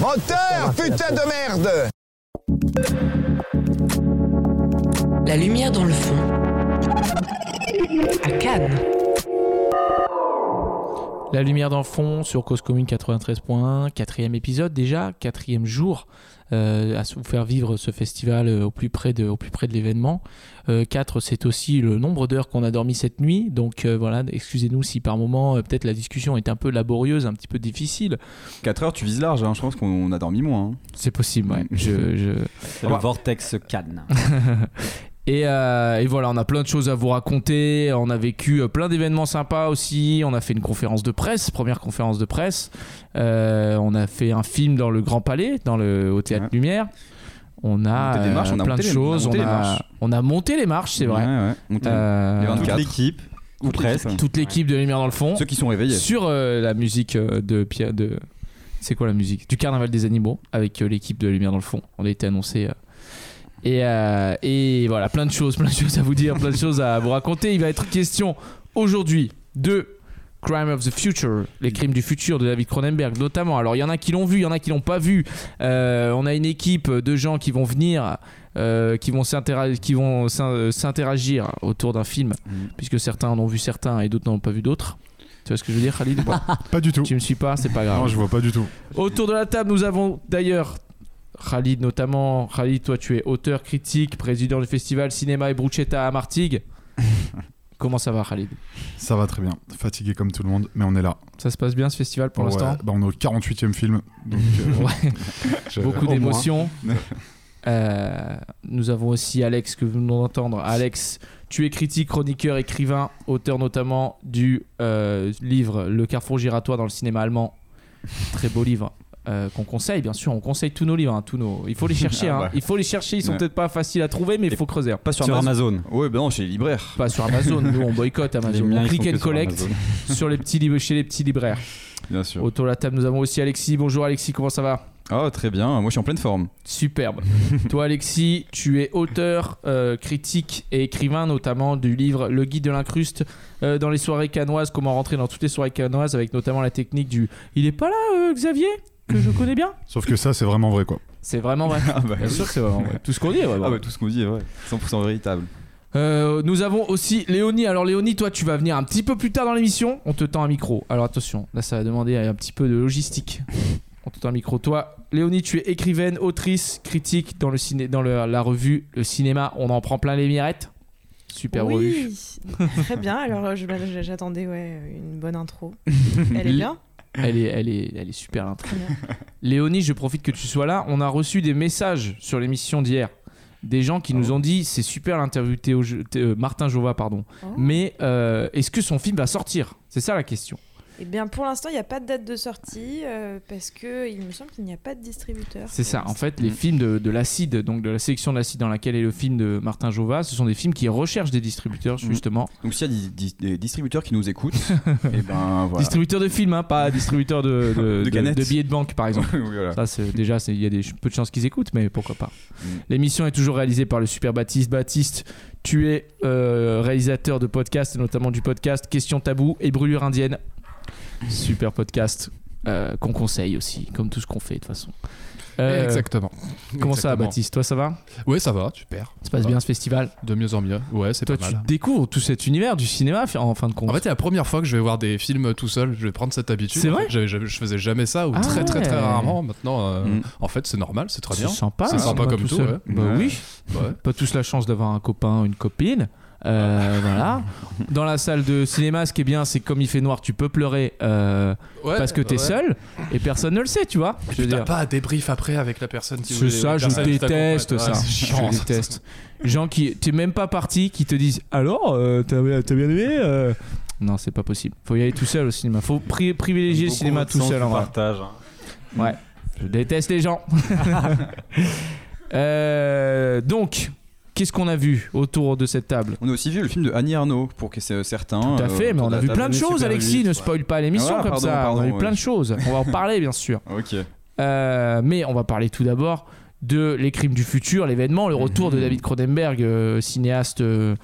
Moteur, putain de merde La lumière dans le fond. À Cannes. La lumière dans le fond sur Cause Commune 93.1, quatrième épisode déjà, quatrième jour euh, à vous faire vivre ce festival euh, au plus près de, au plus près de l'événement. 4, c'est aussi le nombre d'heures qu'on a dormi cette nuit. Donc euh, voilà, excusez-nous si par moment, euh, peut-être la discussion est un peu laborieuse, un petit peu difficile. 4 heures, tu vises large, hein. je pense qu'on a dormi moins. hein. C'est possible, ouais. je, je... C'est le vortex Cannes. Et, euh, et voilà, on a plein de choses à vous raconter. On a vécu euh, plein d'événements sympas aussi. On a fait une conférence de presse, première conférence de presse. Euh, on a fait un film dans le Grand Palais, dans le au Théâtre Ouais. Lumière. On a, monté des marches, euh, on a plein de monté les- choses. on a monté On les a, marches. on a monté les marches, c'est vrai. Ouais, ouais. Monté- Euh, Les Toute 24. l'équipe, ou Toute presque. l'équipe. toute l'équipe de Lumière dans le fond. Ceux qui sont réveillés. Sur euh, la musique euh, de Pierre de. C'est quoi la musique? Du Carnaval des Animaux avec euh, l'équipe de Lumière dans le fond. On a été annoncé. Euh, et, euh, et voilà, plein de choses, plein de choses à vous dire, plein de choses à vous raconter. Il va être question aujourd'hui de Crime of the Future, les crimes du futur de David Cronenberg notamment. Alors il y en a qui l'ont vu, il y en a qui l'ont pas vu. Euh, on a une équipe de gens qui vont venir, euh, qui vont s'interra- qui vont s'in- s'interagir autour d'un film, Mhm. puisque certains en ont vu certains et d'autres n'en ont pas vu d'autres. Tu vois ce que je veux dire, Khalid pas? Pas du tout. Tu me suis pas, c'est pas grave. Non, je vois pas du tout. Autour de la table, nous avons d'ailleurs Khalid notamment. Khalid, toi tu es auteur, critique, président du festival Cinéma et Bruschetta à Martigues. Comment ça va Khalid? Ça va très bien. Fatigué comme tout le monde, mais on est là. Ça se passe bien ce festival pour Ouais, l'instant? bah, on est au 48e film. Donc, euh, je- beaucoup d'émotions. Euh, nous avons aussi Alex que vous venez d'entendre. Alex, tu es critique, chroniqueur, écrivain, auteur notamment du euh, livre Le Carrefour giratoire dans le cinéma allemand. Très beau livre. Euh, qu'on conseille bien sûr on conseille tous nos livres hein, tous nos il faut les chercher Ah hein. bah. il faut les chercher ils sont Ouais. peut-être pas faciles à trouver mais il faut creuser Pas sur, Sur Amazon. Amazon. Ouais, non, chez les libraires. pas sur Amazon nous on boycotte Amazon on click and sur collect Amazon. sur les petits livres chez les petits libraires Bien sûr. autour de la table nous avons aussi Alexis bonjour Alexis comment ça va? Ah, très bien. Moi, je suis en pleine forme. Superbe. Toi, Alexis, tu es auteur, euh, critique et écrivain, notamment du livre Le guide de l'incruste euh, dans les soirées canoises. Comment rentrer dans toutes les soirées canoises, avec notamment la technique du Il est pas là, euh, Xavier? Que je connais bien Sauf que ça, c'est vraiment vrai, quoi. C'est vraiment vrai. Ah, bah, Bien sûr que c'est vraiment vrai. Tout ce qu'on dit est vraiment Ah, vrai. bah, tout ce qu'on dit est vrai. 100% véritable. Euh, nous avons aussi Léonie. Alors, Léonie, toi, tu vas venir un petit peu plus tard dans l'émission. On te tend un micro. Alors, attention, là, ça va demander un petit peu de logistique. On te tend un micro. Toi, Léonie, tu es écrivaine, autrice, critique dans, le ciné, dans le- la revue Le Cinéma. On en prend plein les mirettes. Super revue. Oui, très bien. Alors bah, j'attendais ouais, une bonne intro. Elle est bien. Elle est, elle est, elle est super bien. Léonie, je profite que tu sois là. On a reçu des messages sur l'émission d'hier. Des gens qui nous ont dit c'est super l'interview Théo, euh, Martin Jova, pardon. Oh. Mais euh, est-ce que son film va sortir? C'est ça la question. Eh bien, pour l'instant, il n'y a pas de date de sortie euh, parce que il me semble qu'il n'y a pas de distributeur. C'est ça. En fait, les Mm. films de, de l'acide, donc de la sélection de l'acide dans laquelle est le film de Martin Jova, ce sont des films qui recherchent des distributeurs, Mm. justement. Donc, s'il y a des, des- des distributeurs qui nous écoutent, et ben voilà. Distributeurs de films, hein, pas distributeurs de, de, De canettes. de billets de banque, par exemple. oui, voilà. Ça, c'est- déjà, il y a des, peu de chances qu'ils écoutent, mais pourquoi pas. Mm. L'émission est toujours réalisée par le super Baptiste. Baptiste, tu es euh, réalisateur de podcasts, et notamment du podcast Question Tabou et Brûlure Indienne. Super podcast euh, qu'on conseille aussi, comme tout ce qu'on fait de toute façon. Euh, Exactement. Comment ça. Baptiste Toi, ça va? Ouais, ça va, super. Ça se passe va. bien ce festival? De mieux en mieux. Ouais, c'est Toi, pas tu mal. découvres tout cet univers du cinéma en fin de compte. En fait, c'est la première fois que je vais voir des films tout seul. Je vais prendre cette habitude. C'est vrai? Je, je- je faisais jamais ça, ou Ah très très très rarement. Maintenant, euh, Mm. en fait, c'est normal, c'est très c'est bien. sympa. C'est hein, sympa comme tout, ouais. Bah Ouais. oui. Ouais. Pas tous la chance d'avoir un copain, une copine. Euh, voilà. Dans la salle de cinéma, ce qui est bien, c'est que comme il fait noir, tu peux pleurer euh, Ouais, parce que t'es ouais. seul et personne ne le sait, tu vois. Et Je veux dire. pas à débrief après avec la personne. si C'est ça, je déteste ça. Je déteste. Gens qui, t'es même pas parti, qui te disent alors, euh, t'as bien aimé euh? Non, c'est pas possible. Faut y aller tout seul au cinéma. Faut pri- privilégier le cinéma tout seul en vrai. partage. hein. Ouais, je déteste les gens. Euh, donc, qu'est-ce qu'on a vu autour de cette table? On a aussi vu le film de Annie Arnaud, pour que c'est certains. Tout à euh, fait, mais autour on a vu plein de choses, Alexis. Ne spoil pas l'émission comme ça. on a vu plein de choses. On va en parler, bien sûr. Ok. Euh, mais on va parler tout d'abord de Les Crimes du futur, l'événement, le retour de Mhm. David Cronenberg, euh, cinéaste, euh,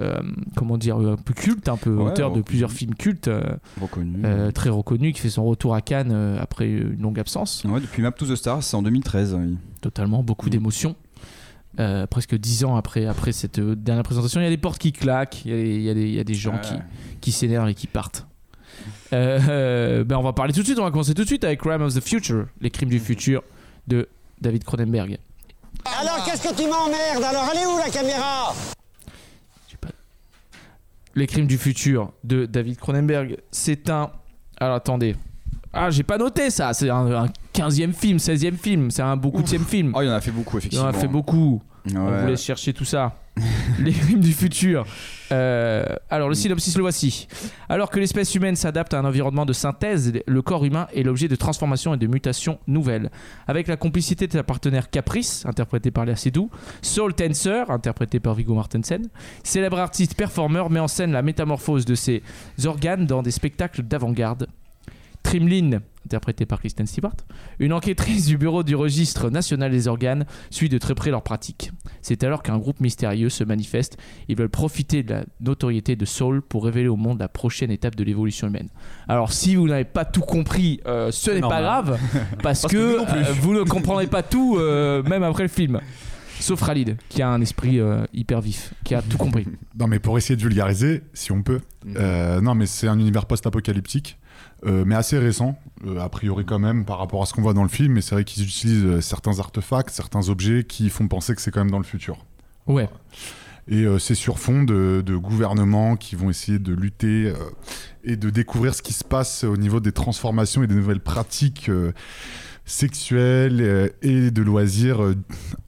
euh, comment dire, un peu culte, un peu Ouais, auteur de plusieurs films cultes, euh, Reconnu. euh, très reconnu, qui fait son retour à Cannes euh, après une longue absence. Ouais, depuis Map to the Stars, c'est en 2013. oui. Totalement, beaucoup Mhm. d'émotions. Euh, presque dix ans après, après cette euh, dernière présentation, il y a des portes qui claquent, il y a, il y a des, il y a des gens Ouais. qui, qui s'énervent et qui partent. Euh, euh, ben on va parler tout de suite, on va commencer tout de suite avec Crime of the Future, les crimes du futur de David Cronenberg. Alors qu'est-ce que tu m'emmerdes? Alors elle est où la caméra? Les crimes du futur de David Cronenberg, c'est un. Alors attendez. Ah, j'ai pas noté ça, c'est un, un 15e film, 16e film, c'est un beaucoup de film. Oh, il en a fait beaucoup, Il en effectivement. a fait beaucoup. On Ouais. vous laisse chercher tout ça. les crimes du futur. Euh, alors, le synopsis, le voici. Alors que l'espèce humaine s'adapte à un environnement de synthèse, le corps humain est l'objet de transformations et de mutations nouvelles. Avec la complicité de sa partenaire Caprice, interprétée par Léa Seydoux, Saul Tenser, interprété par Viggo Mortensen, célèbre artiste performeur met en scène la métamorphose de ses organes dans des spectacles d'avant-garde. Trimlin, interprétée par Kristen Stewart, une enquêtrice du bureau du registre national des organes, suit de très près leurs pratiques. C'est alors qu'un groupe mystérieux se manifeste. Ils veulent profiter de la notoriété de Saul pour révéler au monde la prochaine étape de l'évolution humaine. Alors, si vous n'avez pas tout compris, euh, ce n'est pas grave, parce, Parce que euh, vous ne comprendrez pas tout, euh, même après le film. Sauf Khalid, qui a un esprit euh, hyper vif, qui a tout compris. Non, mais pour essayer de vulgariser, si on peut. euh, non, mais c'est un univers post-apocalyptique, euh, mais assez récent, euh, a priori quand même, par rapport à ce qu'on voit dans le film. Mais c'est vrai qu'ils utilisent euh, certains artefacts, certains objets qui font penser que c'est quand même dans le futur. Ouais. Et euh, c'est sur fond de, de gouvernements qui vont essayer de lutter et de découvrir ce qui se passe au niveau des transformations et des nouvelles pratiques sexuelles et de loisirs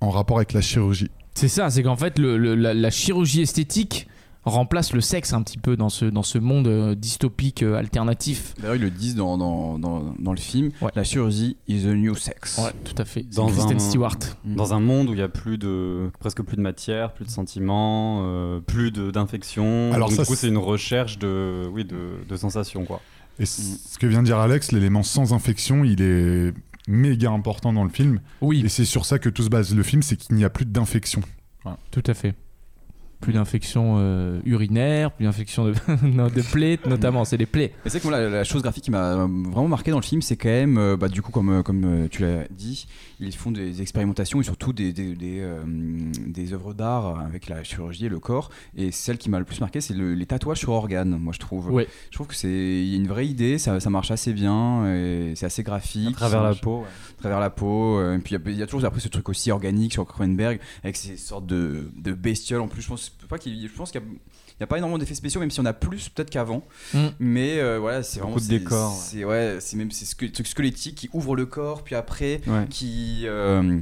en rapport avec la chirurgie. C'est ça, c'est qu'en fait, le- le- la, la chirurgie esthétique remplace le sexe un petit peu dans ce, dans ce monde euh, dystopique euh, alternatif. D'ailleurs, ils le disent dans, dans, dans, dans le film Ouais. la chirurgie is the new sex. Ouais, tout à fait. Dans Kristen un- Stewart. Dans un monde où il y a plus de presque plus de matière, plus de sentiments, euh, plus de d'infections. Alors Donc, ça, du coup, c'est- une recherche de oui de, de sensations quoi. Et ce que vient de dire Alex, l'élément sans infection, il est méga important dans le film. Oui, Et c'est sur ça que tout se base le film, c'est qu'il n'y a plus d'infection. tout à fait. Plus d'infections euh, urinaires, plus d'infections de, plaies, notamment, c'est des plaies. Mais c'est que moi, la, chose graphique qui m'a vraiment marqué dans le film, c'est quand même, euh, bah, du coup, comme, comme euh, tu l'as dit, ils font des expérimentations et surtout des, des, des, euh, des œuvres d'art avec la chirurgie et le corps. Et celle qui m'a le plus marqué, c'est le- les tatouages sur organes, moi je trouve. Ouais. Je trouve que c'est y a une vraie idée, ça, ça marche assez bien, et c'est assez graphique. À travers la peau. ouais. à travers la peau. euh, et puis il y a- il y, a toujours après ce truc aussi organique sur Cronenberg avec ces sortes de, de bestioles. En plus, je pense pas qu'il, je pense qu'il y a, il y a pas énormément d'effets spéciaux, même si on a plus peut-être qu'avant. Mm. Mais euh, voilà, c'est Beaucoup vraiment de c'est- décors, ouais. C'est ouais, c'est même c'est sque- trucs squelettiques qui ouvrent le corps, puis après Ouais. qui euh,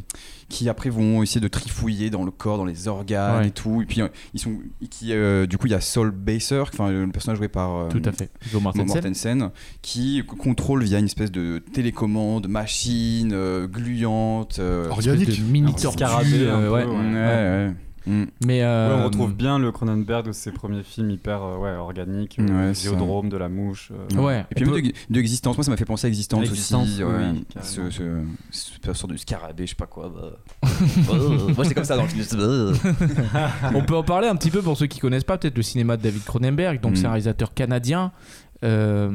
qui après vont essayer de trifouiller dans le corps, dans les organes Ouais. et tout. Et puis euh, ils sont qui euh, du coup il y a Saul Baser, enfin le personnage joué par euh, Tout à fait. Viggo Mortensen. Mortensen, qui contrôle via une espèce de télécommande, machine euh, gluante. euh, Organique. De mini tortue. euh, ouais. ouais, ouais. Mm. Mais euh, Ouais, on retrouve bien le Cronenberg de ses premiers films hyper euh, ouais, organiques, euh, Ouais. Géodrome, de la mouche. euh, Ouais. Et puis on même peut- de, de Existence, moi ça m'a fait penser à Existence, Existence, aussi. oui, ce, ce, ce sorte de scarabée, je sais pas quoi. bah. Oh, moi c'est comme ça dans le film. On peut en parler un petit peu pour ceux qui connaissent pas peut-être le cinéma de David Cronenberg. Donc Mm. c'est un réalisateur canadien euh,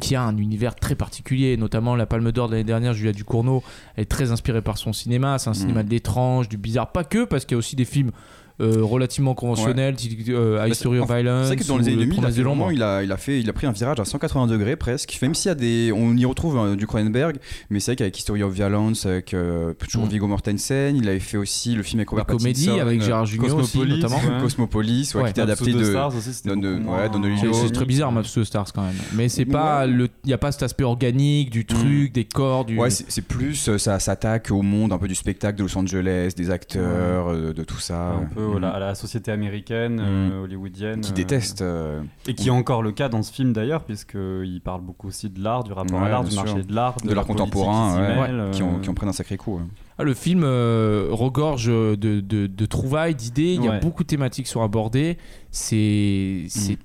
qui a un univers très particulier, notamment la Palme d'Or de l'année dernière, Julia Ducournau, elle est très inspirée par son cinéma. C'est un cinéma Mm. de l'étrange, du bizarre, pas que parce qu'il y a aussi des films euh, relativement conventionnels, type, euh, A Bah, History of Violence. C'est vrai que dans les années Le 2000, il a, fait il, a, il, a fait, il a pris un virage à 180 degrés presque. Même s'il y a des. On y retrouve euh, du Cronenberg, mais c'est vrai qu'avec History of Violence, avec euh, toujours Mm. Viggo Mortensen, il avait fait aussi le film avec La Robert comédie Pattinson, avec euh, Gérard Junior aussi, Cosmopolis, notamment. ouais. Cosmopolis, ouais, Ouais. qui était adapté Maps of the de. Ouais, C'est- très bizarre, Maps of the Stars quand même. Mais c'est pas Ouais. le, il y a pas cet aspect organique du truc, des corps, du. Ouais, c'est plus, ça s'attaque au monde un peu du spectacle de Los Angeles, des acteurs, de tout ça. un peu Mhm. à la, à la société américaine, Mm. euh, hollywoodienne. Qui euh, déteste. euh, Et qui est encore le cas dans ce film d'ailleurs, puisqu'il parle beaucoup aussi de l'art, du rapport Ouais, à l'art, du sûr. marché de l'art, de la l'art contemporain, qui ouais, mêle, qui, en, qui en prennent un sacré coup. ouais. Ah, le film euh, regorge de, de, de trouvailles, d'idées. Il y a beaucoup de thématiques sont abordées. C'est c'est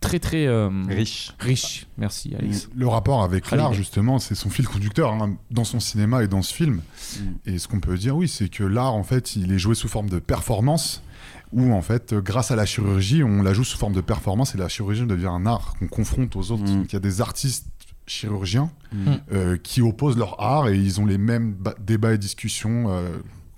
très très euh, Riche. riche. Merci Alex. Le rapport avec l'art, justement, c'est son fil conducteur hein, dans son cinéma et dans ce film. Mm. Et ce qu'on peut dire, oui, c'est que l'art, en fait, il est joué sous forme de performance, où, en fait, euh, grâce à la chirurgie, on la joue sous forme de performance, et la chirurgie devient un art qu'on confronte aux autres. Mm. Il y a des artistes chirurgiens Mm. euh, qui opposent leur art, et ils ont les mêmes ba- débats et discussions euh,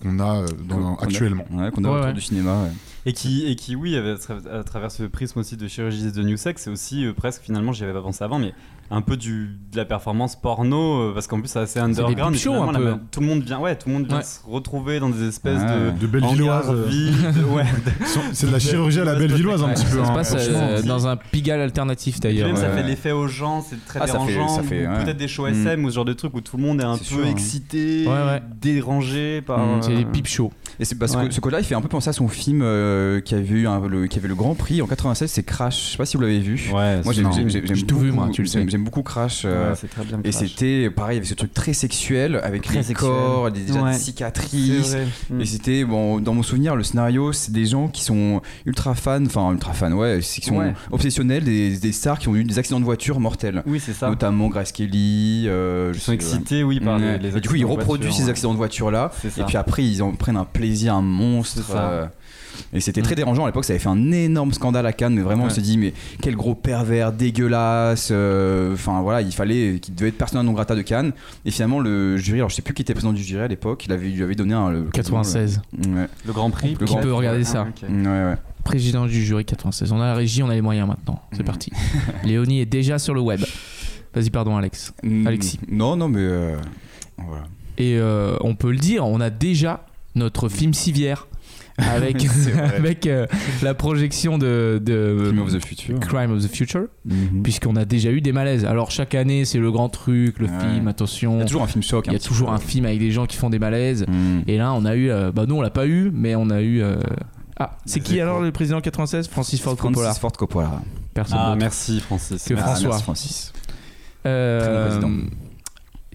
qu'on a dans- Qu'on a- actuellement. Ouais, qu'on a Ouais, autour ouais. du cinéma. Et qui, et qui oui, à travers ce prisme aussi de chirurgie de New Sex, c'est aussi euh, presque, finalement, j'y avais pas pensé avant, mais un peu du, de la performance porno, euh, parce qu'en plus c'est assez underground. finalement, un peu. tout le monde vient, ouais, tout le monde vient Ouais. se retrouver dans des espèces Ouais. de. De Bellevilloise. euh, ouais, C'est de la chirurgie à la Bellevilloise, un petit peu. ça se hein, passe euh, dans un pigalle alternatif d'ailleurs. ça ouais. fait l'effet aux gens, c'est très Ah, ça fait- dérangeant. Peut-être des shows SM ou ce genre de trucs où tout le monde est un peu C'est excité, dérangé par. Mm, C'est des euh, peep shows. Et c'est parce que ce côté-là, il fait un peu penser à son film euh, qui, avait eu un- le, qui avait le grand prix en 96, c'est Crash. Je sais pas si vous l'avez vu. Ouais, Moi, c'est- J'ai tout vu, moi, tu le sais. J'aime j'aime beaucoup Crash. euh, ouais, c'est très bien. et c'était pareil, il y avait ce truc très sexuel avec Très les sexuel. corps, des, déjà Ouais. des C'est cicatrices. vrai. Mm. Et c'était, bon, dans mon souvenir, le scénario, c'est des gens qui sont ultra fans, enfin ultra fans, ouais, qui sont Ouais. obsessionnels des, des stars qui ont eu des accidents de voiture mortels. Oui, c'est ça. Notamment Grace Kelly. euh, Ils sont excités, oui, par Ouais. les, les Et du coup, ils reproduisent voiture, ces accidents de voiture là. Et puis après, ils en prennent un plaisir, un monstre. Et c'était très dérangeant à l'époque, ça avait fait un énorme scandale à Cannes, mais vraiment on se dit, mais quel gros pervers dégueulasse. euh, Enfin voilà, il fallait, qu'il devait être persona non grata de Cannes. Et finalement, le jury, alors je sais plus qui était président du jury à l'époque, il avait, il lui avait donné un. le- 96. Ouais, Le Grand Prix. Le Qui Grand peut Prix, regarder Ah, ça ouais, ouais. Président du jury 96. On a la régie, on a les moyens maintenant. C'est Mhm. parti. Léonie est déjà sur le web. Vas-y, pardon, Alex. Mm, Alexis. Non, non, mais. euh, voilà. Et euh, on peut le dire, on a déjà notre film civière avec, avec euh, la projection de, de Film of the Future. Crime of the Future, Mhm. puisqu'on a déjà eu des malaises. Alors chaque année, c'est le grand truc, le Ouais. film, Il attention. y a toujours un film choc. Il y a petit toujours peu. un film avec des gens qui font des malaises. Mm. Et là, on a eu. euh, bah, nous, on l'a pas eu, mais on a eu. euh, Ah, c'est qui alors le président 96 Francis Ford Coppola. Francis Ford Coppola. Personne Ah, merci Francis. Que Merci. François. merci, Francis. Euh, Très bon président.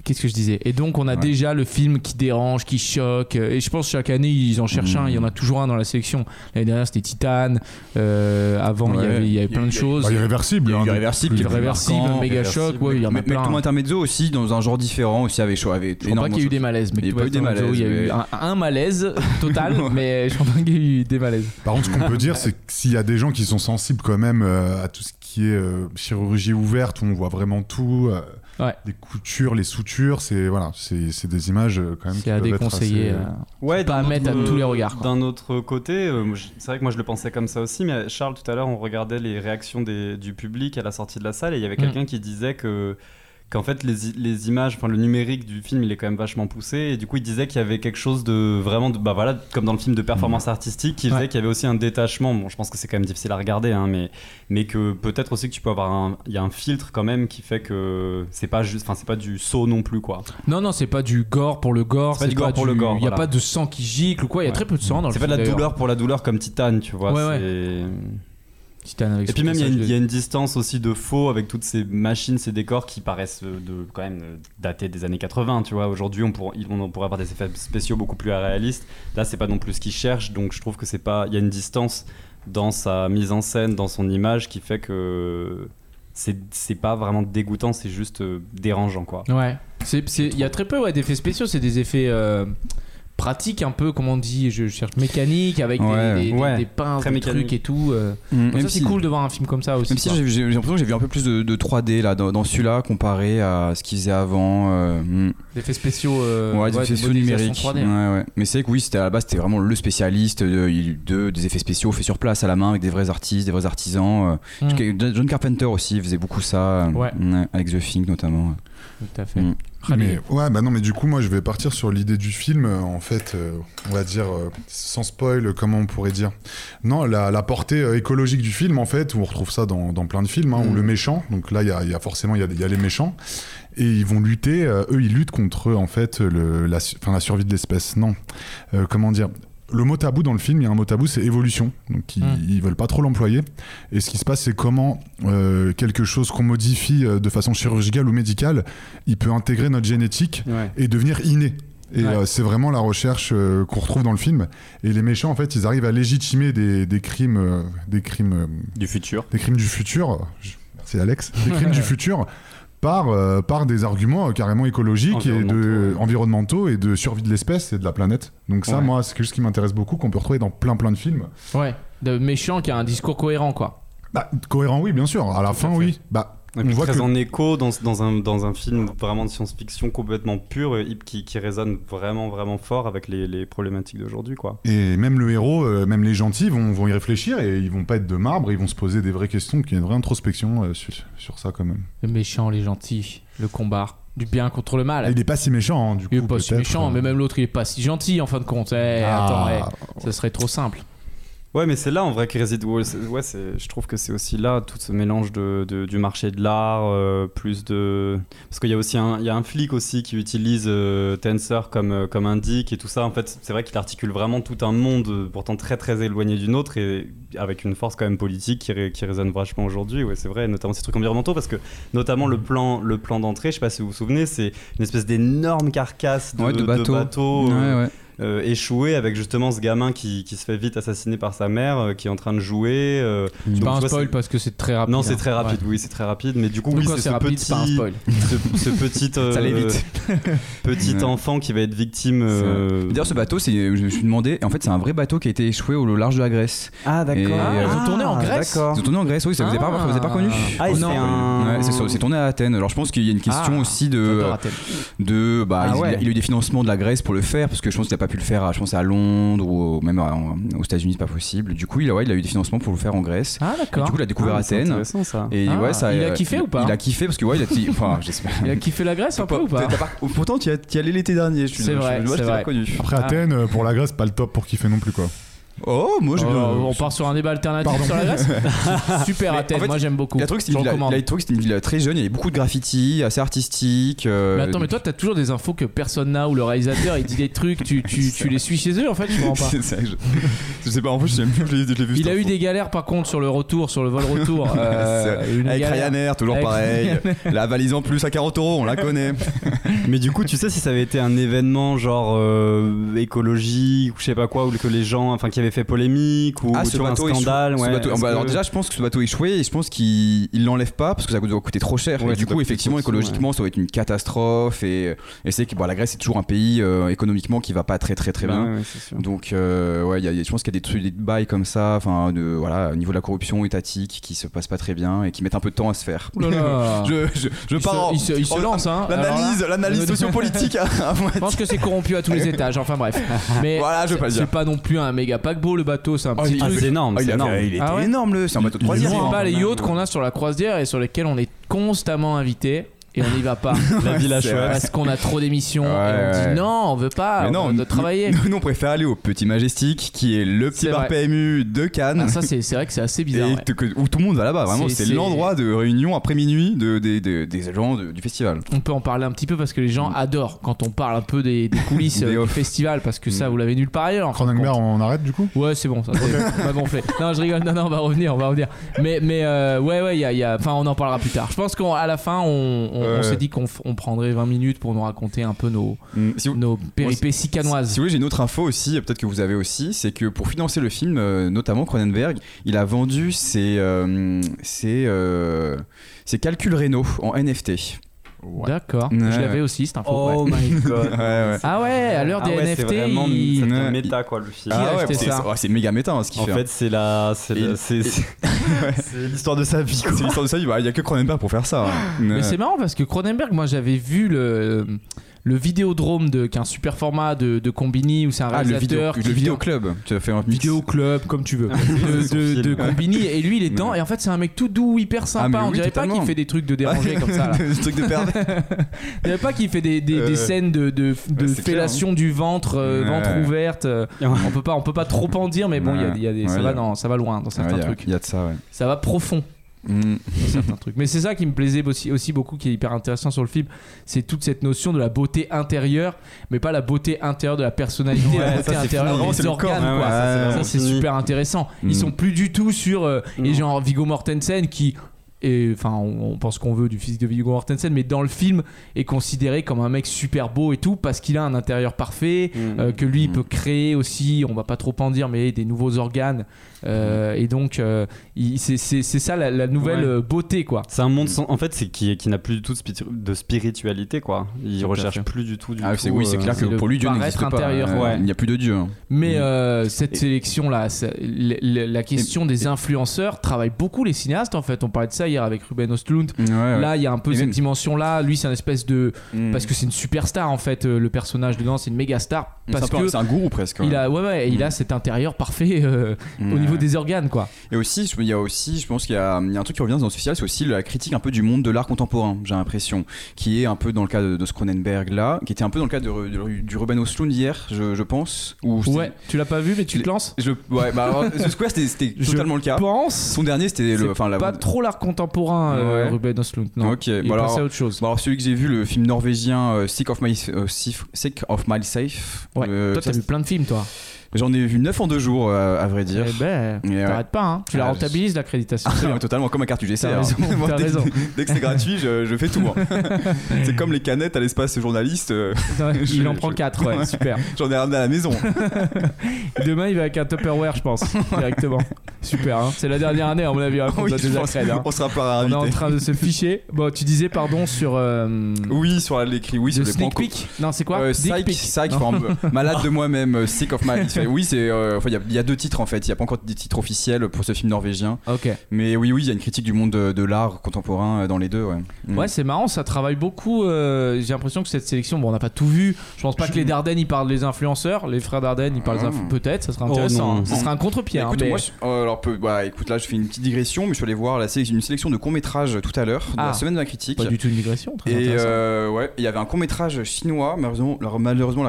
Qu'est-ce que je disais? Et donc, on a Ouais. déjà le film qui dérange, qui choque. euh, Et je pense que chaque année, ils en cherchent un. Il y en a toujours un dans la sélection. L'année dernière, c'était Titan. Euh, avant, il y Ouais. avait, il y avait Il y a- plein de choses. Bah, irréversible. Hein, Irréversible, qui Irréversible, marquant, méga Irréversible. choc. Ouais, il y en a Mais plein. Intermezzo aussi, dans un genre différent aussi, avec, avec Je crois pas qu'il y a eu de des malaises. Mais Il y a pas eu des malaises, Il y a eu un, malaise total, mais je crois pas qu'il y a eu des malaises. Par contre, ce qu'on peut dire, c'est que s'il y a des gens qui sont sensibles quand même euh, à tout ce qui est chirurgie ouverte, où on voit vraiment tout, euh, Ouais. les coutures, les soutures, c'est voilà, c'est c'est des images euh, quand même. qui C'est à peuvent être déconseiller. assez, euh, euh, Ouais, pas à d'un mettre à autre- tous les regards, quoi. D'un autre côté, euh, c'est vrai que moi je le pensais comme ça aussi, mais Charles, tout à l'heure, on regardait les réactions des- du public à la sortie de la salle et il y avait Mm. quelqu'un qui disait que qu'en fait les, les images, enfin le numérique du film, il est quand même vachement poussé et du coup il disait qu'il y avait quelque chose de vraiment, de, bah voilà, comme dans le film de performance artistique, qui faisait Ouais. qu'il y avait aussi un détachement. Bon, je pense que c'est quand même difficile à regarder, hein, mais mais que peut-être aussi que tu peux avoir un, il y a un filtre quand même qui fait que c'est pas juste, enfin c'est pas du saut non plus quoi. Non, non, c'est pas du gore pour le gore. C'est pas du gore pour le gore, Il y a voilà. pas de sang qui gicle ou quoi. Il y a Ouais. très peu de sang dans le C'est pas de la douleur pour la douleur comme Titan, tu vois. Ouais, avec Et puis même il y, a une- y a distance aussi de faux avec toutes ces machines, ces décors qui paraissent euh, de quand même euh, dater des années 80. Tu vois, aujourd'hui on, pourra- on pourrait avoir des effets spéciaux beaucoup plus réalistes. Là c'est pas non plus ce qu'ils cherchent, donc je trouve que c'est pas. Il y a une distance dans sa mise en scène, dans son image, qui fait que c'est pas vraiment dégoûtant, c'est juste euh, dérangeant quoi. Ouais. Il y a très peu ouais, d'effets spéciaux. C'est des effets euh, pratiques, un peu, comment on dit, je cherche mécanique, avec des- Ouais. des, des- Ouais. des pinces, Très des mécanique. trucs et tout. euh. Mm, Donc ça, c'est si- cool de voir un film comme ça aussi. Même si j'ai l'impression que j'ai vu un peu plus de, de 3D là dans, dans celui-là comparé à ce qu'ils faisaient avant. euh, mm. Des effets spéciaux. euh, ouais, des ouais, effets spéciaux numériques. 3D. Ouais, ouais. Mais c'est que oui, c'était à la base, c'était vraiment le spécialiste de, des effets spéciaux faits sur place à la main avec des vrais artistes, des vrais artisans. euh. Mm. John Carpenter aussi faisait beaucoup ça, euh, avec The Thing notamment. Tout à fait. Mais ouais, bah non, mais du coup, moi, je vais partir sur l'idée du film. euh, En fait, euh, on va dire euh, sans spoil, comment on pourrait dire Non, la, la portée euh, écologique du film, en fait, où on retrouve ça dans, dans plein de films, hein, où Mm. le méchant. Donc là, il y a, il y a forcément, il y a, il y a les méchants, et ils vont lutter. eux, ils luttent contre en fait le, la, la survie de l'espèce. Non, comment dire? Le mot tabou dans le film, il y a un mot tabou, c'est évolution. Donc ils, Mm. ils veulent pas trop l'employer. Et ce qui se passe, c'est comment euh, quelque chose qu'on modifie euh, de façon chirurgicale ou médicale, il peut intégrer notre génétique Ouais. et devenir inné. Et Ouais. euh, c'est vraiment la recherche euh, qu'on retrouve dans le film. Et les méchants, en fait, ils arrivent à légitimer des, des crimes, euh, des crimes, euh, Du futur. des crimes du futur. Je- Merci Alex. Des crimes du futur par euh, par des arguments euh, carrément écologiques et de Environnementaux, ouais. environnementaux et de survie de l'espèce et de la planète. Donc ça, Ouais. moi, c'est quelque chose qui m'intéresse beaucoup, qu'on peut retrouver dans plein plein de films. Ouais. De méchant qui a un discours cohérent, quoi. Bah, cohérent, oui, bien sûr. À la fin, oui. Bah, Et on voit très que en écho dans, dans, un, dans un film vraiment de science-fiction complètement pur euh, qui, qui résonne vraiment vraiment fort avec les, les problématiques d'aujourd'hui quoi. Et même le héros, euh, même les gentils vont, vont y réfléchir et ils vont pas être de marbre, ils vont se poser des vraies questions, qu'il y a une vraie introspection euh, sur, sur ça quand même. Le méchant, les gentils, le combat. Du bien contre le mal. Et il est pas si méchant, hein, du coup. Il est pas si méchant, mais même l'autre, il est pas si gentil en fin de compte. Eh, Ah. Attends, eh, ça serait trop simple. Ouais, mais c'est là en vrai que réside. Ouais, je trouve que c'est aussi là tout ce mélange de, de- du marché de l'art, euh, plus de. Parce qu'il y a aussi un, il y a un flic aussi qui utilise euh, Tensor comme, euh, comme indique et tout ça. En fait, c'est vrai qu'il articule vraiment tout un monde euh, pourtant très très éloigné du nôtre et avec une force quand même politique qui, ré- qui résonne vachement aujourd'hui. Ouais, c'est vrai, notamment ces trucs environnementaux parce que notamment le plan, le plan d'entrée, je sais pas si vous vous souvenez, c'est une espèce d'énorme carcasse de, Ouais, de bateau. bateaux, Ouais, ouais. euh, échoué avec justement ce gamin qui, qui se fait vite assassiner par sa mère, euh, qui est en train de jouer. euh, C'est donc, pas un vois, spoil c'est- parce que c'est très rapide. Non, c'est hein. très rapide, Ouais. oui, c'est très rapide, mais du coup, Donc oui, quand c'est c'est ce rapide, petit, c'est pas un spoil. ce, ce petit, euh, Ça allait vite. petit Ouais. enfant qui va être victime. euh, D'ailleurs, ce bateau, c'est, je me suis demandé, en fait, c'est un vrai bateau qui a été échoué au large de la Grèce. Ah, d'accord. Euh, ils ont tourné en Grèce. Ils ont tourné en Grèce, oui, ça vous pas, vous avez pas connu Ah, non. fait un- Ouais, c'est, ça, c'est tourné à Athènes. Alors je pense qu'il y a une question Ah, aussi de, bah, Ah il, il a eu des financements de la Grèce pour le faire parce que je pense qu'il a pas pu le faire, à, je pense à Londres ou même à- en- aux États-Unis, c'est pas possible. Du coup, il a, ouais, il a eu des financements pour le faire en Grèce. Ah, Et d'accord. du coup, il a découvert Ah, c'est Athènes. intéressant ça. Et Ah, ouais, ça, il a kiffé ou pas Il a kiffé parce que ouais, il a, enfin, j'espère. Il a kiffé la Grèce un peu ou pas pas- Pourtant, tu y, allais l'été dernier. je suis- C'est vrai. Après Ah. Athènes, euh, pour la Grèce, pas le top pour kiffer non plus quoi. Oh, moi, j'ai bien. On part sur un débat alternatif Pardon. sur la Grèce Super Mais Athènes, en fait, moi j'aime beaucoup. Il a trouvé que c'était Je une ville, recommande. il a trouvé que c'était une ville très jeune, il y avait beaucoup de graffiti, assez artistique. euh, Mais attends, mais toi t'as toujours des infos que personne n'a ou le réalisateur il dit des trucs, tu, tu, tu les suis chez eux en fait, je comprends pas. C'est ça, je... je sais pas, en plus, je sais même plus, je l'ai je l'ai vu. Il a eu info. des galères par contre sur le retour, sur le vol retour. euh, une Avec galère. Ryanair, toujours Avec pareil. La valise en plus à 40 euros, on la connaît. Mais du coup, tu sais si ça avait été un événement genre euh, écologique ou je sais pas quoi, ou que les gens, enfin, qui avait fait polémique ou Ah, tu ce vois, un scandale. ce bateau- bah, alors déjà, je pense que ce bateau échoué et je pense qu'il il l'enlève pas parce que ça doit coûter trop cher. Ouais, et du coup, doit effectivement, écologiquement, ça va être une catastrophe. Et, et c'est que bon, la Grèce, c'est toujours un pays euh, économiquement qui va pas très très très Bah bien. Donc, euh, ouais, il y a- je pense qu'il y a des trucs, des bails comme ça, enfin, de, voilà, au niveau de la corruption étatique qui se passe pas très bien et qui mettent un peu de temps à se faire. Ouh là là. je, je, je Il pars se, en- il se- il se en- lance hein. L'analyse, l'analyse sociopolitique à, à moitié. Je pense que c'est corrompu à tous les étages, enfin bref. Mais Voilà, je veux pas c'est pas non plus un méga paquebot le bateau, c'est un Oh, petit il- Ah, truc. c'est énorme, Ah, il, c'est énorme. il était Ah ouais énorme, le, c'est un bateau de C'est croisière. loin, pas les yachts qu'on a sur la croisière et sur lesquels on est constamment invité et on n'y va pas. La vrai. Parce qu'on a trop d'émissions Ouais, et on ouais. dit non, on veut pas, Mais on non, nous- travailler. Nous, nous, on préfère aller au Petit Majestic, qui est le petit bar vrai. PMU de Cannes. Ah, ça c'est vrai que c'est assez bizarre. et ouais. que- que- où tout le monde va là-bas, vraiment, C'est- l'endroit de réunion après minuit de, des- des- des gens de- du festival. On peut en parler un petit peu parce que les gens adorent quand on parle un peu des, des coulisses Des euh, du festival parce que ça Mm. vous l'avez nulle part ailleurs. de Cronenberg, compte. on arrête du coup? Ouais, c'est bon, ça on va gonfler. Non, je rigole. Non, non, on va revenir, on va revenir. Mais, mais euh, ouais, ouais, il y a, il y a- enfin, on en parlera plus tard. Je pense qu'à la fin, on, on- s'est dit qu'on on prendrait 20 minutes pour nous raconter un peu nos, Mm. Si vous, nos péripéties canoises. Si vous voulez, j'ai une autre info aussi, peut-être que vous avez aussi, c'est que pour financer le film, euh, notamment Cronenberg, il a vendu ses, euh, ses, euh, ses calculs rénaux en NFT. D'accord. Ouais, je l'avais aussi, cette info. Oh ouais. my god. Ouais, ouais. Ah ouais, à l'heure Ah des ouais, c'est NFT, vraiment il- méta quoi le film. Ah ouais, c'est ça ouais, c'est méga méta hein, ce qu'il En fait. fait, c'est la, c'est c'est c'est- c'est l'histoire de sa vie. c'est l'histoire de ça, il y a que Cronenberg pour faire ça. hein. Mais c'est marrant parce que Cronenberg, moi j'avais vu le, le Vidéodrome, de, qui est un super format de, de Combini où c'est un Ah, le vidéo, réalisateur. le vidéo club. Tu as fait un mix. Vidéo club, comme tu veux, Ah, de, de, Combini. Et lui, il est dedans. Et en fait, c'est un mec tout doux, hyper sympa. mais On oui, dirait pas qu'il fait des trucs de dérangé comme ça. Là. Ce truc de pervers. On dirait pas qu'il fait des, des, Euh, des scènes de, de, ouais, clair, fellation du ventre, euh, Ouais. ventre ouverte. euh, on peut pas, on peut pas trop en dire, mais bon, il y a- il y a des, ça va dans, ça va loin dans certains Il y a- trucs. il y a de ça, ouais. Ça va profond. Mm. dans certains trucs. Mais c'est ça qui me plaisait aussi, aussi beaucoup, qui est hyper intéressant sur le film, c'est toute cette notion de la beauté intérieure, mais pas la beauté intérieure de la personnalité, la beauté intérieure des c'est le corps. organes. Ouais, quoi. ouais, ça, c'est super intéressant. Mm. Ils sont plus du tout sur euh, et Non. genre Viggo Mortensen qui et enfin on, on pense qu'on veut du physique de Viggo Mortensen, mais dans le film est considéré comme un mec super beau et tout parce qu'il a un intérieur parfait, Mm. euh, que lui il Mm. peut créer aussi, on va pas trop en dire, mais des nouveaux organes. Euh, et donc euh, c'est ça la, la nouvelle Ouais. euh, beauté quoi. C'est un monde sans- en fait c'est qui, qui n'a plus du tout de, spiri- de spiritualité quoi. Il recherche plus du tout du Ah, tout. c'est, oui, c'est euh, clair que pour lui, Dieu n'existe pas. intérieur. Euh, Ouais. Il n'y a plus de Dieu. hein. Mais Mm. euh, cette sélection là, la, la question des influenceurs travaille beaucoup les cinéastes en fait. On parlait de ça hier avec Ruben. Ouais, ouais. Là, il y a un peu Et cette même- dimension là. Lui, c'est un espèce de Mm. parce que c'est une superstar en fait. Le personnage dedans, c'est une méga star C'est un parce que c'est un gourou presque. il a ouais ouais, il Mm. a cet intérieur parfait euh, au niveau des organes quoi. Et aussi, je- il y a aussi, je pense qu'il y a, il y a un truc qui revient dans ce festival, c'est aussi la critique un peu du monde de l'art contemporain, j'ai l'impression, qui est un peu dans le cas de, de ce Cronenberg là, qui était un peu dans le cas de, de- du Ruben Östlund hier, je, je pense. Où Ouais, tu l'as pas vu mais tu te lances. Je, ouais, bah alors, The Square c'était, Je totalement le cas. pense. Son dernier c'était le, enfin la. pas trop l'art contemporain euh, Ouais. Ruben Östlund. Non. Ok, Il est bah alors- à autre chose. Bon alors celui que j'ai vu, le film norvégien euh, Sick of My euh, Sif- Sick of Myself. Ouais. euh, Toi, t'as vu plein de films toi. J'en ai vu 9 en deux jours euh, à vrai dire. Eh ben, t'arrêtes pas hein. Tu la Ah, rentabilises l'accréditation. Ah, totalement comme un carte UGC. T'as hein. raison, dès, que- raison. dès que c'est gratuit, je, je fais tout. c'est comme les canettes à l'espace journaliste. euh, Je- il en prend 4 ouais, super. J'en ai ramené à la maison. Demain, il va avec un Tupperware, je pense, directement. Super, hein. c'est la dernière année, à mon avis, qu'on Oui, créer, hein. On sera pas On est en train de se ficher. Bon, tu disais, pardon, sur. euh, Oui, sur l'écrit, oui, sur le les points sneak peek Non, c'est quoi? Psych, malade de moi-même, sick of my. Oui, c'est. euh, enfin, il y a- il y, a deux titres en fait. Il n'y a pas encore des titres officiels pour ce film norvégien. Ok. Mais oui, oui, il y a une critique du monde de, de l'art contemporain euh, dans les deux. Ouais. Mm. Ouais, c'est marrant, ça travaille beaucoup. euh, J'ai l'impression que cette sélection, bon, on n'a pas tout vu. Je pense pas que les Dardenne ils parlent des influenceurs. Les frères Dardenne ils parlent des Ah. influenceurs. Peut-être, ça serait Oh intéressant. non. hein. Ça serait un contre-pied. Hein, écoute, mais- moi, je- euh, alors, peu- bah, écoute, là, je fais une petite digression, mais je suis allé voir la sé- une sélection de courts métrages tout à l'heure, de Ah. la semaine de la critique. Pas du tout une digression. Très Et euh, ouais, il y avait un court métrage chinois, malheureusement, la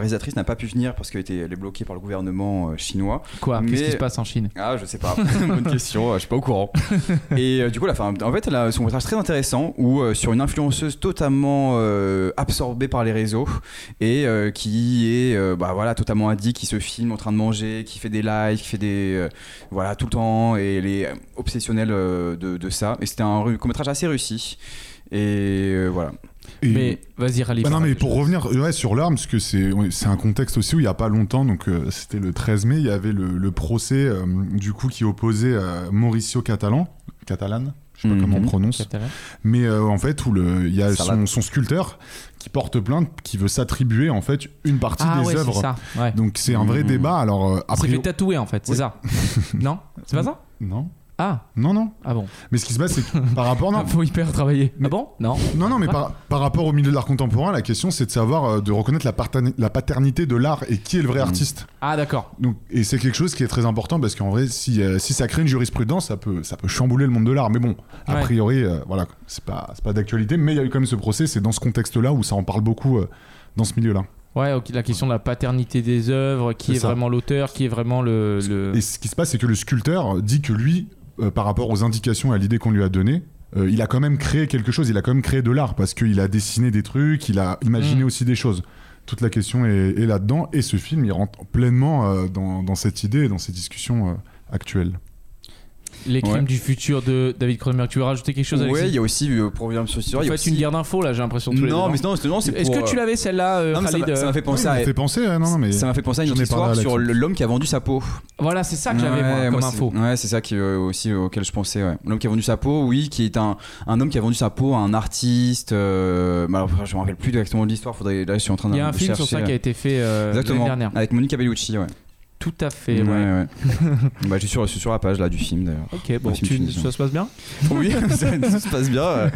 réalisatrice n'a pas pu venir parce qu'elle était elle est bloquée par le gouvernement euh, chinois. Quoi? Qu'est-ce mais- qui se passe en Chine? Ah, je sais pas. Bonne question, euh, je suis pas au courant. Et euh, du coup, la fin, en fait, elle a son métrage très intéressant où euh, sur une influenceuse totalement euh, absorbée par les réseaux et qui est bah voilà totalement addict, qui se filme en train de manger, qui fait des lives, qui fait des voilà tout le temps et elle est obsessionnelle de, de ça. Et c'était un court métrage assez réussi. Et voilà. Et- Mais vas-y, Rally. Bah non, mais pour revenir ouais, sur l'arme, parce que c'est un contexte aussi où il n'y a pas longtemps, donc euh, c'était le 13 mai, il y avait le, le procès euh, du coup qui opposait euh, Mauricio Catalan, Catalan, je sais pas Mhm. comment on prononce, Catalan. mais euh, en fait où il y a son, son sculpteur qui porte plainte, qui veut s'attribuer en fait une partie Ah des ouais, c'est œuvres. ça. Ouais. Donc c'est un vrai Mhm. débat. Alors euh, Il s'est après, fait tatouer en fait, c'est Oui. ça Non? C'est pas ça? Non, Ah, non, non. ah bon. Mais ce qui se passe, c'est que par rapport non, Faut hyper travailler. Mais- Ah bon? Non. Non, non, mais Ouais. par, par rapport au milieu de l'art contemporain, la question c'est de savoir, euh, de reconnaître la, la paternité de l'art et qui est le vrai Mhm. artiste. Ah d'accord. Donc, et c'est quelque chose qui est très important parce qu'en vrai, si, euh, si ça crée une jurisprudence, ça peut, ça peut chambouler le monde de l'art. Mais bon, a Ouais. priori, euh, voilà, c'est pas, pas d'actualité, mais il y a eu quand même ce procès, c'est dans ce contexte-là où ça en parle beaucoup euh, dans ce milieu-là. Ouais, la question de la paternité des œuvres, qui est vraiment l'auteur, qui est vraiment le. le- Et ce qui se passe, c'est que le sculpteur dit que lui, euh, par rapport aux indications et à l'idée qu'on lui a donnée, euh, il a quand même créé quelque chose, il a quand même créé de l'art parce qu'il a dessiné des trucs, il a imaginé Mm. aussi des choses. Toute la question est, est là-dedans et ce film, il rentre pleinement euh, dans, dans cette idée et dans ces discussions actuelles. Les crimes Ouais. du futur de David Cronenberg. Tu veux rajouter quelque chose Ouais, il y a aussi, euh, il y a faites aussi- une guerre d'infos là, j'ai l'impression Non, mais non, c'est- non, c'est Est-ce pour, que tu euh, l'avais celle-là, euh, non, mais ça Khalid m'a- ça m'a fait Oui, penser il à. m'a fait penser, ouais, non, non, mais Ça m'a fait penser à une histoire à sur l'homme qui a vendu sa peau. Voilà, c'est ça que j'avais Ouais, comme moi, info. Ouais, c'est ça qui, euh, aussi auquel je pensais. ouais. L'homme qui a vendu sa peau, oui, qui est un, un homme qui a vendu sa peau à un artiste. Euh, mais alors, je me rappelle plus exactement de l'histoire. Faudrait, là, je suis en train de Il y a un film sur ça qui a été fait euh, l'année Exactement. dernière. Avec Monica Bellucci, ouais. Tout à fait, Ouais, ouais. ouais. bah, je suis sur, je suis sur la page là du film d'ailleurs. Ok, bon, Ouais, tu- ça se passe bien oui, ça, ça se passe bien. euh.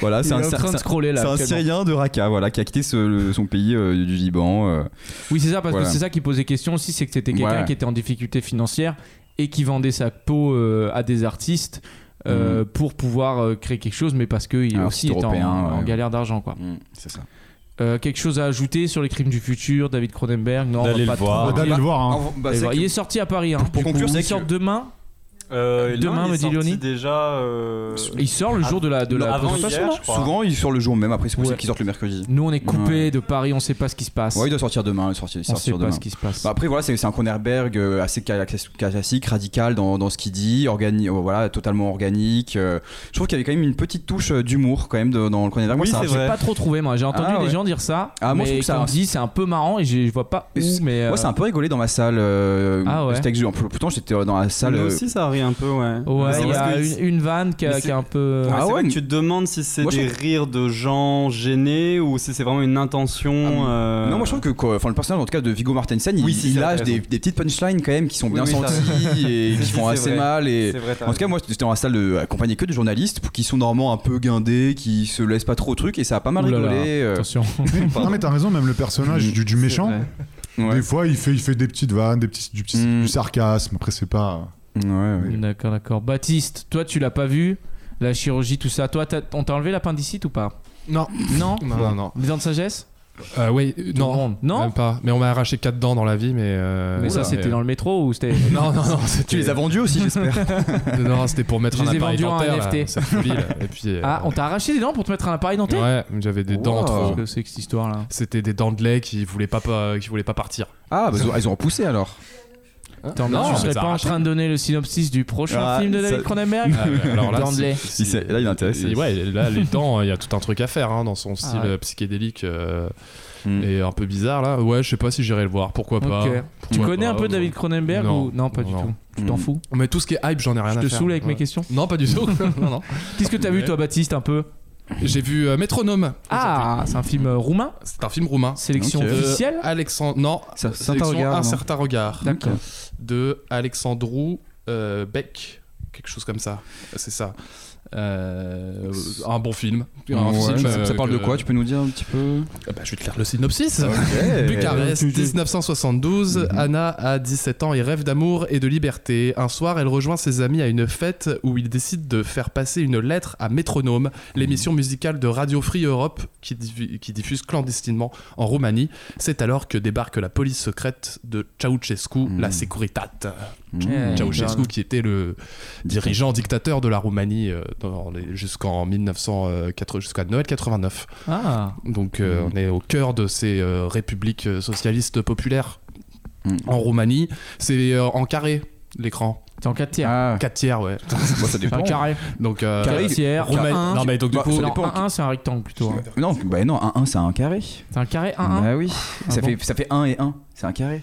Voilà, c'est un, est un- scroller là. c'est un actuellement. Syrien de Raqqa, voilà, qui a quitté ce- le- son pays euh, du Liban. euh. Oui, c'est ça, parce Voilà. que c'est ça qui posait question aussi, c'est que c'était quelqu'un Ouais. qui était en difficulté financière et qui vendait sa peau euh, à des artistes euh, pour pouvoir créer quelque chose, mais parce qu'il aussi était en, européen, en ouais. galère d'argent, quoi. Mm, c'est ça. Euh, quelque chose à ajouter sur les crimes du futur, David Cronenberg? Non, on va D'aller pas le trop voir. D'aller dire. le voir. hein. Bah, c'est que- Il est sorti à Paris. Hein, Pour du conclure, coup. c'est il sort que- demain. Euh, Demain, non, il me dit Léonie. déjà. euh, Il sort le jour de la, de non, la avant présentation, hier, non je crois. Souvent, il sort le jour même. Après, c'est possible Ouais. qu'ils sortent le mercredi. Nous, on est coupé Ouais. de Paris, on sait pas ce qui se passe. Ouais, il doit sortir demain. Il sort- il on sort sait pas demain. ce qui se passe. Bah après voilà c'est c'est un Cronenberg euh, assez classique radical dans, dans ce qu'il dit organi- euh, voilà totalement organique euh, je trouve qu'il y avait quand même une petite touche euh, d'humour quand même de- dans le Cronenberg Moi, Oui, ça- c'est J'ai vrai. pas trop trouvé, moi. J'ai entendu Ah, des ouais. gens dire ça. Ah, moi, je mais trouve que ça- dit c'est un peu marrant et je je vois pas où, Et c'est- mais. moi euh, c'est un peu rigolé dans ma salle euh, Ah ouais. c'était que j'ai- pourtant j'étais dans la salle Nous euh, aussi, ça un peu, ouais. Ouais, il y a une, une vanne qui, a- Mais qui est un peu. Ouais, Ah c'est ouais, que tu te demandes si c'est Moi, je des rires de gens gênés ou si c'est vraiment une intention. euh, non moi je trouve que quoi, enfin le personnage en tout cas de Viggo Mortensen Oui, il, si, il lâche des, petites punchlines quand même qui sont Oui, bien oui, senties et qui si, font assez vrai. mal et C'est vrai, t'as en tout cas moi j'étais dans la salle de, accompagné que de journalistes qui sont normalement un peu guindés qui se laissent pas trop au truc et ça a pas mal Ouh là là, rigolé euh, Attention. Non mais t'as raison, même le personnage du, du méchant, ouais. des fois il fait, il fait des petites vannes, des petits, du, petit- Mm. du sarcasme. Après c'est pas. Ouais, ouais. D'accord, d'accord. Baptiste, toi, tu l'as pas vu La chirurgie, tout ça. Toi, t'as- on t'a enlevé l'appendicite ou pas? Non. Non? Non, non, non. Les dents de sagesse? Euh, oui, euh, Tout le non. monde? Non? Même pas. Mais on m'a arraché 4 dents dans la vie, mais. euh, Mais ça, c'était dans le métro ou c'était. Non, non, non. c'était- tu les as vendus aussi j'espère Non, c'était pour mettre Je un les ai appareil vendus en dentaire. là, NFT. cette folie, là. Et puis. euh, Ah, on t'a arraché des dents pour te mettre un appareil dentaire? Ouais, j'avais des dents Wow. trop. Qu'est-ce que c'est que cette histoire-là C'était des dents de lait qui voulaient pas, pas- qui voulaient pas partir. ah bah, ils ont- ils ont repoussé alors Attends, Non, tu on serais pas en train de donner le synopsis du prochain Ah, film de ça- David Cronenberg Ah, alors là, c'est- Si, c'est- il est intéressé. Et Ouais, là, les dents, il y a tout un truc à faire hein, dans son style ouais. euh, psychédélique euh, Mm. et un peu bizarre là. Ouais, je sais pas si j'irai le voir, pourquoi pas. Ok. Tu Pourquoi connais pas, un peu. David Cronenberg Non. ou non pas du Non. tout Tu t'en Mm. fous Mais tout ce qui est hype, j'en ai rien Je à te faire. saoule avec mes Ouais. questions Non, pas du tout. non, non. Qu'est-ce que t'as vu Ouais. toi Baptiste un peu? J'ai vu euh, Métronome. Ah, c'est un film euh, roumain C'est un film roumain. Sélection Ok. officielle Alexandre. Non, Ça- sélection certain regard, Un non certain regard. D'accord. De Alexandrou euh, Beck. Quelque chose comme ça. C'est ça. Euh, un bon film. Un Ouais, film, ça, euh, ça parle de quoi Tu peux nous dire un petit peu Ah bah, je vais te lire le synopsis. Bucarest, tu- tu- 1972. Mhm. Anna a 17 ans et rêve d'amour et de liberté. Un soir, elle rejoint ses amis à une fête où ils décident de faire passer une lettre à Métronome, l'émission musicale de Radio Free Europe qui, diffu- qui diffuse clandestinement en Roumanie. C'est alors que débarque la police secrète de Ceausescu, Mhm. la Securitat. Ouais. Ceausescu qui était le dirigeant dictateur de la Roumanie euh, jusqu'en 1980 jusqu'à Noël 89. Ah, Donc euh, Mhm. on est au cœur de ces euh, républiques euh, socialistes populaires Mhm. en Roumanie. C'est euh, en carré l'écran. t'es en 4 tiers. Ah, 4 tiers, ouais. bon, ça C'est dépend. un carré. Donc euh, 4 tiers. Roumanie- un, Non mais donc du Bah, coup ça non, dépend. un 1 c'est un rectangle plutôt. hein. Non, bah non, un 1 c'est un carré. C'est un carré 1 1 Bah oui, Ah ça, bon fait, ça fait 1 et 1, c'est un carré.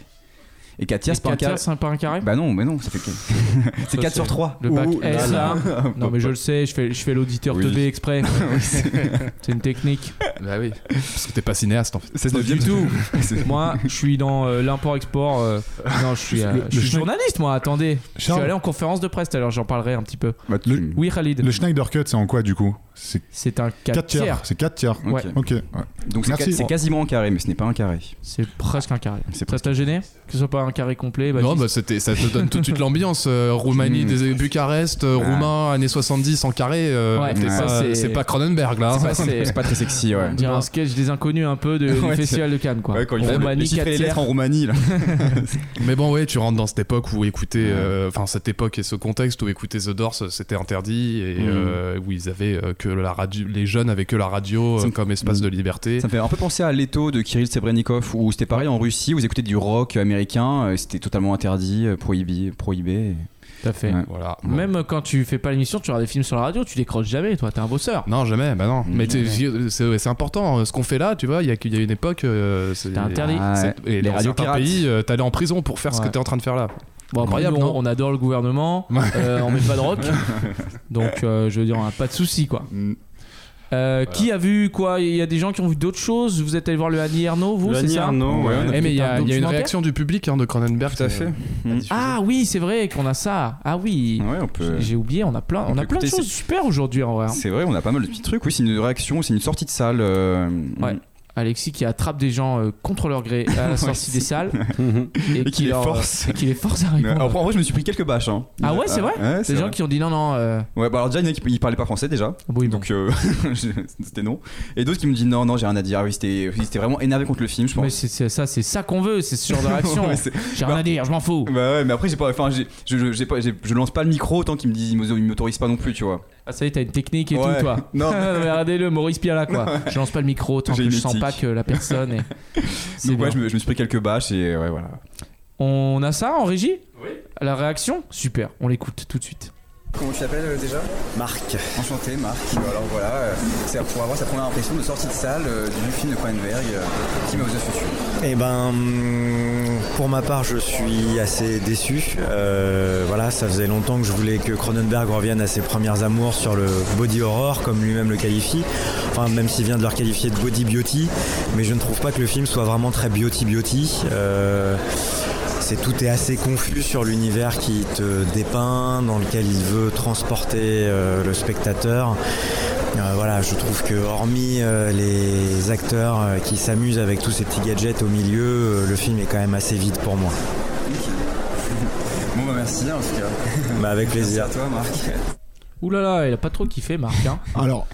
Et 4 tiers, c'est pas un 4 tiers carré. c'est pas un carré Bah non, mais non, ça fait c'est 4 sur 3. Le bac S là. Non mais je le sais, je fais, je fais l'auditeur Oui. teubé exprès. c'est une technique. bah oui, parce que t'es pas cinéaste en fait. C'est Pas du tout. Moi, je suis dans euh, l'import-export. euh, non, je suis, euh, Le- je suis le journaliste, moi. Attendez. Je suis allé en conférence de presse tout à l'heure, j'en parlerai un petit peu. Bah, tu- Oui, Khalid. Le Schneider Cut, c'est en quoi du coup? C'est un 4, 4 tiers. tiers. C'est 4 tiers. Ok. Ouais. Ok. ouais. Donc c'est Merci. ca- c'est quasiment un carré, mais ce n'est pas un carré. C'est presque un carré. C'est Ça t'a gêné? Ce soit pas un carré complet non, bah c'était, ça te donne tout de suite l'ambiance. euh, Roumanie, Mm. des Bucarest, euh, Ah. roumain, années 70 en carré. euh, Ouais, c'est- pas Cronenberg là. C'est- pas très sexy, ouais. On dirait un sketch des inconnus un peu de, du Ouais, festival de Cannes, quoi. Ouais, quand ils font Roumanie, les chiffres et 4 les lettres tiers. en Roumanie, là. Mais bon, ouais, tu rentres dans cette époque où écouter, euh, enfin cette époque et ce contexte où écouter The Doors c'était interdit et euh, où ils avaient que la radio, les jeunes avaient que la radio euh, comme espace de liberté. Ça me fait un peu penser à Leto de Kirill Sebrenikov, où c'était pareil en Russie, où vous écoutez du rock américain, euh, c'était totalement interdit, euh, prohibé. prohibé. Tout à fait. Ouais. Voilà. Même quand tu fais pas l'émission, tu regardes des films sur la radio, tu décroches jamais, toi. T'es un bosseur. Non, jamais, bah non. Mhm. Mais c'est important. euh, Ce qu'on fait là, tu vois, il y, a- il y a une époque. euh, c'est- C'était interdit. Ah, ouais. Et Les dans radios certains pirates. pays, euh, t'allais en prison pour faire ce que t'es en train de faire là. Bon, après, Incroyable, on adore le gouvernement, euh, on met pas de rock. Donc, euh, je veux dire, on a pas de soucis, quoi. Euh, Qui a vu quoi? Il y a des gens qui ont vu d'autres choses? Vous êtes allé voir le Annie Ernaux, vous, Le c'est Annie ça? Ernaux, ouais. Ouais, Eh, mais il y, a y une réaction du public hein, de Cronenberg. Tout à fait. euh. Ah oui, c'est vrai qu'on a ça. Ah oui. Ouais, on peut. J'ai oublié, on a plein, on on, a plein de choses super aujourd'hui en vrai. hein. C'est vrai, on a pas mal de petits trucs. Oui, c'est une réaction, c'est une sortie de salle. euh, Ouais. Alexis qui attrape des gens euh, contre leur gré à la sortie des salles Et qui les leur- force. et qui les force à répondre. Après, en vrai, je me suis pris quelques bâches. Hein. Ah ouais, c'est vrai Ouais, c'est Des gens vrai. qui ont dit non, non. euh, Ouais, bah alors déjà, il y en a qui ils parlaient pas français déjà. oui, bon. Donc, euh, c'était non. Et d'autres qui me disent non, non, j'ai rien à dire. Ah oui, c'était ils étaient vraiment énervé contre le film, je pense. Mais c'est ça, c'est ça qu'on veut, c'est ce genre de réaction. Ouais, J'ai rien à dire, je m'en fous. Bah ouais, mais après, j'ai pas. Enfin, j'ai- je, je, j'ai pas, j'ai- je lance pas le micro tant qu'ils me disent, ils m'autorisent pas non plus, tu vois. Ah, ça y est, t'as une technique et Ouais. tout, toi. Non. mais regardez-le, Maurice Piala, quoi. Je lance pas le micro tant que je sens pas que la personne est. Donc, ouais, je me, je me suis pris quelques bâches et ouais, voilà. On a ça en régie? Oui. La réaction? Super, on l'écoute tout de suite. Comment tu t'appelles euh, déjà Marc. Enchanté, Marc. Alors voilà, euh, c'est pour avoir sa première impression de sortie de salle euh, du film de Cronenberg, Team of the Future. Eh ben, hum, pour ma part, je suis assez déçu. Euh, voilà, ça faisait longtemps que je voulais que Cronenberg revienne à ses premières amours sur le body horror, comme lui-même le qualifie. Enfin, même s'il vient de leur qualifier de body beauty, mais je ne trouve pas que le film soit vraiment très beauty beauty. Euh, c'est tout est assez confus sur l'univers qui te dépeint, dans lequel il veut transporter euh, le spectateur. Euh, voilà, je trouve que hormis euh, les acteurs euh, qui s'amusent avec tous ces petits gadgets au milieu, euh, le film est quand même assez vide pour moi. Bon bah merci en tout cas. Bah, avec plaisir. Merci à toi Marc. Ouh là là, il a pas trop kiffé, Marc. Hein. Alors,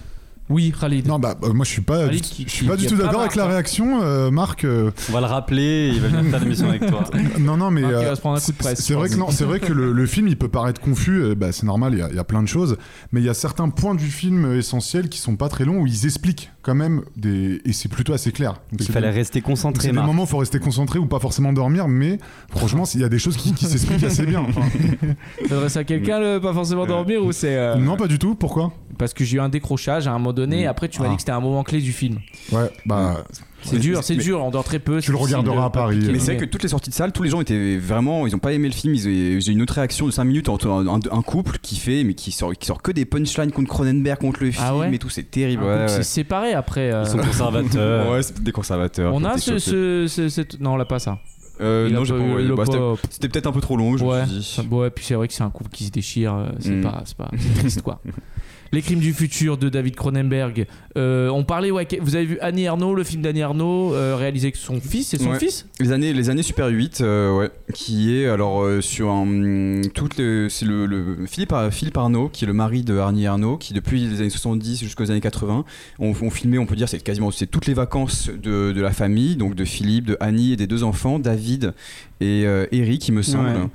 oui, Khalid. non, bah, euh, moi je suis pas, Khalid du- qui- je suis qui- pas qui du a tout pas d'accord avec la hein. réaction, euh, Marc. euh, On va le rappeler, il va venir faire l'émission avec toi. non, non, mais Marc, il euh, va se prendre un coup de presse. C'est vrai que non, c'est vrai que le, le film il peut paraître confus, euh, bah, c'est normal, il y a- il y, a plein de choses, mais il y a certains points du film euh, essentiels qui sont pas très longs où ils expliquent quand même des et c'est plutôt assez clair. Donc, Il fallait des- rester concentré, C'est des moments où il faut rester concentré ou pas forcément dormir, mais franchement, il y a des choses qui, qui s'expliquent assez bien. Enfin, S'adresse à quelqu'un, le pas forcément dormir ou c'est. euh, Non, pas du tout. Pourquoi? Parce que j'ai eu un décrochage à un moment donné. Mm. Après, tu m'as Ah. dit que c'était un moment clé du film. Ouais, bah C'est dur, c'est dur. On dort très peu. tu le c'est regarderas de à pas Paris. piquer. Mais c'est vrai que toutes les sorties de salle, tous les gens étaient vraiment, ils ont pas aimé le film. Ils ont- J'ai une autre réaction de 5 minutes entre un, un- un couple qui fait, mais qui sort, qui sort que des punchlines contre Cronenberg, contre le film Ah ouais et tout, c'est terrible. Un ouais, s'est séparé après. euh, Ils sont conservateurs. Ouais, c'est des conservateurs. On a ce, choqués. ce, ce- cette- Non, on l'a pas ça. Euh, non, pas pas Bah, c'était- pas- peut-être un peu trop long, je Ouais. me suis dit. Ouais, puis c'est vrai que c'est un couple qui se déchire. euh, C'est Mm. pas, c'est pas, c'est triste quoi. Les crimes du futur de David Cronenberg. Euh, on parlait, ouais, vous avez vu Annie Ernaux, le film d'Annie Ernaux, euh, réalisé avec son fils, c'est son Ouais. fils Les années, les années Super 8, euh, ouais, qui est alors euh, sur un, hum, toutes les- c'est le, le- Philippe, Philippe Arnaud, qui est le mari de Arnie Arnaud, qui depuis les années 70 jusqu'aux années 80, ont, ont filmé, on peut dire, c'est quasiment c'est toutes les vacances de, de la famille, donc de Philippe, de Annie et des deux enfants, David et euh, Eric, il me semble. Ouais.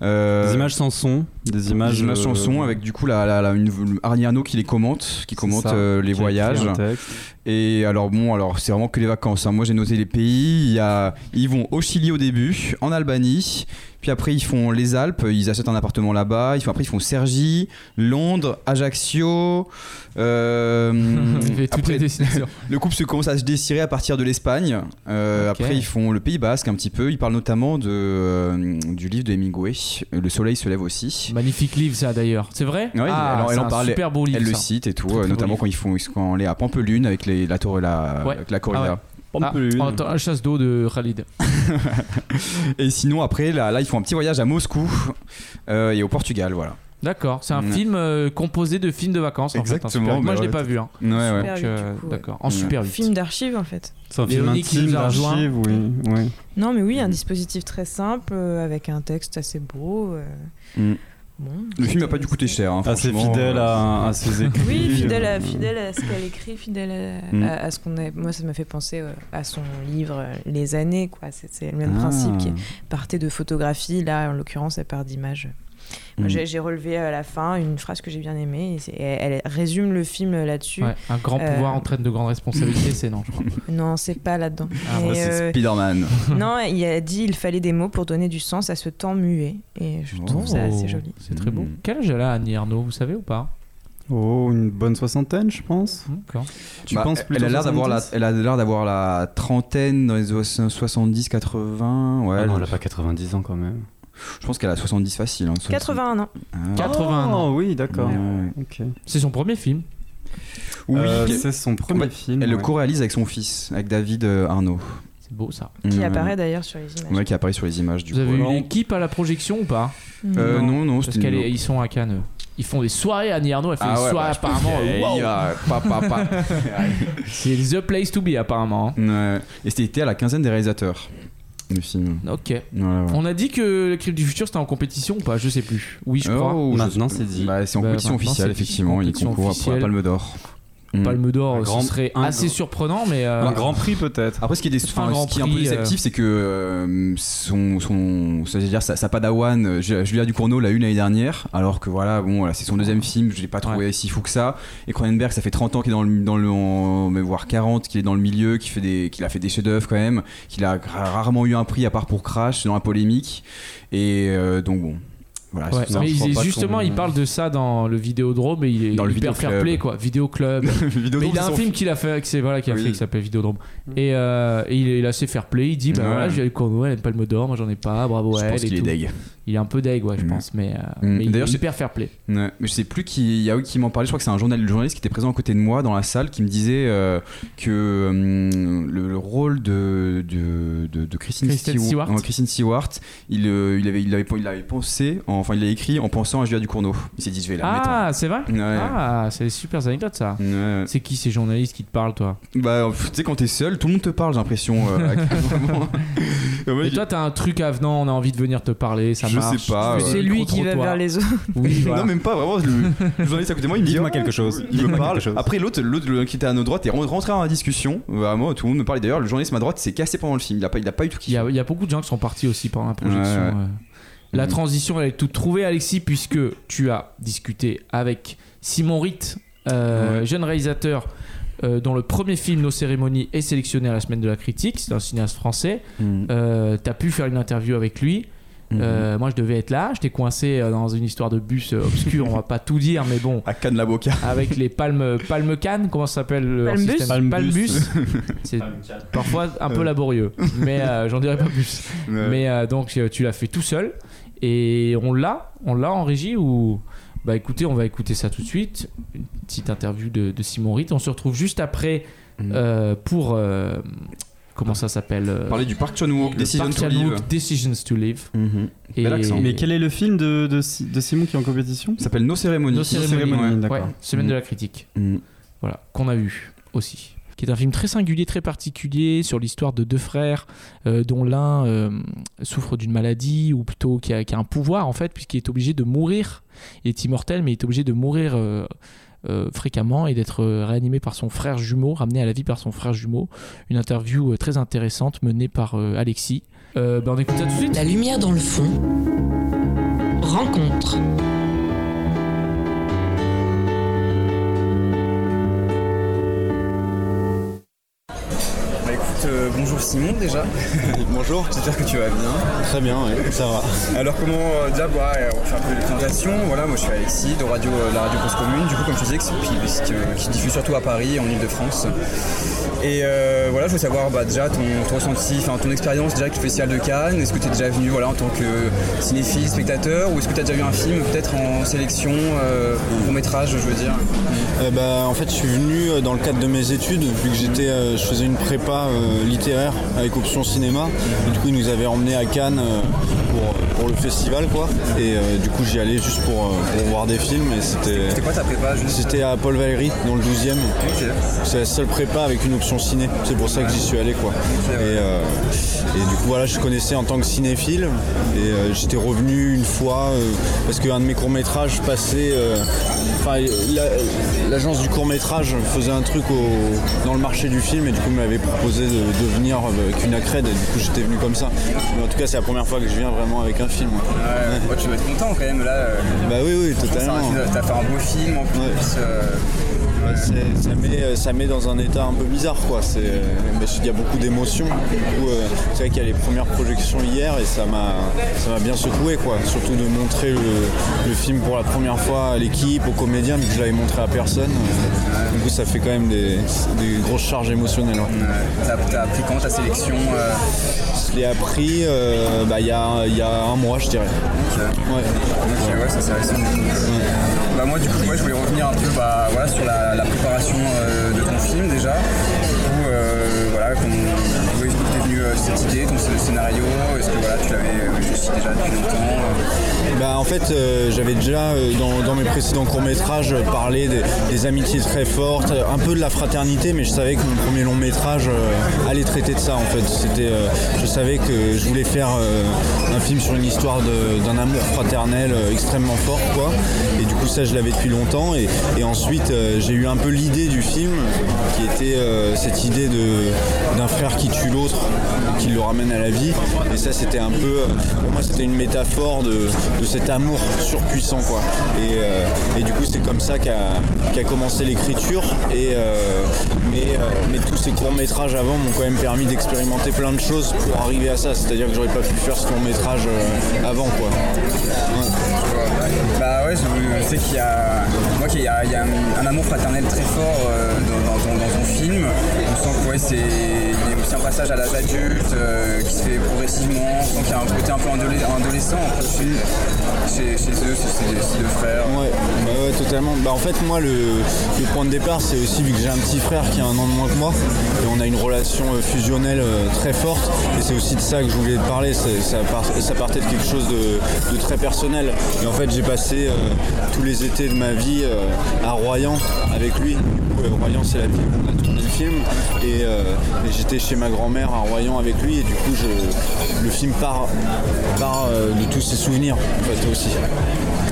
Euh, Des images sans son, des images. des images euh, chansons avec du coup la, la, la- une, Arnie Arnaud qui les commente, qui commente euh, les qui voyages. Et alors bon, alors c'est vraiment que les vacances. hein. Moi j'ai noté les pays. Il y a, ils vont au Chili au début, en Albanie, puis après ils font les Alpes. Ils achètent un appartement là-bas. Ils font après ils font Cergy, Londres, Ajaccio. euh, après, les le couple se commence à se décirer à partir de l'Espagne. Euh. Après ils font le Pays Basque un petit peu. Ils parlent notamment de, euh, du livre de Hemingway. Le Soleil se lève aussi. Magnifique livre ça d'ailleurs. C'est vrai? Ouais, ah, elle en- elle parle, super beau livre. Elle le cite et tout, Très, très beau notamment quand ils font quand on est à Pampelune avec les, la, tour- la, Ouais. la corrida. Ah ouais. Ah, on un chasse d'eau de Khalid. Et sinon, après, là, là, ils font un petit voyage à Moscou euh, et au Portugal, voilà. D'accord, c'est un Mm. film euh, composé de films de vacances en fait. Super- Moi bah je l'ai ouais. pas vu. Hein. Ouais, Donc, euh. D'accord, en super 8. Film d'archives en fait. C'est un film intime d'archives, oui. oui. Non, mais oui, un dispositif très simple euh, avec un texte assez beau. euh, Mm. Le film n'a pas dû coûter cher. Hein, Assez fidèle à, à ses écrits. Oui, fidèle à, euh, fidèle à ce qu'elle écrit, fidèle à, Mm. à- à ce qu'on a. Moi, ça m'a fait penser euh, à son livre euh, Les années, quoi. C'est c'est le même Ah. principe qui partait de photographie. Là, en l'occurrence, elle part d'images. Mm. J'ai relevé à la fin une phrase que j'ai bien aimée. et elle, elle résume le film là-dessus. Ouais, un grand Euh, pouvoir entraîne de grandes responsabilités, c'est non, je crois. Non, c'est pas là-dedans. Ah, c'est euh, Spider-Man. non, il a dit il fallait des mots pour donner du sens à ce temps muet. Et je trouve ça assez Oh, joli. C'est très beau. Mm. Quel âge elle a Annie Arnaud, vous savez ou pas? Oh, une bonne soixantaine, je pense. D'accord. Tu Bah, penses elle a l'air d'avoir la, 70? elle a l'air d'avoir la trentaine dans les 70, 80. Ouais, Ah non, elle- elle a pas 90 ans quand même. Je pense qu'elle a 70 facile. Hein, 70. 81 ans. Ah. 80 ans. Oh, oui, d'accord. Ouais. C'est son premier film. Oui, Euh, c'est son premier film. elle le co-réalise avec son fils, avec David euh, Arnaud. C'est beau ça. Qui Ouais. apparaît d'ailleurs sur les images. Ouais, qui apparaît sur les images du Vous coup. avez eu l'équipe à la projection ou pas? Euh, non, non, Parce qu'ils sont à Cannes. Ils font des soirées. Annie Arnaud, elle fait Ah des ouais, soirées bah, apparemment. Wow. y va, pa, pa, pa. C'est the place to be apparemment. Ouais. Et c'était à la quinzaine des réalisateurs film. Ok. On a dit que le clip du futur c'était en compétition ou pas Je sais plus. Oui, je crois. Oh, Maintenant, c'est dit. Bah, c'est en Bah, compétition officielle, effectivement. Il concourt pour la officielle. Palme d'Or. Mm. Palme d'Or, Un ce grand- serait un assez grand- surprenant, mais euh, Un grand prix peut-être. Après, ce qui est, des, Enfin, enfin, un grand ce qui est un peu déceptif, c'est que euh, son, son, ça veut dire sa, sa padawan, euh, Ju- Julia Ducournau, l'a eu l'année dernière, alors que voilà, bon, voilà, c'est son deuxième film, je l'ai pas trouvé si fou que ça. Et Cronenberg, ça fait 30 ans qu'il est dans le, dans le en- voire 40, qu'il est dans le milieu, qu'il fait des, qu'il a fait des chefs-d'œuvre quand même, qu'il a ra- rarement eu un prix à part pour Crash dans la polémique. Et euh, donc bon, voilà. Ouais, c'est ça. mais je il pas justement, il parle de ça dans le Vidéodrome et il est Dans le hyper fair play quoi. Vidéoclub. Vidéodrome, mais il a un son film qu'il a fait, c'est voilà, qu'il a Oui. fait, qui s'appelle Vidéodrome. Et, euh, et il, est, assez fair play. Il dit bah voilà, j'ai eu le Cournot, elle a une palme d'or, moi j'en ai pas, bravo Je à elle. pense et qu'il est deg. Il est un peu deg, ouais, je Mm. pense, mais, euh, Mm. mais il D'ailleurs, est hyper fair play. Ouais, mais je sais plus qui, il y a qui m'en parlait, je crois que c'est un journal, journaliste qui était présent à côté de moi dans la salle qui me disait euh, que hum, le, le rôle de, de, de, de Christine, Stewa- Stewart. Christine Stewart, il, euh, il, avait, il, avait, il avait pensé, enfin il l'a écrit en pensant à Julia Ducournau. Il s'est dit je vais la Ah, c'est vrai? Ouais. Ah, c'est des super anecdotes ça. Ouais. C'est qui ces journalistes qui te parlent, toi? Bah, tu sais, quand t'es seul, tout le monde te parle, j'ai l'impression. euh, vraiment. Ouais, Et toi, t'as un truc avenant, on a envie de venir te parler, ça Je marche. sais pas, ouais. le C'est lui qui va vers les autres. Oui, voilà. Non, même pas, vraiment. Le, le journaliste à côté de moi, il me dit oh, quelque chose. Il me parle. Après, l'autre, l'autre qui était à notre droite, est rentré dans la discussion. Vraiment, tout le monde me parlait. D'ailleurs, le journaliste à ma droite s'est cassé pendant le film. Il a pas, il a pas eu tout Il y kiffé. a, il y a beaucoup de gens qui sont partis aussi pendant la projection. Ouais, euh. La transition, elle est toute trouvée, Alexis, puisque tu as discuté avec Simon Ritt, euh, Ouais. jeune réalisateur euh, dont le premier film, Nos cérémonies, est sélectionné à la semaine de la critique. C'est un cinéaste français. Euh, tu as pu faire une interview avec lui. Mhm. Euh, moi, je devais être là. J'étais coincé euh, dans une histoire de bus euh, obscur. on va pas tout dire, mais bon. À Cannes la Boca. Avec les palmes, palmes cannes, comment ça s'appelle Palmbus système Palmbus. C'est parfois un peu laborieux, mais euh, j'en dirai pas plus. Mais euh, donc tu l'as fait tout seul et on l'a, on l'a en régie ou bah écoutez, on va écouter ça tout de suite. Une petite interview de, de Simon Ritt. On se retrouve juste après Mhm. euh, pour euh, comment ça s'appelle euh, Parler du Park Chan-wook, Park to Live. Decisions to Live. Mhm. Et Bel accent. Mais quel est le film de, de, Si- de Simon qui est en compétition? Ça s'appelle Nos cérémonies. Nos cérémonies, ouais. semaine Mhm. de la critique. Mhm. Voilà, qu'on a vu aussi. Qui est un film très singulier, très particulier sur l'histoire de deux frères euh, dont l'un euh, souffre d'une maladie ou plutôt qui a, qui a un pouvoir en fait puisqu'il est obligé de mourir. Il est immortel mais il est obligé de mourir euh, fréquemment et d'être euh, réanimé par son frère jumeau, ramené à la vie par son frère jumeau. Une interview euh, très intéressante menée par Alexis. Ben, on écoute ça tout de suite. La lumière dans le fond. Rencontre. Simon déjà. bonjour. J'espère que tu vas bien. Très bien, oui, ça va. Alors comment euh, déjà bah, euh, on fait un peu les présentations. Voilà, moi je suis Alexis de radio, euh, la radio Cause Commune. Du coup comme je disais, qui, qui, diffuse surtout à Paris, en Ile-de-France. Et euh, voilà, je veux savoir bah, déjà ton, ton ressenti, enfin ton expérience déjà avec le Festival de Cannes. Est-ce que tu es déjà venu voilà, en tant que cinéphile, spectateur, ou est-ce que tu as déjà vu un film peut-être en sélection, euh, court métrage, je veux dire? Euh, bah, en fait, je suis venu euh, dans le cadre de mes études, vu que j'étais, euh, je faisais une prépa euh, avec option cinéma. Et du coup, ils nous avaient emmenés à Cannes euh, pour, pour le festival, quoi. Et euh, du coup, j'y allais juste pour, euh, pour voir des films. Et c'était, C'était quoi ta prépa c'était à Paul Valéry, dans le 12e. Ok. C'est la seule prépa avec une option ciné. C'est pour ça que j'y suis allé, quoi. Et, euh, et du coup, voilà, je connaissais en tant que cinéphile. Et euh, j'étais revenu une fois euh, parce qu'un de mes courts-métrages passait. euh, Enfin, la- l'agence du court-métrage faisait un truc au- dans le marché du film et du coup, m'avait proposé de, de venir avec une accred. Et du coup, j'étais venu comme ça. Mais en tout cas, c'est la première fois que je viens vraiment avec un film. Ouais, ouais, tu dois être content quand même là. Bah oui, oui, totalement. T'as fait un beau film en plus. Ouais. Euh, ça, met, ça met dans un état un peu bizarre quoi. Mais il y a beaucoup d'émotions. Du coup, euh, c'est vrai qu'il y a les premières projections hier et ça m'a, bien secoué quoi. Surtout de montrer le, le film pour la première fois à l'équipe, aux comédiens, mais que je l'avais montré à personne. Du coup, ça fait quand même des, des grosses charges émotionnelles. ouais. euh, T'as appris quand ta sélection euh, Je l'ai appris euh, bah, il y, a, y a un mois, je dirais. Ouais. Ok, ouais, ça. Bah moi du coup, je voulais revenir un peu bah, voilà, sur la, préparation euh, de ton film déjà. Euh, cette idée, ton le scénario Est-ce que voilà, tu l'avais réfléchi déjà depuis longtemps euh, Bah en fait euh, j'avais déjà euh, dans, mes précédents courts métrages parlé des, amitiés très fortes, euh, un peu de la fraternité, mais je savais que mon premier long métrage euh, allait traiter de ça en fait. C'était, euh, je savais que je voulais faire euh, un film sur une histoire d'un amour fraternel euh, extrêmement fort quoi. Et du coup ça je l'avais depuis longtemps et, et ensuite euh, j'ai eu un peu l'idée du film qui était euh, cette idée d'un frère qui tue l'autre, qui le ramène à la vie. Et ça c'était un peu, pour moi c'était une métaphore de, de cet amour surpuissant quoi. Et, euh, et du coup c'est comme ça qu'a commencé l'écriture. Et euh, mais, euh, mais tous ces courts métrages avant m'ont quand même permis d'expérimenter plein de choses pour arriver à ça. C'est-à-dire que j'aurais pas pu faire ce court métrage avant quoi. Sais qu'il y a, moi qu'il a, il y a un, amour fraternel très fort euh, dans, dans film. On sent que ouais, c'est, il y a aussi un passage à l'âge adulte euh, qui se fait progressivement. Donc il y a un côté un peu adolescent un peu chez, chez, eux, chez ces deux frères. Ouais, bah ouais, totalement. Bah en fait, moi, le, point de départ, c'est aussi vu que j'ai un petit frère qui a un an de moins que moi, et on a une relation euh, fusionnelle très forte, et c'est aussi de ça que je voulais te parler. Ça, part- ça partait de quelque chose de, de très personnel. Et en fait, j'ai passé tous les étés de ma vie euh, à Royan avec lui. Euh, Royan, c'est la ville où on a tourné le film, et, euh, j'étais chez ma grand-mère à Royan avec lui, et du coup, le film part, part euh, de tous ses souvenirs, en aussi.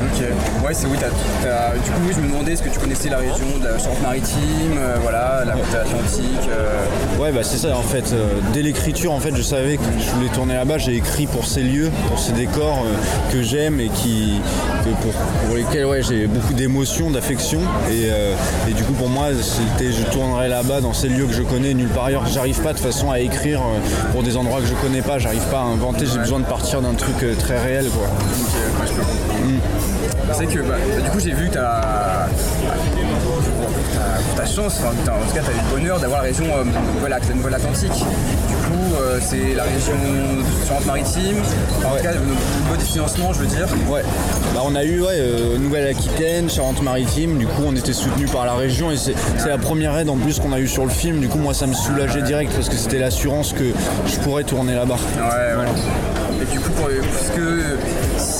Ok. Ouais, c'est oui. t'as- t'as- du coup, oui, je me demandais est-ce que tu connaissais la région de la Charente-Maritime, euh, voilà, la côte atlantique. euh, Ouais, bah c'est ça en fait. Euh, dès l'écriture, en fait, je savais que je voulais tourner là-bas. J'ai écrit pour ces lieux, pour ces décors euh, que j'aime et qui, que pour, pour lesquels ouais, j'ai beaucoup d'émotions, d'affection. Et, et du coup, pour moi, c'était je tournerai là-bas dans ces lieux que je connais nulle part ailleurs. J'arrive pas de façon à écrire pour des endroits que je connais pas. J'arrive pas à inventer. J'ai besoin de partir d'un truc très réel, quoi. C'est que bah, du coup j'ai vu que t'as ta chance, enfin, t'as- en tout cas tu as eu le bonheur d'avoir la région euh, la Nouvelle-Atlantique. Du coup euh, c'est la région Charente-Maritime, en tout cas le niveau des financements je veux dire. Ouais, bah, on a eu ouais, euh, Nouvelle-Aquitaine, Charente-Maritime, du coup on était soutenu par la région et c'est la première aide en plus qu'on a eu sur le film, du coup moi ça me soulageait direct parce que c'était l'assurance que je pourrais tourner là-bas. Ouais, ouais. Et du coup, est-ce que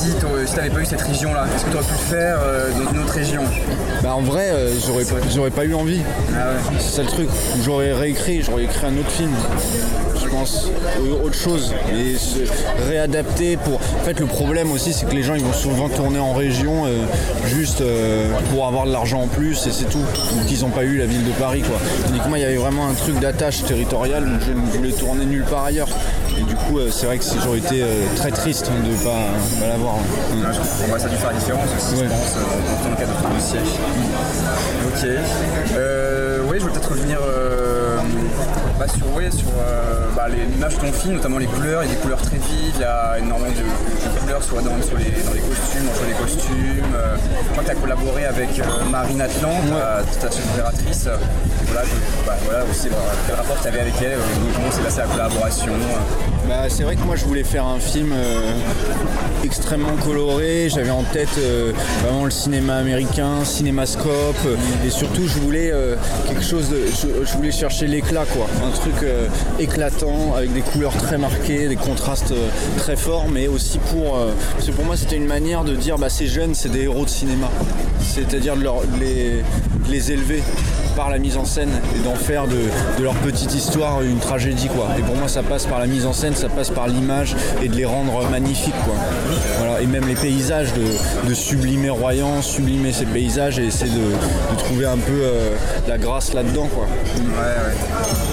si si t'avais pas eu cette région-là, est-ce que tu aurais pu le faire euh, dans une autre région? Bah en vrai euh, j'aurais j'aurais pas eu envie, c'est ça le truc, j'aurais réécrit, j'aurais écrit un autre film, je pense, autre chose, et se réadapter pour... En fait le problème aussi c'est que les gens ils vont souvent tourner en région euh, juste euh, pour avoir de l'argent en plus et c'est tout, donc ils ont pas eu la ville de Paris quoi. Moi il y avait vraiment un truc d'attache territoriale, donc je ne voulais tourner nulle part ailleurs. Et du coup euh, c'est vrai que c'est- j'aurais été très triste de pas, pas l'avoir. Bon, bah, ça a dû faire la différence aussi, je pense, euh, dans le cadre de ton dossier. Ok. Euh, oui, je vais peut-être revenir bah, sur, ouais, sur euh, bah, les- l'image de ton film, notamment les couleurs. Il y a des couleurs très vives, il y a énormément de, de couleurs, soit dans, sur les, dans les costumes, entre les costumes. Euh, je crois que tu as collaboré avec euh, Marine Atlan, ta, ta opératrice. Voilà, je- bah, voilà aussi, quel rapport tu avais avec elle, euh, comment s'est passée la collaboration euh. Bah, c'est vrai que moi je voulais faire un film euh, extrêmement coloré, j'avais en tête euh, vraiment le cinéma américain, cinémascope, euh, et surtout je voulais euh, quelque chose de. Je, je voulais chercher l'éclat un truc euh, éclatant avec des couleurs très marquées, des contrastes euh, très forts, mais aussi pour. euh, parce que pour moi c'était une manière de dire bah ces jeunes c'est des héros de cinéma, c'est-à-dire les, de les élever par la mise en scène et d'en faire de, de leur petite histoire une tragédie quoi. Et pour moi ça passe par la mise en scène, ça passe par l'image et de les rendre magnifiques quoi. Voilà. Et même les paysages, de, de sublimer Royan, sublimer ces paysages et essayer de, de trouver un peu euh, la grâce là-dedans quoi. Ouais, ouais.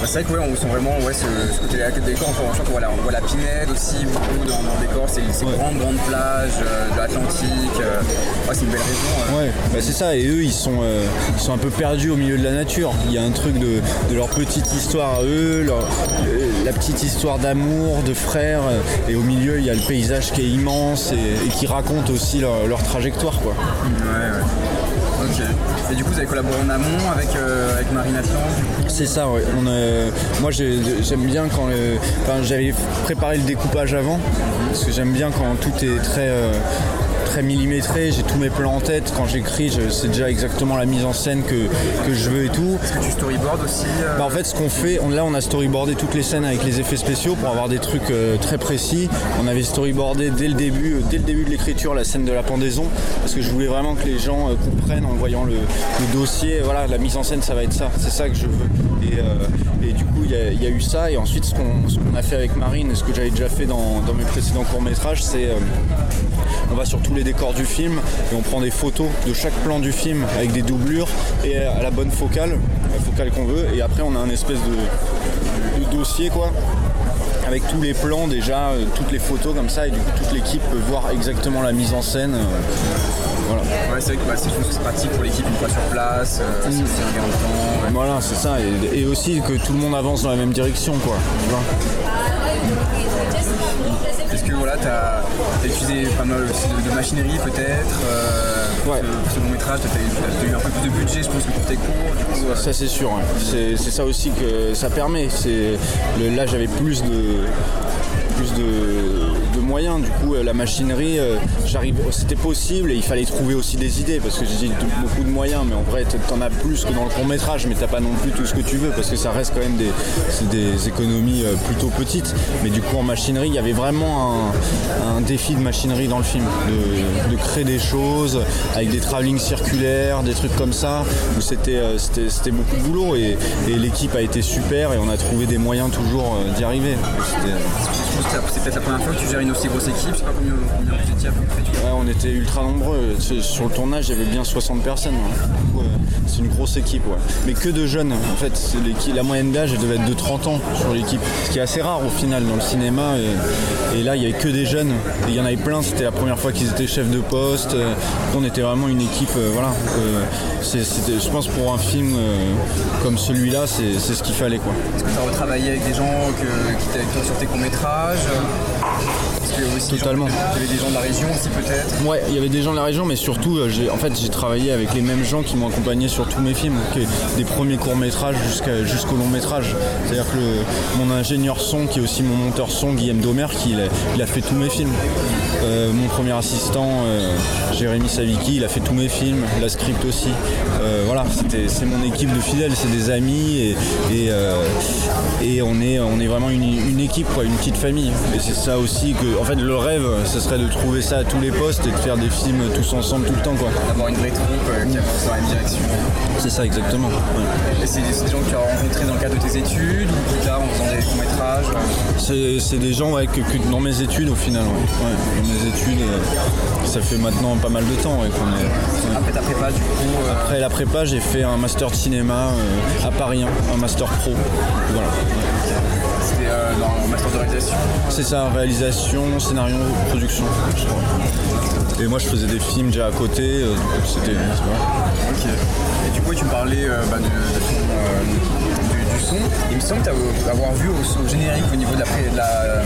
Bah, c'est vrai que ouais, on sent vraiment ouais, ce, ce côté là des décors. On, voit la, on voit la Pinède aussi, beaucoup dans, dans le décor. C'est ces grandes, grandes plages euh, de l'Atlantique. euh, ouais, c'est une belle région. euh. Ouais, bah c'est ça, et eux ils sont, ils sont un peu perdus au milieu de la nature. Il y a un truc de, de leur petite histoire à eux, leur- euh, la petite histoire d'amour, de frères, euh, et au milieu il y a le paysage qui est immense et, et qui raconte aussi leur, leur trajectoire quoi. Ouais, ouais. Ok. Et du coup, vous avez collaboré en amont avec, euh, avec Marine C'est ça, ouais. On, euh, moi j'ai- j'aime bien quand. Enfin, j'avais préparé le découpage avant, parce que j'aime bien quand tout est très. Très millimétré, j'ai tous mes plans en tête. Quand j'écris, sais déjà exactement la mise en scène que, que je veux et tout. Est-ce que tu storyboard aussi euh, Bah, en fait, ce qu'on fait, on, là, on a storyboardé toutes les scènes avec les effets spéciaux pour avoir des trucs euh, très précis. On avait storyboardé dès le début, euh, dès le début de l'écriture, la scène de la pendaison, parce que je voulais vraiment que les gens comprennent en voyant le, le dossier. Voilà, la mise en scène, ça va être ça. C'est ça que je veux. Et, et du coup, il y, a- il y a eu ça. Et ensuite, ce qu'on a fait avec Marine, et ce que j'avais déjà fait dans, dans mes précédents courts métrages, c'est on va sur tous les décors du film et on prend des photos de chaque plan du film avec des doublures et à la bonne focale, la focale qu'on veut. Et après, on a un espèce de, de dossier quoi. Avec tous les plans déjà, euh, toutes les photos comme ça, et du coup toute l'équipe peut voir exactement la mise en scène. euh, voilà. Ouais, c'est vrai que bah, c'est- que c'est pratique pour l'équipe une fois sur place, euh, c'est de temps. ouais. Voilà, c'est ça. Et, et aussi que tout le monde avance dans la même direction quoi. tu vois? Est-ce que voilà, tu as, utilisé pas mal aussi de, de machinerie peut-être euh, Ouais. ce- ce long métrage, tu as, eu un peu plus de budget, je pense que pour tes cours. Du coup, euh, Ça c'est sûr, hein. c'est ça aussi que ça permet. C'est là j'avais plus de plus de moyens. Du coup euh, la machinerie, euh, j'arrive, c'était possible et il fallait trouver aussi des idées parce que j'ai dit beaucoup de moyens, mais en vrai t'en as plus que dans le court métrage, mais t'as pas non plus tout ce que tu veux parce que ça reste quand même des, économies euh, plutôt petites. Mais du coup en machinerie, il y avait vraiment un, défi de machinerie dans le film, de, créer des choses avec des travelling circulaires, des trucs comme ça, c'était beaucoup de boulot et, et l'équipe a été super et on a trouvé des moyens toujours d'y arriver. C'était- peut-être la première fois que tu gères une aussi grosse équipe. Je sais pas combien, combien vous étiez à peu près. Ouais, on était ultra nombreux. Sur le tournage, il y avait bien 60 personnes. ouais. Coup, euh, C'est une grosse équipe, ouais. Mais que de jeunes. En fait, la moyenne d'âge elle devait être de 30 ans sur l'équipe. Ce qui est assez rare au final dans le cinéma. Et, et là, il y avait que des jeunes. Il y en avait plein. C'était la première fois qu'ils étaient chefs de poste. Euh, On était vraiment une équipe. euh, voilà. Euh, je pense pour un film euh, comme celui-là, c'est ce qu'il fallait, quoi. Est-ce que tu as retravaillé avec des gens que, qui étaient avec toi sur tes courts-métrages? Est-ce que aussi Totalement. Il y avait des gens de la région aussi peut-être Ouais, il y avait des gens de la région, mais surtout, euh, j'ai, en fait, j'ai travaillé avec les mêmes gens qui m'ont accompagné sur tous mes films, des premiers courts métrages jusqu'à, jusqu'au long métrage. C'est-à-dire que le- mon ingénieur son, qui est aussi mon monteur son, Guillaume Domer, qui il a, il a fait tous mes films. Euh, mon premier assistant, euh, Jérémy Savicki, il a fait tous mes films, la script aussi. Euh, voilà, c'est mon équipe de fidèles, c'est des amis et, et, et on, est, on est vraiment une, une équipe, quoi, une petite famille. Et c'est ça aussi que, en fait, le rêve, ce serait de trouver ça à tous les postes et de faire des films tous ensemble tout le temps, quoi. D'avoir une vraie troupe euh, qui avance dans la même direction. C'est ça, exactement. ouais. Et c'est des gens que tu as rencontrés dans le cadre de tes études ou plus tard en faisant des courts-métrages C'est, c'est des gens ouais, que, que dans mes études au final. Ouais. Dans mes études, euh, ça fait maintenant pas mal de temps est. Après ta prépa du coup euh, Après la prépa, j'ai fait un master de cinéma euh, à Paris, hein, un master pro. Voilà. Master de réalisation. C'est ça, réalisation, scénario, production. Et moi, je faisais des films déjà à côté, euh, donc c'était. Ok. Et du coup tu me parlais euh, bah, de, de ton, euh, son. Il me semble t'avoir vu au, au générique au niveau de la, de la,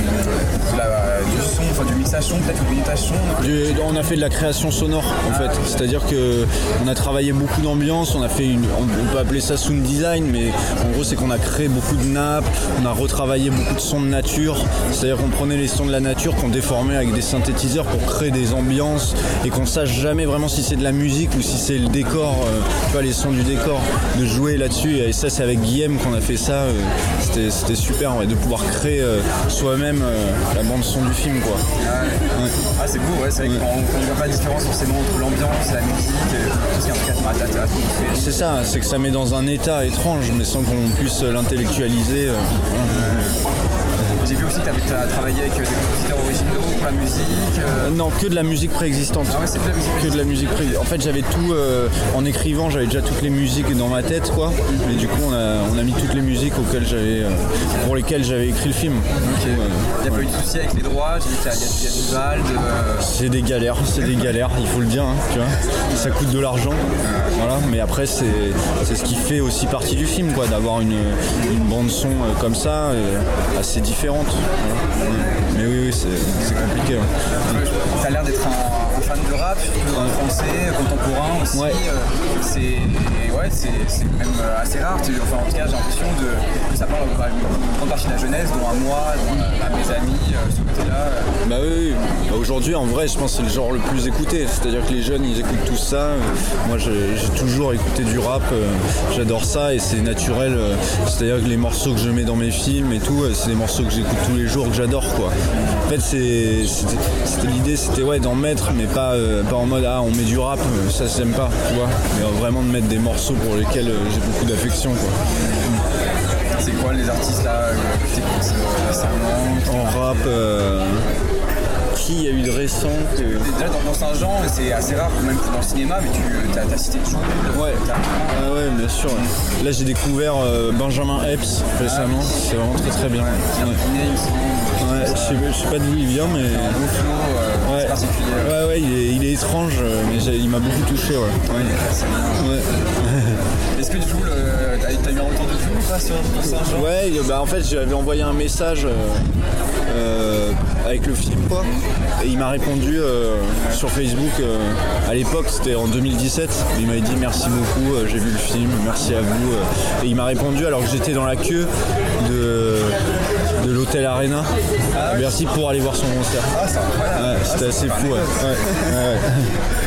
de la- du son, enfin du mixage son peut-être ou du montage son. Du- on a fait de la création sonore en fait, c'est-à-dire que on a travaillé beaucoup d'ambiance, on a fait une, on, on peut appeler ça sound design, mais en gros c'est qu'on a créé beaucoup de nappes, on a retravaillé beaucoup de sons de nature, c'est-à-dire qu'on prenait les sons de la nature qu'on déformait avec des synthétiseurs pour créer des ambiances et qu'on sache jamais vraiment si c'est de la musique ou si c'est le décor, euh, tu vois les sons du décor, de jouer là-dessus et ça c'est avec Guillaume qu'on a fait ça, euh, c'était, super ouais, de pouvoir créer euh, soi-même euh, la bande son du film quoi. Ouais. Ah c'est beau, ouais, c'est vrai qu'on ne voit pas la différence forcément entre l'ambiance et la musique, tout ce qui est fait. C'est ça, c'est que ça met dans un état étrange, mais sans qu'on puisse l'intellectualiser. J'ai vu aussi que tu avais travaillé avec des compositeurs pour la musique. euh, non, que de la musique préexistante. Ah ouais, c'est de la musique Que de la musique préexistante. En fait, j'avais tout euh, en écrivant, j'avais déjà toutes les musiques dans ma tête, quoi. Et du coup, on a, on a mis toutes les musiques auxquelles j'avais, euh, pour lesquelles j'avais écrit le film. Il n'y a pas eu de soucis avec les droits, j'ai qu'il y a, du C'est des galères, c'est des galères, il faut le dire, hein, tu vois. Ça coûte de l'argent, voilà. Mais après, c'est c'est ce qui fait aussi partie du film, quoi, d'avoir une, une bande son comme ça, assez différente. Mais oui, oui, c'est compliqué. ouais. Tu as l'air d'être un, un fan de rap, en français, contemporain aussi. Ouais. euh, c'est ouais, c'est même euh, assez rare. Enfin, en tout cas, j'ai l'impression de, ça parle bah, une grande partie de la jeunesse, dont à moi, dont à, à mes amis, euh, ce côté-là. euh. Bah oui, bah aujourd'hui, en vrai, je pense que c'est le genre le plus écouté. C'est-à-dire que les jeunes, ils écoutent tout ça. Euh, Moi, j'ai toujours écouté du rap. euh, J'adore ça et c'est naturel. euh, C'est-à-dire que les morceaux que je mets dans mes films et tout, euh, c'est des morceaux que j'écoute tous les jours, que j'adore, quoi. En fait, c'était- l'idée, c'était ouais d'en mettre, mais pas, euh, pas en mode ah on met du rap, euh, ça j'aime pas, tu vois. Mais euh, vraiment de mettre des morceaux pour lesquels j'ai beaucoup d'affection, quoi. C'est quoi les artistes là que t'écoutes récemment? En rap, qui y a eu de récent que... Déjà dans, genre, c'est assez rare, même dans le cinéma, mais tu as, cité Chou. Ouais. Ah ouais, bien sûr. Là, j'ai découvert euh, Benjamin Epps récemment. C'est vraiment très très bien. Ouais. Ouais, je sais, je sais pas d'où il vient, mais. Ouais. ouais, ouais, il est, il est étrange, euh, mais il m'a beaucoup touché. Ouais. Ouais. Est-ce que Chou, le- t'as eu un retour de Chou ou pas sur, Ouais, bah en fait j'avais envoyé un message euh, euh, avec le film quoi. Et il m'a répondu euh, sur Facebook euh, à l'époque, c'était en 2017. Il m'avait dit merci beaucoup, j'ai vu le film, merci à vous. Et il m'a répondu alors que j'étais dans la queue de, de l'hôtel Arena. Merci pour aller voir son concert. C'était assez fou. ouais.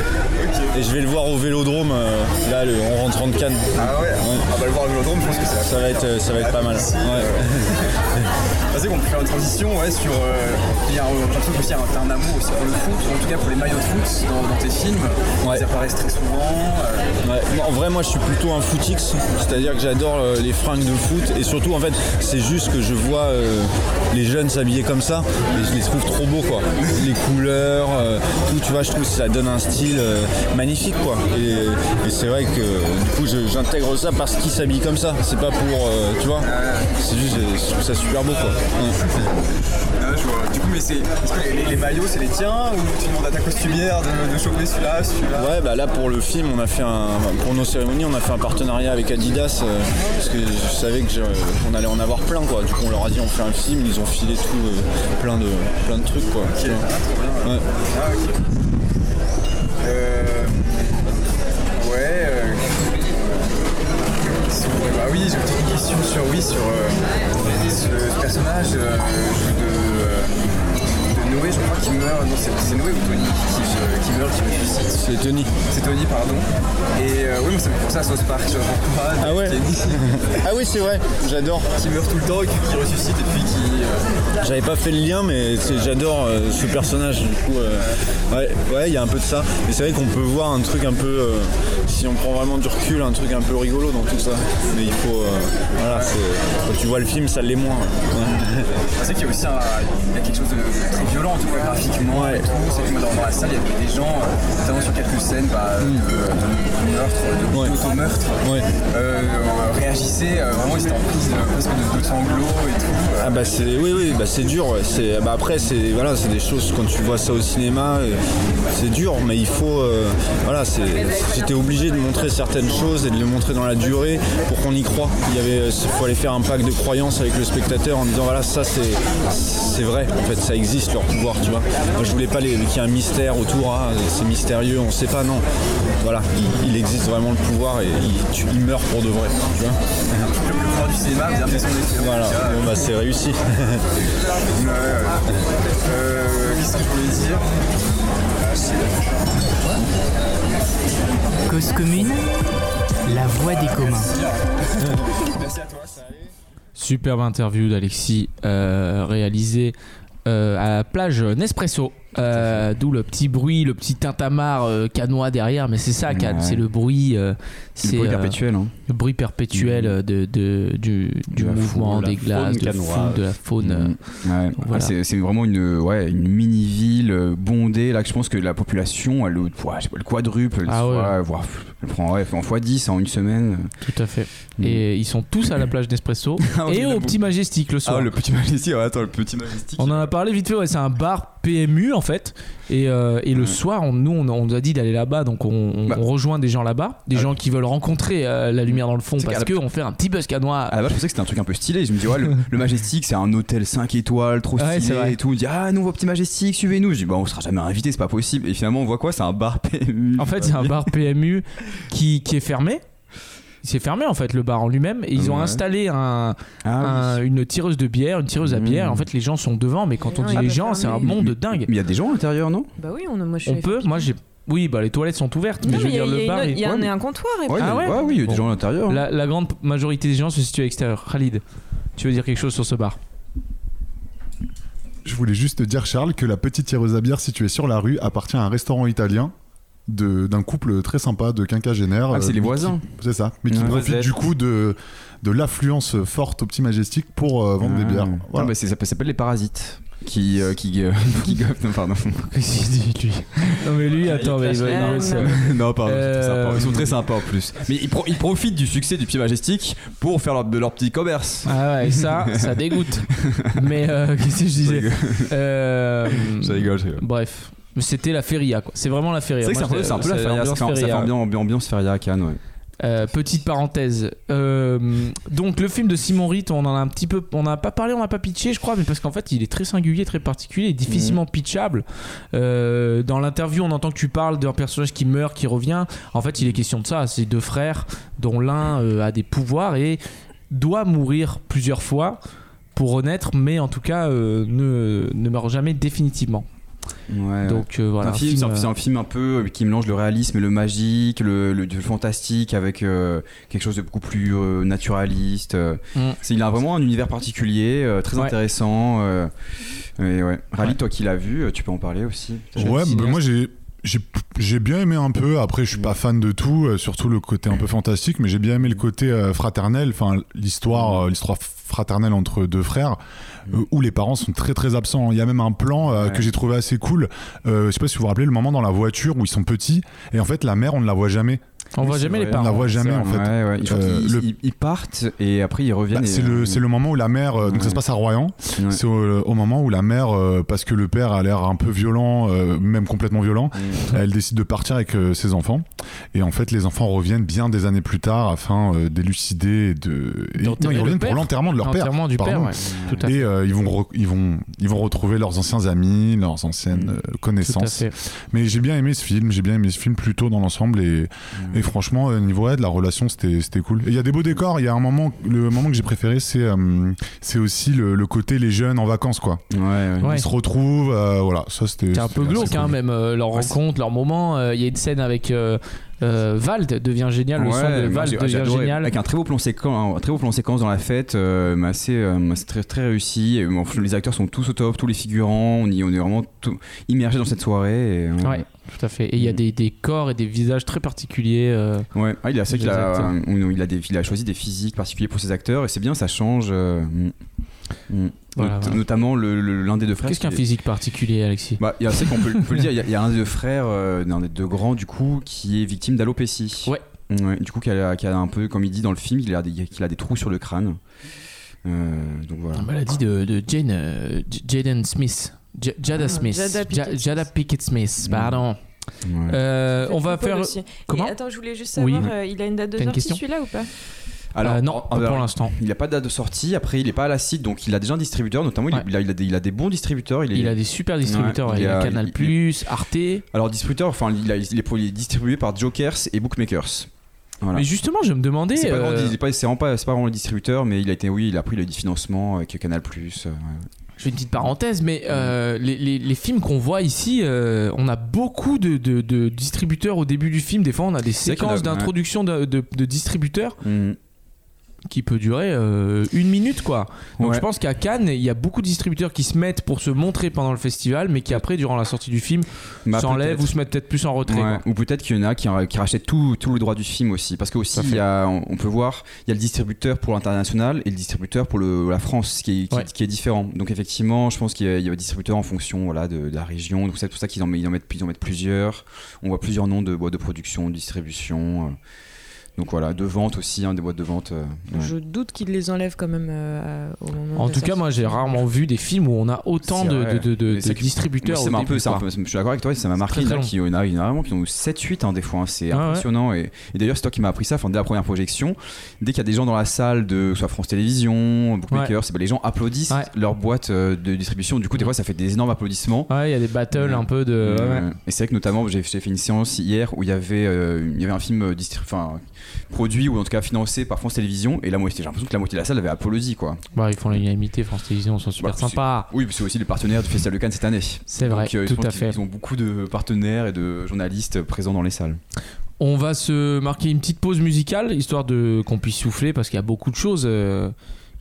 Ouais, ouais, ouais. Et je vais le voir au Vélodrome, euh, là le- on rentre en Cannes. Ah ouais, Ah bah le voir au Vélodrome, je pense que c'est Ça va être, ça va être pas mal. Ouais. C'est qu'on peut faire une transition ouais, sur. euh, il y a un, j'ai l'impression que t'as un amour aussi pour le foot, en tout cas pour les maillots de foot dans, dans tes films. Ils apparaissent très souvent. euh, Ouais, en vrai, moi je suis plutôt un footix, c'est-à-dire que j'adore euh, les fringues de foot et surtout en fait, c'est juste que je vois euh, les jeunes s'habiller comme ça et je les trouve trop beaux quoi. Les couleurs, euh, tout, tu vois, je trouve que ça donne un style euh, magnifique quoi. Et, et c'est vrai que du coup, j'intègre ça parce qu'ils s'habillent comme ça. C'est pas pour, euh, tu vois, c'est juste, euh, je trouve ça super beau quoi. Ah, je vois. Du coup, mais c'est. Est-ce que les, les maillots c'est les tiens ou tu demandes à ta costumière de, de choper celui-là, celui-là? Ouais, bah là pour le film, on a fait un, pour nos cérémonies, on a fait un partenariat avec Adidas euh, parce que je savais que qu'on allait en avoir plein quoi. Du coup, on leur a dit on fait un film, ils ont filé tout, euh, plein de, plein de trucs quoi. tu vois. Ouais. Ah. Euh, sur euh, ce, personnage euh, de, de Noé, je crois qu'il meurt. Non, c'est Noé ou Tony qui, qui meurt, qui ressuscite. C'est Tony. C'est Tony, pardon. Et euh, oui, moi ça me fait penser à South Park. Je vois. Ah ouais Ah oui, c'est vrai, j'adore. Qui meurt tout le temps et qui, qui ressuscite et puis qui. euh, J'avais pas fait le lien, mais j'adore euh, ce personnage. Du coup, euh, ouais, ouais, il y a un peu de ça. Et c'est vrai qu'on peut voir un truc un peu, euh, si on prend vraiment du recul, un truc un peu rigolo dans tout ça. Mais il faut, euh, voilà, c'est- quand tu vois le film, ça l'est moins. Ouais. Sais qu'il y a aussi un- il y a quelque chose de très violent, en tout cas graphiquement. tout. C'est que dans, la salle, il y avait des gens, euh, notamment sur quelques scènes bah, de, de- de meurtre, de Ouais. euh, euh, réagissaient. euh, vraiment, ils étaient en prise presque de, de sanglots et tout. Ah bah c'est oui oui bah c'est dur ouais. c'est bah après c'est voilà c'est des choses quand tu vois ça au cinéma c'est dur mais il faut euh, voilà c'est j'étais obligé de montrer certaines choses et de les montrer dans la durée pour qu'on y croit il y avait il faut aller faire un pacte de croyance avec le spectateur en disant voilà ça c'est c'est vrai. En fait ça existe leur pouvoir tu vois. Moi je voulais pas qu'il y ait un mystère autour. Ah, c'est mystérieux on sait pas non. Voilà il, il existe vraiment le pouvoir et il, tu- il meurt pour de vrai tu vois. Le pouvoir du cinéma, bien voilà bon bah c'est réussi. Euh, Qu'est-ce que je voulais dire? Cause commune, la voix des communs. Superbe interview d'Alexis euh, réalisée euh, à la plage Nespresso. Euh, D'où le petit bruit, le petit tintamarre euh, canois derrière, mais c'est ça, Ouais. c'est le bruit. euh, Le c'est bruit euh, perpétuel. hein. Le bruit perpétuel euh, de, de- du, du De mouvement faune, des la glaces, de, faune, de la faune. euh, Mm. Ouais. donc voilà. Ah, c'est vraiment une, ouais, une mini-ville euh, bondée. Là, je pense que la population, elle, ouais, je sais pas, le quadruple, elle, Ah soit- voire elle prend en x10 en une semaine. Tout à fait. Et ils sont tous à la plage Nespresso Ah, et au petit Majestic le soir. Ah, le petit majestic, ouais, attends, le petit majestic. On en a parlé vite fait, c'est un bar PMU en fait. Et, euh, et le soir, on, nous, on, on nous a dit d'aller là-bas, donc on, on- Bah. on rejoint des gens là-bas, des gens qui veulent rencontrer euh, la lumière dans le fond parce qu'on fait un petit buzz canois. À la base, je pensais que c'était un truc un peu stylé. Je me dis, ouais, le, le Majestic, c'est un hôtel 5 étoiles, trop Ouais, stylé et tout. On dit, ah, nous, on va au petit Majestic, suivez-nous. Je dis, bah, on sera jamais invité, c'est pas possible. Et finalement, on voit quoi? C'est un bar PMU. En fait, c'est un bar PMU qui, qui est fermé. Il s'est fermé en fait le bar en lui-même et ils ont Ouais. installé un, Ah un- une tireuse de bière, une tireuse à Mmh. bière. En fait, les gens sont devant, mais quand on dit les gens, c'est un monde dingue. Mais il y a des gens à l'intérieur, non? Bah oui, on, moi je On peut, moi j'ai. Oui, bah les toilettes sont ouvertes, mais je veux mais il y a- dire le a bar. il y a un- comptoir. et Ouais, Ah ouais ouais, oui, il y a des Bon. gens à l'intérieur. La, la grande majorité des gens se situent à l'extérieur. Khalid, tu veux dire quelque chose sur ce bar? Je voulais juste te dire, Charles, que la petite tireuse à bière située sur la rue appartient à un restaurant italien d'un couple très sympa de quinquagénaires. Ah, c'est euh, les voisins. C'est ça. Mais qui Ouais. profitent du coup de, de l'affluence forte au Petit Majestic pour euh, vendre des Ah. bières. Non, Voilà. bah, c'est- ça s'appelle les parasites. Qui, euh, qui, euh, qui goffent, non, pardon. Qu'est-ce qu'il dit lui? Non mais lui, attends, mais il va- se- non, pardon, Euh, sympa. Ils sont très sympas en plus. Mais ils, pro- ils profitent du succès du Pied Majestic pour faire leur, de leur petit commerce. Ah ouais, ça, ça dégoûte. Mais euh, qu'est-ce que je disais? Je rigole, je rigole. Bref, c'était la feria quoi. C'est vraiment la feria. C'est un peu, c'est un peu la feria. Ça fait, ça fait feria. ambiance, ambiance feria à Cannes, ouais. Euh, petite parenthèse. Euh, donc le film de Simon Ritt, on en a un petit peu, on n'a pas parlé, on n'a pas pitché, je crois, mais parce qu'en fait il est très singulier, très particulier, et difficilement pitchable. Euh, dans l'interview, on entend que tu parles d'un personnage qui meurt, qui revient. En fait, il est question de ça. C'est deux frères dont l'un a des pouvoirs et doit mourir plusieurs fois pour renaître, mais en tout cas ne, ne meurt jamais définitivement. Ouais, Donc euh, voilà. un film, c'est un, euh, film un peu euh, qui mélange le réalisme et le magique, le, le- le fantastique avec euh, quelque chose de beaucoup plus euh, naturaliste. euh. Mm. C'est- il a vraiment un univers particulier, euh, très Ouais. intéressant. euh, et ouais. Rally, toi qui l'as vu, tu peux en parler aussi. Ouais, bah, moi j'ai. J'ai bien aimé un peu, après je suis pas fan de tout, euh, surtout le côté un peu fantastique, mais j'ai bien aimé le côté euh, fraternel, enfin l'histoire euh, l'histoire fraternelle entre deux frères, où les parents sont très très absents. Il y a même un plan que j'ai trouvé assez cool, je sais pas si vous vous rappelez le moment dans la voiture où ils sont petits, et en fait la mère on ne la voit jamais. On voit jamais les vrai. On parents. la voit jamais en fait. Ouais, ouais. Euh, le- ils, ils partent et après ils reviennent. Bah, c'est le, euh, c'est le moment où la mère, euh, donc ça se passe à Royan, Ouais. c'est au, au moment où la mère, euh, parce que le père a l'air un peu violent, euh, même complètement violent, elle décide de partir avec euh, ses enfants. Et en fait, les enfants reviennent bien des années plus tard afin euh, d'élucider et de. et- non, ils reviennent pour l'enterrement de leur père. L'enterrement du père. Tout à fait. Et euh, ils, vont ils, vont, ils vont retrouver leurs anciens amis, leurs anciennes euh, Tout à connaissances. fait. Mais j'ai bien aimé ce film, j'ai bien aimé ce film plutôt dans l'ensemble. Et, et franchement, au niveau ouais, de la relation, c'était c'était cool. Il y a des beaux décors. Il y a un moment, le moment que j'ai préféré, c'est euh, c'est aussi le, le côté les jeunes en vacances, quoi. Ouais, ouais. Ouais. Ils se retrouvent, euh, voilà, ça c'était. C'est un peu glauque, hein, même euh, leur rencontre, leur moment. Euh, Il y a une scène avec euh, Vald devient génial, le son de Vald devient génial. Avec un très beau plan séquence, un très beau plan séquence dans la fête, euh, assez, euh, très, très réussi. Et, bon, les acteurs sont tous au top, tous les figurants, on, y, on est vraiment tout- immergés dans cette soirée. Et, euh, Ouais, tout à fait. Et il y a Mm. des, des corps et des visages très particuliers. euh, Ouais, ah, il, a, Des a, il, a des, il a choisi des physiques particuliers pour ses acteurs et c'est bien, ça change. Mm. Mm. Voilà, Not- voilà. Notamment le- le- l'un des deux frères. Qu'est-ce qu'un physique particulier, Alexis? Bah, il y a, c'est qu'on peut, on peut le dire, il y, a, il y a un des deux frères, euh, un des deux grands du coup, qui est victime d'alopécie. Ouais. Ouais, du coup, qui a, qui a un peu, comme il dit dans le film, il a des, qu'il a des trous sur le crâne. Euh, donc voilà. La maladie de, de Jane, euh, Jaden Smith. J- Jada Ah, Smith. Jada Pickett Smith, Mm. pardon. Ouais. Euh, on va faire. aussi. Comment? Et Attends, je voulais juste Oui. savoir, euh, il a une date de sortie celui-là ou pas? Euh, non, en- pour l'instant. Il n'a pas de date de sortie. Après, il n'est pas à la site, donc il a déjà un distributeur. Notamment, il- Ouais. il, a, il, a des, il a des bons distributeurs. Il, est, Il a des super distributeurs. Ouais, il, a Canal, il- Arte. Alors, distributeur, enfin, il, a- il est, distribué par Jokers et Bookmakers. Voilà. Mais justement, je me demandais. C'est pas euh, pas, vraiment pas, c'est pas vraiment le distributeur, mais il a été, oui, il a pris le financement avec Canal Plus. Je fais une petite parenthèse, mais euh, les, les- les films qu'on voit ici, euh, on a beaucoup de, de- de distributeurs au début du film. Des fois, on a des séquences d'introduction de, de- de distributeurs qui peut durer euh, une minute, quoi. Donc Ouais. je pense qu'à Cannes, il y a beaucoup de distributeurs qui se mettent pour se montrer pendant le festival, mais qui après, durant la sortie du film, Bah, s'enlèvent ou se mettent peut-être plus en retrait. Ouais. Ou peut-être qu'il y en a qui, qui rachètent tout, tout le droit du film aussi. Parce que aussi, il y a, on peut voir, il y a le distributeur pour l'international et le distributeur pour le, la France, qui est, qui, Ouais. qui est différent. Donc effectivement, je pense qu'il y a, un distributeur en fonction voilà, de, de la région. Donc c'est pour ça qu'ils en, mettent, ils en mettent plusieurs. On voit plusieurs noms de boîtes de production, de distribution. euh. Donc voilà, de vente aussi, hein, des boîtes de vente. euh, ouais. Je doute qu'il les enlève quand même euh, à- au moment En de tout cas, moi, j'ai rarement vu des films où on a autant de, distributeurs. Moi, c'est au un peu, peu- je suis d'accord avec toi, ça m'a marqué. très, Il y en a très qui, il y en a- il y en a vraiment qui ont eu 7-8 hein, des fois, hein, c'est Ah ouais. impressionnant. Et, et d'ailleurs, c'est toi qui m'as appris ça, enfin, dès la première projection. Dès qu'il y a des gens dans la salle, de soit France Télévisions, Bookmaker, bah, les gens applaudissent Ouais. leur boîte euh, de distribution. Du coup, des fois, ça fait des énormes applaudissements. Ouais, il y a des battles Ouais. un peu de. Ouais. Et c'est vrai que notamment, j'ai fait une séance hier où il y avait, il y avait un film, enfin, produit ou en tout cas financé par France Télévisions. Et la moitié, j'ai l'impression que la moitié de la salle avait applaudi quoi. Bah, ils font l'unanimité, France Télévisions, ils sont super Bah, c'est- sympas. Oui, c'est aussi le partenaire du Festival de Cannes cette année. C'est vrai, Donc, euh, tout à fait. Ils ont beaucoup de partenaires et de journalistes présents dans les salles. On va se marquer une petite pause musicale, histoire de qu'on puisse souffler, parce qu'il y a beaucoup de choses euh,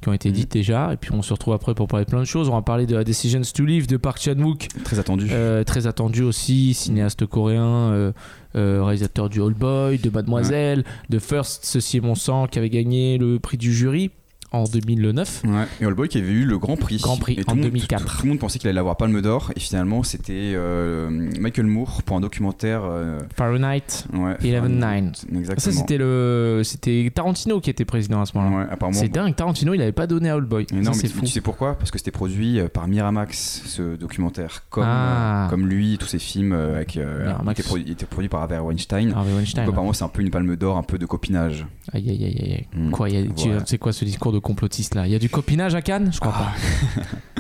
qui ont été dites déjà. Et puis on se retrouve après pour parler de plein de choses. On va parler de Decisions to Live de Park Chan-wook. Très attendu. Euh, très attendu aussi, cinéaste coréen, euh, euh, réalisateur du Old Boy, de Mademoiselle, de First, Ceci est mon sang, qui avait gagné le prix du jury en 2009. Ouais, et All Boy qui avait eu le Grand Prix. Grand Prix Et en le monde- 2004. Tout, le monde pensait qu'il allait avoir Palme d'Or et finalement c'était euh, Michael Moore pour un documentaire. euh, Fahrenheit ouais, 11-9. Exactement. Ça, c'était le, c'était Tarantino qui était président à ce moment-là. Ouais. C'est dingue, Tarantino, il avait pas donné à Old Boy. Ça, non, mais c'est tu, fou. tu sais pourquoi? Parce que c'était produit euh, par Miramax, ce documentaire. Comme, Ah. euh, comme lui, tous ses films euh, avec, il, était produit, il était produit par Harvey Weinstein. Harvey Weinstein, Donc, apparemment, c'est un peu une palme d'or, un peu de copinage. Aïe aïe aïe aïe. Mm. Quoi, il y a- tu sais quoi ce discours de complotiste là Il y a du copinage à Cannes Je crois Ah.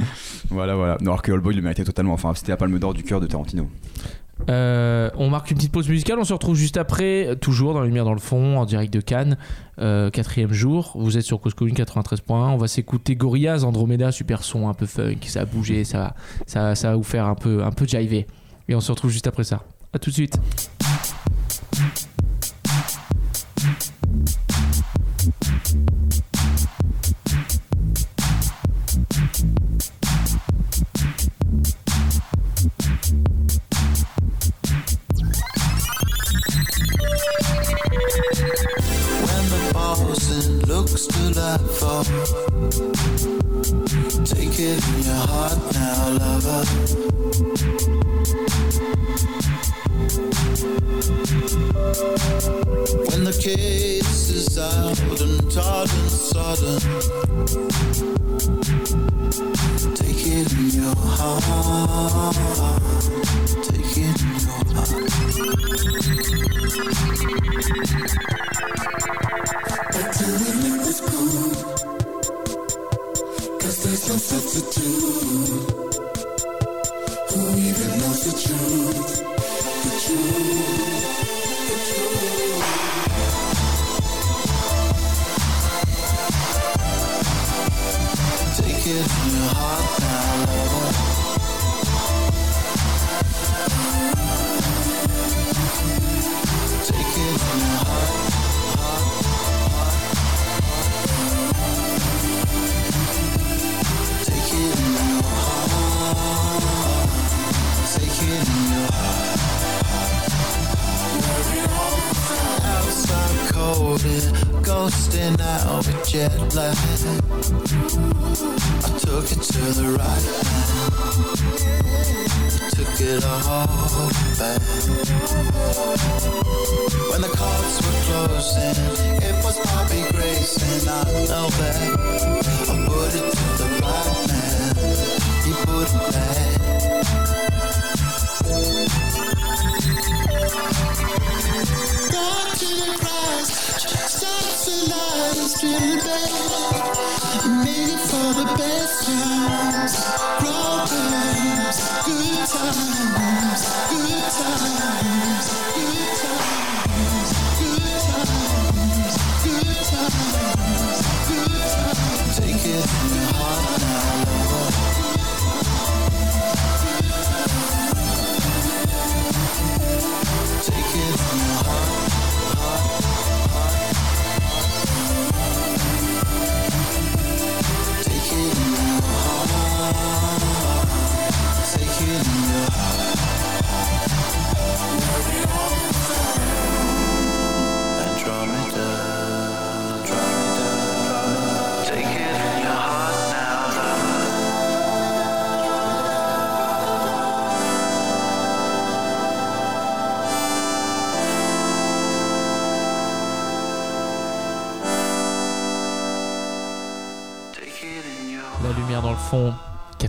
Voilà, voilà. Non, alors que All Boy le méritait totalement. Enfin, c'était la palme d'or du cœur de Tarantino. pas. Euh, on marque une petite pause musicale. On se retrouve juste après, toujours dans la lumière dans le fond, en direct de Cannes, euh, quatrième jour. Vous êtes sur Cause Commune 93.1. On va s'écouter Gorillaz, Andromeda, super son, un peu funk. Ça a bougé, ça, va- ça, ça va vous faire un peu, un peu jiver. Et on se retrouve juste après ça. À tout de suite.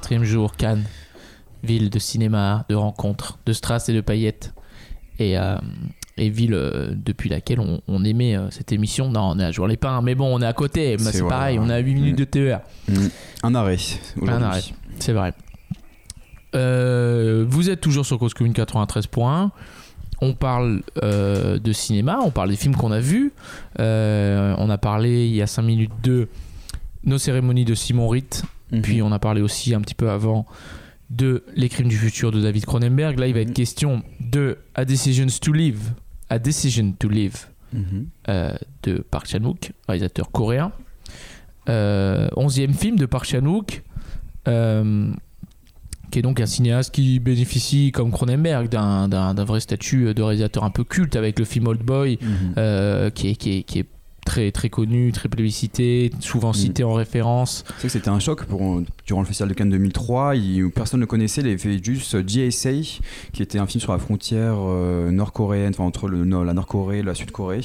Quatrième jour, Cannes, ville de cinéma, de rencontres, de strass et de paillettes. Et, euh, et ville euh, depuis laquelle on, on aimait euh, cette émission. Non, on est à Jour-les-Pins, mais bon, on est à côté. Bah, C'est pareil, on a 8 minutes de TER. Mm. Un arrêt. Un arrêt, c'est vrai. Vous êtes toujours sur Cause Commune 93 points. on parle de cinéma, on parle des films qu'on a vus. On a parlé il y a 5 minutes de Nos cérémonies de Simon Ritt. Mhm. Puis on a parlé aussi un petit peu avant de Les crimes du futur de David Cronenberg. Là, il va être question de A Decision to Live. A Decision to Live Mhm. euh, de Park Chan-wook, réalisateur coréen. Euh, onzième film de Park Chan-wook, euh, qui est donc un cinéaste qui bénéficie, comme Cronenberg, d'un, vrai statut de réalisateur un peu culte avec le film Old Boy, Mhm. qui, est, qui, est, qui est très, très connu, très plébiscité, souvent cité en référence. C'est vrai que c'était un choc pour, durant le festival de Cannes 2003. Il, personne ne connaissait. Avait fait juste GSA, qui était un film sur la frontière euh, nord-coréenne, enfin entre le, la Nord-Corée et la Sud-Corée.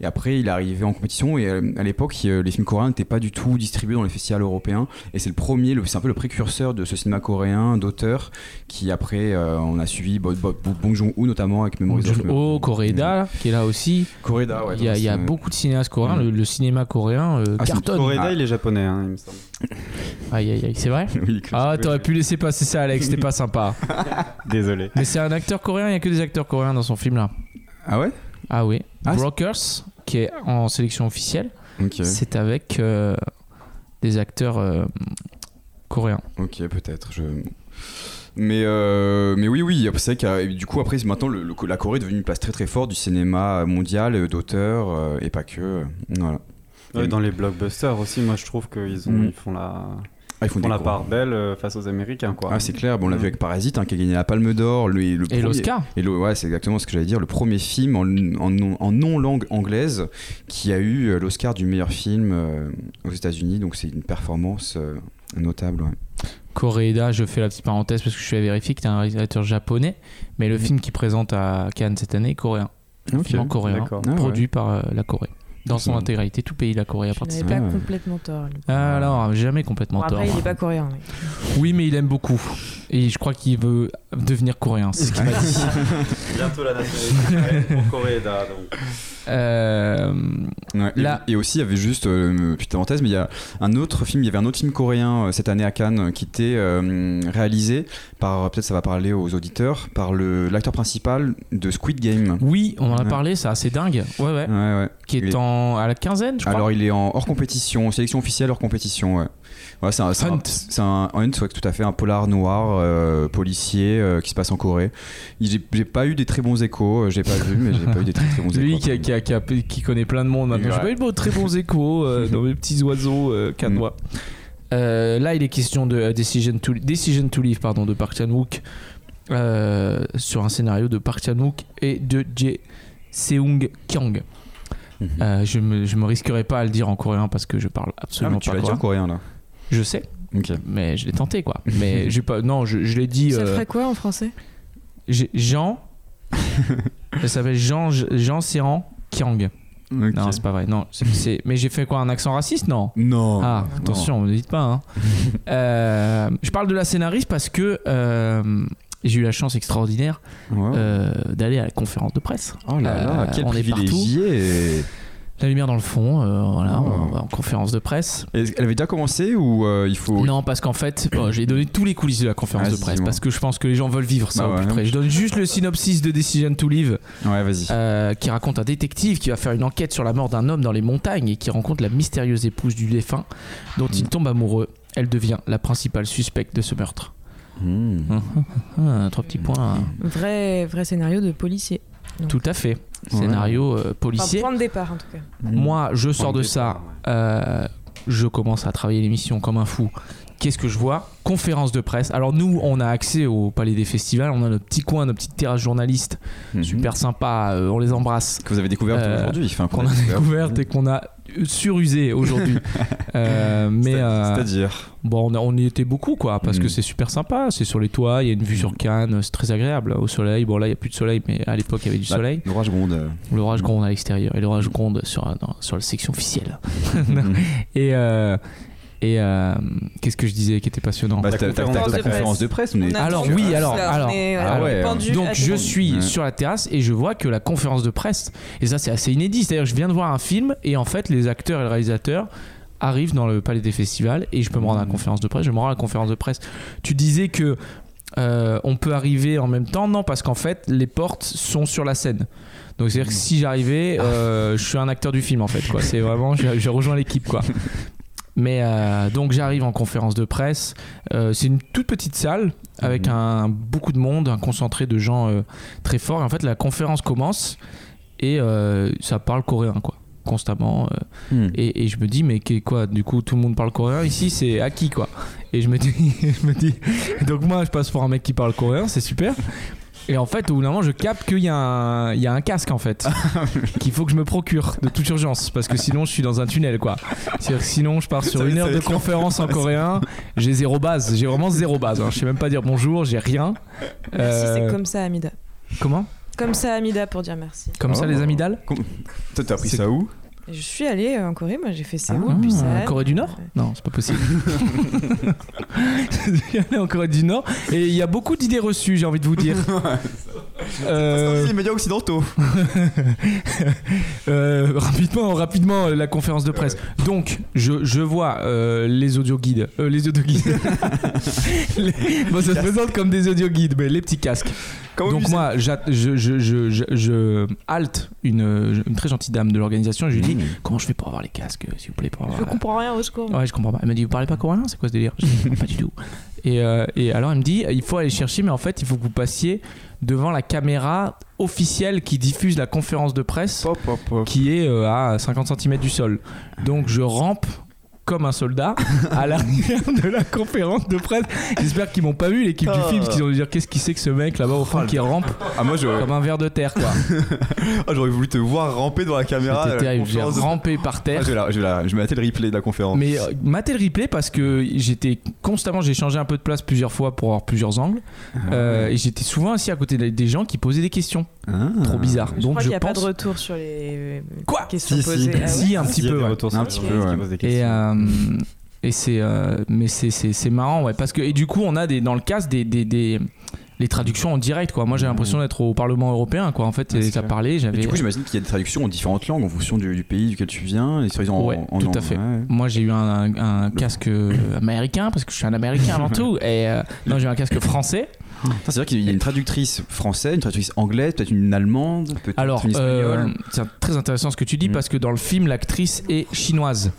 Et après, il est arrivé en compétition. Et euh, à l'époque, euh, les films coréens n'étaient pas du tout distribués dans les festivals européens. Et c'est le premier, c'est un peu le précurseur de ce cinéma coréen d'auteur qui après, euh, on a suivi Bo- Bo- Bo- Bong Joon-ho notamment avec Memories of Murder. Oh, Koreeda, qui est là aussi. Koreeda, ouais. Il y a, il y a beaucoup de cinéastes coréens. Mm. Le, le cinéma coréen euh, Ah, cartonne. Coréda, il est japonais, hein, il me semble. Aïe, aïe, aïe, c'est vrai Oui, Ah, t'aurais pu laisser passer ça, Alex, c'était pas sympa. Désolé. Mais c'est un acteur coréen, il y a que des acteurs coréens dans son film là. Ah ouais? Ah oui. Ah, Brokers, qui est en sélection officielle, Ok. c'est avec euh, des acteurs euh, coréens. Ok, peut-être. Je... Mais, euh, mais oui, oui, c'est vrai que du coup, après, maintenant, le- le- la Corée est devenue une place très très forte du cinéma mondial, euh, d'auteurs, euh, et pas que. Voilà. Ouais, dans les blockbusters aussi, moi je trouve qu'ils ont, Mm. ils font la, Ah, ils font la part belle face aux Américains. Quoi. Ah, c'est clair, bon, on l'a Mm. vu avec Parasite, hein, qui a gagné la Palme d'Or, le, le Et premier- l'Oscar. Et le, ouais, c'est exactement ce que j'allais dire, le premier film en, en, non- en non-langue anglaise qui a eu l'Oscar du meilleur film euh, aux États-Unis, donc c'est une performance euh, notable. ouais. Koreeda, je fais la petite parenthèse parce que je suis à vérifier que c'est un réalisateur japonais, mais le film qu'il présente à Cannes cette année est coréen. Un Ok, film en coréen. Ah ouais. produit par euh, la Corée. Dans son Ça- intégralité, tout pays la Corée a participé. pas Ah ouais. complètement tort. lui. Alors, jamais Bon, complètement tort. après, il n'est pas coréen. mais- Oui, mais il aime beaucoup. Et je crois qu'il veut devenir coréen, c'est ce qu'il m'a dit. Bientôt la nationalité pour Coréda. Donc. Euh, Ouais, Là- et, aussi, il y avait juste, euh, petite parenthèse, mais il y a un autre film, il y avait un autre film coréen euh, cette année à Cannes euh, qui était euh, réalisé par, peut-être ça va parler aux auditeurs, par le- l'acteur principal de Squid Game. oui, on en a parlé, c'est assez dingue. Ouais, ouais. Ouais, ouais. Qui est est- en, à la quinzaine, je crois. Alors il est en hors compétition, sélection officielle hors compétition, ouais. Ouais, c'est un, un- Hunt. c'est un Hunt, ouais, tout à fait, un polar noir, euh, policier, euh, qui se passe en Corée. J'ai pas eu des très bons échos, euh, j'ai pas vu, mais j'ai pas eu des très très bons échos. Lui qui, a- qui, a- qui, a- qui connaît plein de monde maintenant. Ouais. J'ai pas eu de très bons échos euh, dans mes petits oiseaux euh, canois. Euh, là, il est question de euh, Decision to, Decision to Live pardon, de Park Chan-wook euh, sur un scénario de Park Chan-wook et de Jae Seung Kyung. Mhm. Euh, je, me, je me risquerai pas à le dire en coréen parce que je parle Ah, absolument mais tu pas l'as dit coréen. en coréen là. Je sais, mais je l'ai tenté quoi. Mais j'ai pas. Non, je, je l'ai dit. Ça euh, ferait quoi en français? Jean. ça s'appelle Jean Jean Serran Kyung. Non, c'est pas vrai. Non, c'est- mais j'ai fait quoi un accent raciste? Non. Non. Ah, attention, n'hésite pas. hein. Euh, je parle de la scénariste parce que euh, j'ai eu la chance extraordinaire euh, d'aller à la conférence de presse. oh là là, quel on est privilégié. La lumière dans le fond, euh, voilà, Oh. va en conférence de presse. Et Elle avait déjà commencé ou euh, il faut. Non, parce qu'en fait, bon, j'ai donné tous les coulisses de la conférence de Vas-y, presse parce que je pense que les gens veulent vivre ça Bah au ouais, plus près. Je donne juste le synopsis de Decision to Live Ouais, vas-y. euh, qui raconte un détective qui va faire une enquête sur la mort d'un homme dans les montagnes et qui rencontre la mystérieuse épouse du défunt dont il tombe amoureux. Elle devient la principale suspecte de ce meurtre. Hmm. Ah, trois petits points. Vrai, vrai scénario de policier. Tout à fait. Ouais. Scénario euh, Enfin, policier. point de départ en tout cas. Moi, je sors de de ça. départ, euh, je commence à travailler l'émission comme un fou. Qu'est-ce que je vois? Conférence de presse. Alors nous, on a accès au Palais des Festivals. On a notre petit coin, notre petite terrasse journaliste. Mhm. Super sympa. euh, on les embrasse. Que vous avez découvert Euh, aujourd'hui. Enfin, Qu'on a découverte et qu'on a surusé aujourd'hui. Euh, mais euh, C'est-à-dire. bon, on, a- on y était beaucoup quoi, parce que Mhm. c'est super sympa. C'est sur les toits, il y a une vue sur Cannes, c'est très agréable au soleil. Bon là, il y a plus de soleil, mais à l'époque il y avait du Bah, soleil. L'orage gronde. euh. L'orage gronde à l'extérieur et l'orage gronde sur, sur la section officielle. Et euh, et euh, qu'est-ce que je disais qui était passionnant Bah, t'as- conférence ta conférence presse. de presse. A Alors, oui, alors, alors, est, ah ouais, pendu, Donc je suis Ouais. sur la terrasse et je vois que la conférence de presse, et ça c'est assez inédit, c'est-à-dire que je viens de voir un film et en fait les acteurs et le réalisateur arrivent dans le palais des festivals et je peux me rendre à la conférence de presse, je me rends à la conférence de presse. Tu disais que euh, on peut arriver en même temps? Non, parce qu'en fait, les portes sont sur la scène. Donc c'est-à-dire que si j'arrivais, euh, je suis un acteur du film en fait. Quoi. C'est vraiment, j'ai j'ai rejoint l'équipe quoi. Mais euh, donc j'arrive en conférence de presse. Euh, c'est une toute petite salle avec un beaucoup de monde, un concentré de gens euh, très forts. Et en fait, la conférence commence et euh, ça parle coréen quoi, constamment. Hmm. et, et je me dis mais quoi Du coup, tout le monde parle coréen ici, c'est acquis quoi. Et je me dis, je me dis. Donc moi, je passe pour un mec qui parle coréen, c'est super. Et en fait, au bout d'un moment, je capte qu'il y, a un- il y a un casque en fait, qu'il faut que je me procure de toute urgence, parce que sinon je suis dans un tunnel quoi. C'est-à-dire que sinon je pars sur Ça une heure de conférence en coréen, j'ai zéro base, j'ai vraiment zéro base. hein. Je sais même pas dire bonjour, j'ai rien. Merci, Euh, c'est comme ça, Amida. Comment? Comme ça, Amida, pour dire merci. Comme ça les amygdales? Toi, t'as appris ça où? Je suis allée euh, en Corée, moi j'ai fait Séoul, Ah, Busan. Corée du Nord? Non, c'est pas possible. Je suis allé en Corée du Nord et il y a beaucoup d'idées reçues, j'ai envie de vous dire. Euh, les médias occidentaux. Euh, rapidement, rapidement, euh, la conférence de presse. Donc, je, je vois euh, les audio guides. euh, les audio guides. Les- bon, ça se présente comme des audio guides, mais les petits casques. Donc moi, j'at- je, je, je, je, je halte une, une très gentille dame de l'organisation. Je lui dis comment je fais pour avoir les casques, s'il vous plaît, pour avoir. Je comprends rien au secours. Ouais, je comprends pas. Elle m'a dit, vous parlez pas coréen C'est quoi ce délire? Je dis, pas du tout. Et, euh, et alors, elle me dit, il faut aller chercher, mais en fait, il faut que vous passiez devant la caméra officielle qui diffuse la conférence de presse, qui est euh, à 50 cm du sol. Donc, je rampe comme un soldat à l'arrière de la conférence de presse. J'espère qu'ils m'ont pas vu l'équipe du film, parce qu'ils ont dû dire qu'est-ce qu'il c'est que ce mec là-bas au fond qui rampe Ah, moi, comme un ver de terre quoi. Ah, j'aurais voulu te voir ramper dans la caméra. J'ai rampé par terre. Ah, je vais la- je vais la- je vais mater le replay de la conférence. Mais euh, le replay parce que j'étais constamment, j'ai changé un peu de place plusieurs fois pour avoir plusieurs angles. Euh, et j'étais souvent assis à côté des gens qui posaient des questions. Trop bizarre. Je Donc crois je qu'il n'y a pense. pas de retour sur les Quoi questions Si, si. posées. Ah Si, ouais un petit peu. ouais. Un petit peu, ouais. Et, euh, et c'est, euh, mais c'est, c'est, c'est marrant, ouais, parce que et du coup on a des dans le casque des, des, des- les traductions en direct, quoi. Moi j'ai l'impression d'être au Parlement européen, quoi. En fait, Ouais, clair. parlé, Et j'avais. du coup, j'imagine qu'il y a des traductions en différentes langues en fonction du, du pays duquel tu viens. Et sur- en, Ouais, en- tout à fait. ouais. Moi, j'ai eu un, un- un casque euh, américain parce que je suis un américain avant tout. Et euh, non, j'ai eu un casque français. Putain, C'est-à-dire qu'il y a une traductrice française, une traductrice anglaise, peut-être une allemande, peut-être Alors, une espagnole. euh, c'est très intéressant ce que tu dis parce que dans le film, l'actrice est chinoise.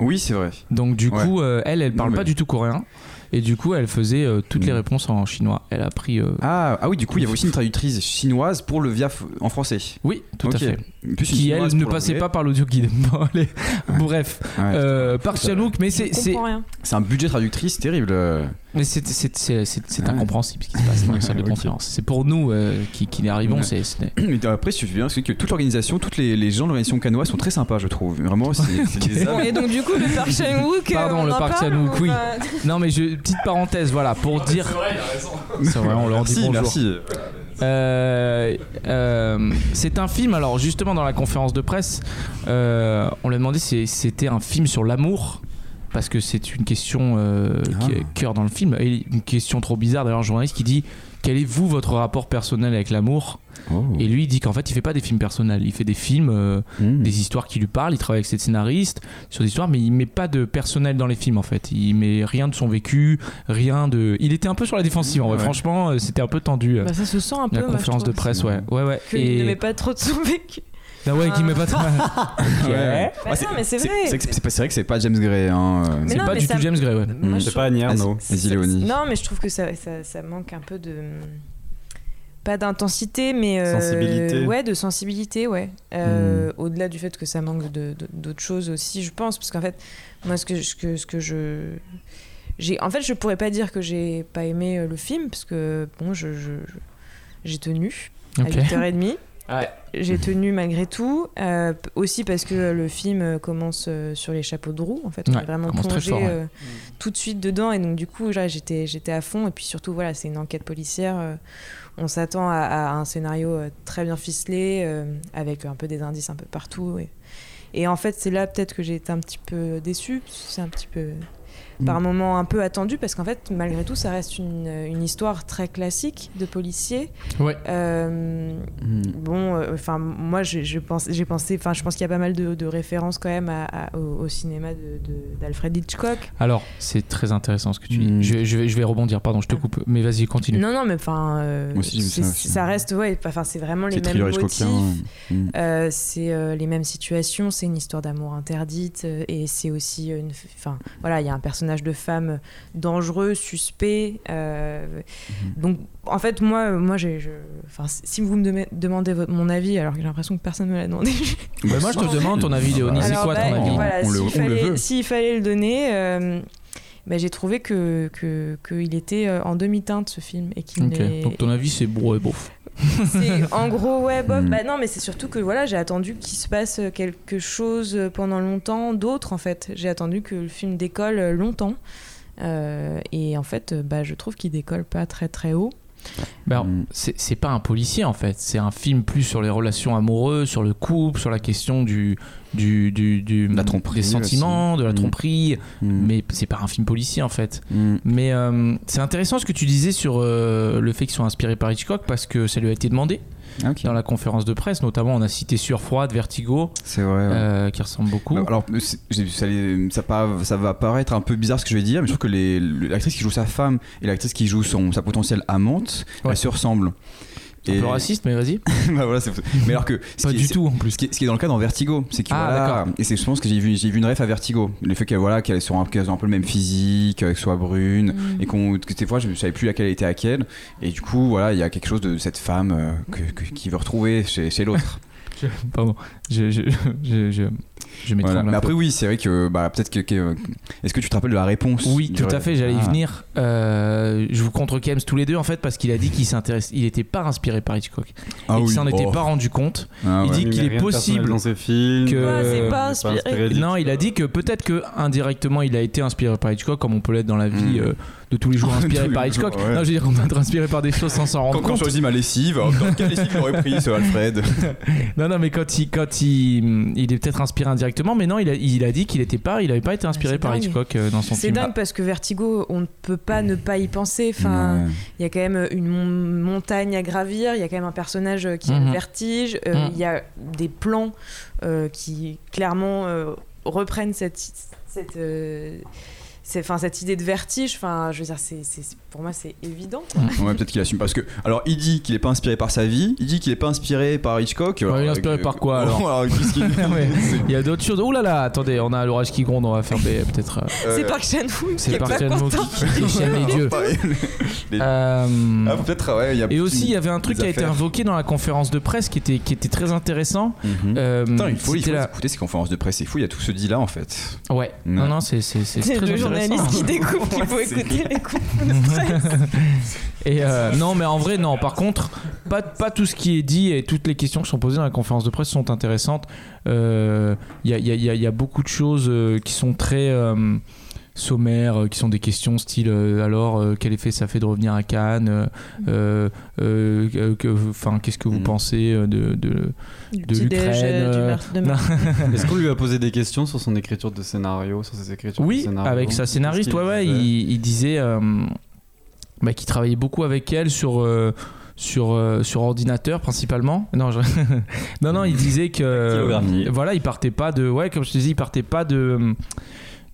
Oui, c'est vrai. Donc du Ouais. coup, euh, elle, elle Non, parle mais- pas du tout coréen. Et du coup, elle faisait euh, toutes les Mm. réponses en chinois. Elle a pris. euh, Ah, ah oui, du coup, il y avait aussi une traductrice chinoise pour le VIAF en français. Oui, tout à fait. Plus qui elle ne passait l'anglais. pas par l'audio guide. Bon, allez. Bref, Ouais. euh, Park Chan-wook, mais c'est c'est. C'est un budget traductrice terrible. Mais c'est Ouais. incompréhensible ce qui se passe dans les salles de conférence. C'est pour nous euh, qui qui y arrivons. Ouais. Mais après, si tu veux bien, c'est que toute l'organisation, tous les, les gens de l'organisation canois sont très sympas, je trouve. Vraiment, c'est des Bon, et donc du coup, le Park Chan-wook, euh, Pardon, on le Chan-wook, ou oui. Non, mais je, petite parenthèse, voilà, pour dire. C'est vrai, on leur dit bonjour. merci. Euh, euh, c'est un film, alors justement dans la conférence de presse, euh, on lui a demandé si c'était un film sur l'amour. Parce que c'est une question euh, qui est cœur dans le film. Et une question trop bizarre d'ailleurs, un journaliste qui dit Quel est vous votre rapport personnel avec l'amour? Oh. Et lui il dit qu'en fait il fait pas des films personnels, il fait des films, euh, Mmh. des histoires qui lui parlent, il travaille avec ses scénaristes sur des histoires, mais il met pas de personnel dans les films en fait. Il met rien de son vécu, rien de. Il était un peu sur la défensive en vrai. Ouais. Franchement, euh, c'était un peu tendu. Bah, ça se sent un peu. la moi, conférence de presse, ouais. Ouais, ouais. Qu'il ne met Et. pas trop de son vécu. Ah ouais, qui met pas de. Ok. Ouais. Bah non, mais c'est vrai. C'est c'est pas- c'est vrai que c'est pas James Gray. Hein. euh. Mais C'est non, pas mais du ça- tout James Gray, ouais. Moi, je C'est trouve- pas Annie Arnaud. Vas-y, Léonie. Non, mais je trouve que ça, ça, ça manque un peu de. Pas d'intensité, mais. euh, Sensibilité. Ouais, de sensibilité, ouais. Euh, Hmm. Au-delà du fait que ça manque de- de- d'autres choses aussi, je pense. Parce qu'en fait, moi, ce que, ce que, ce que je. J'ai, en fait, je pourrais pas dire que j'ai pas aimé euh, le film, parce que, bon, je, je- je- j'ai tenu Ok. à 8h30. Ouais. J'ai tenu malgré tout, euh, aussi parce que le film euh, commence euh, sur les chapeaux de roue. En fait, on Ouais, est vraiment plongé fort, ouais. euh, tout de suite dedans, et donc du coup, j'étais j'étais à fond. Et puis surtout, voilà, c'est une enquête policière. euh, on s'attend à, à un scénario très bien ficelé, avec un peu des indices un peu partout. Et, et en fait, c'est là peut-être que j'ai été un petit peu déçue. C'est un petit peu par moments un peu attendu parce qu'en fait, malgré tout, ça reste une, une histoire très classique de policier. Ouais. Euh, Bon, euh, enfin, moi, j'ai je pense, j'ai pensé, enfin, je pense qu'il y a pas mal de, de références quand même à- à- au, au cinéma de- de- d'Alfred Hitchcock. Alors, c'est très intéressant ce que tu dis. Mm. Je, vais- je vais, je vais rebondir, pardon, je te coupe. Mais vas-y, continue. Non, non, mais enfin, euh, ça reste, ouais, enfin, c'est vraiment les mêmes motifs. Mm. Euh, c'est euh, les mêmes situations, c'est une histoire d'amour interdite euh, et c'est aussi une, enfin voilà, il y a un personnage de femme dangereux, suspect. euh, Mhm. Donc en fait moi, moi j'ai, je- enfin si vous me demandez votre- mon avis, alors que j'ai l'impression que personne ne me l'a demandé. Bah, moi, je te demande ton avis, Léonie. C'est quoi bah, ton avis voilà, On le- s'il on le fallait, fallait le donner. euh, bah, j'ai trouvé que que- qu'il était euh, en demi-teinte ce film et qu'il Donc ton avis, c'est bof. C'est en gros ouais bof. Mm. bah non mais c'est surtout que voilà j'ai attendu qu'il se passe quelque chose pendant longtemps d'autre en fait. J'ai attendu que le film décolle longtemps. Euh, et en fait euh, bah je trouve qu'il décolle pas très très haut Ben, Mm. c'est pas un policier en fait, c'est un film plus sur les relations amoureuses, sur le couple, sur la question du, du, du, du- La tromperie des sentiments, de la Mm. tromperie, Mm. mais c'est pas un film policier en fait. Mais euh, c'est intéressant ce que tu disais sur euh, le fait qu'ils soient inspirés par Hitchcock parce que ça lui a été demandé Ah, ok. dans la conférence de presse, notamment on a cité Sueur froide, Vertigo, C'est vrai. ouais. euh, qui ressemble beaucoup. Alors, ça, va paraître un peu bizarre ce que je vais dire, mais je trouve que l'actrice qui joue sa femme et l'actrice qui joue son, sa potentielle amante, Ouais. elles se ressemblent. Un peu raciste, mais vas-y. bah voilà, c'est- mais alors que ce Pas qui du est- tout en plus. Ce qui, est, ce qui est dans le cas dans Vertigo, c'est que Ah, voilà, et c'est je pense que j'ai vu j'ai vu une ref à Vertigo, le fait qu'elles voilà qu'elles sont un- un peu le même physique, qu'elles soient brunes Mm. et qu'on que des fois je ne savais plus laquelle était laquelle et du coup voilà il y a quelque chose de cette femme euh, que, que- qui veut retrouver chez, chez l'autre. Pardon, je, je, je, je, je m'étrangle Voilà. Mais peu. après oui c'est vrai que bah peut-être que, que- est-ce que tu te rappelles de la réponse Oui, tout à fait, j'allais y Ah. venir. Euh, je vous contre Kems tous les deux en fait parce qu'il a dit qu'il s'intéresse, il était pas inspiré par Hitchcock Ah et qu'il s'en était Oh. pas rendu compte. Ah il ouais. dit Il qu'il est possible dans ses films. que- c'est il pas est inspiré. d'Hitchcock. Non, il a dit que peut-être que indirectement il a été inspiré par Hitchcock comme on peut l'être dans la vie Mm. euh, de tous les jours inspiré par jours, Hitchcock. ouais. Non, je veux dire qu'on peut être inspiré par des choses sans s'en rendre Quand, quand compte. je choisis ma lessive, hop, dans quelle lessive il aurait pris ce Alfred? Non, non, mais quand il, quand il, il est peut-être inspiré indirectement, mais non, il a, il a dit qu'il était pas, il avait pas été inspiré c'est par dingue. Hitchcock euh, dans son c'est film. dingue parce que Vertigo on ne peut pas ne pas y penser enfin il y a quand même une mon- montagne à gravir, il y a quand même un personnage euh, qui a Mhm. le vertige, euh, Mhm. il y a des plans euh, qui clairement euh, reprennent cette, cette, euh, c'est- enfin, cette idée de vertige. Enfin, je veux dire, c'est, c'est- pour moi, c'est évident. Ouais, peut-être qu'il assume parce que alors il dit qu'il est pas inspiré par sa vie, il dit qu'il est pas inspiré par Hitchcock. Ouais, il est Alors, inspiré euh, par quoi, alors qu'est-ce qu'il- Ouais, Il y a d'autres choses. Ouh là là, attendez, on a l'orage qui gronde, on va faire des- peut-être. euh, Euh, c'est Park Chan-wook qui c'est est Park Chan-wook content. qui, déchaîne les dieux. Les- Euh, Ah, peut-être ouais, il y a et aussi, il y avait un truc qui a été invoqué dans la conférence de presse qui était, qui était très intéressant. Mhm. Euh, Putain, il faut, il c'était faut la- écouter ces conférences de presse, c'est fou, il y a tout ce dit là en fait. Ouais, non, non, c'est c'est- c'est très. Journaliste qui découvre qu'il faut écouter les coups de presse. Et euh, non, mais en vrai, non. Par contre, pas, pas tout ce qui est dit et toutes les questions qui sont posées dans la conférence de presse sont intéressantes. Euh, Il y, a, il y a- il y a- y a beaucoup de choses euh, qui sont très euh, sommaires, euh, qui sont des questions style euh, alors euh, quel effet ça fait de revenir à Cannes que- Enfin, qu'est-ce que vous Mm. pensez de, de, Du de l'Ukraine. Est-ce qu'on lui a posé des questions sur son écriture de scénario, sur ses écritures de Oui, scénario avec sa scénariste, ouais, ouais, il, il disait euh, bah, qu'il travaillait beaucoup avec elle sur. euh, sur, euh, sur ordinateur principalement non je- non non il disait que voilà il partait pas de ouais comme je te dis il partait pas de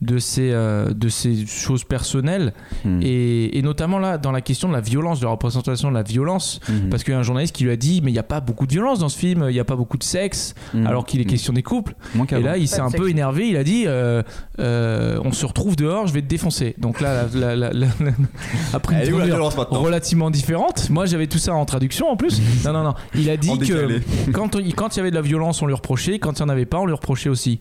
de ces euh, de ces choses personnelles Hmm. et, et notamment là dans la question de la violence de la représentation de la violence Mhm. parce qu'il y a un journaliste qui lui a dit mais il n'y a pas beaucoup de violence dans ce film il n'y a pas beaucoup de sexe Mhm. alors qu'il est question des couples Moins et là, il s'est un sexe. peu énervé. Il a dit euh, euh, On se retrouve dehors, je vais te défoncer. Donc là, la- la- la- la- après une violence maintenant relativement différente. Moi, j'avais tout ça en traduction en plus. Non, non, non. Il a En dit que quand il quand il y avait de la violence, on lui reprochait. Quand il n'y en avait pas, on lui reprochait aussi.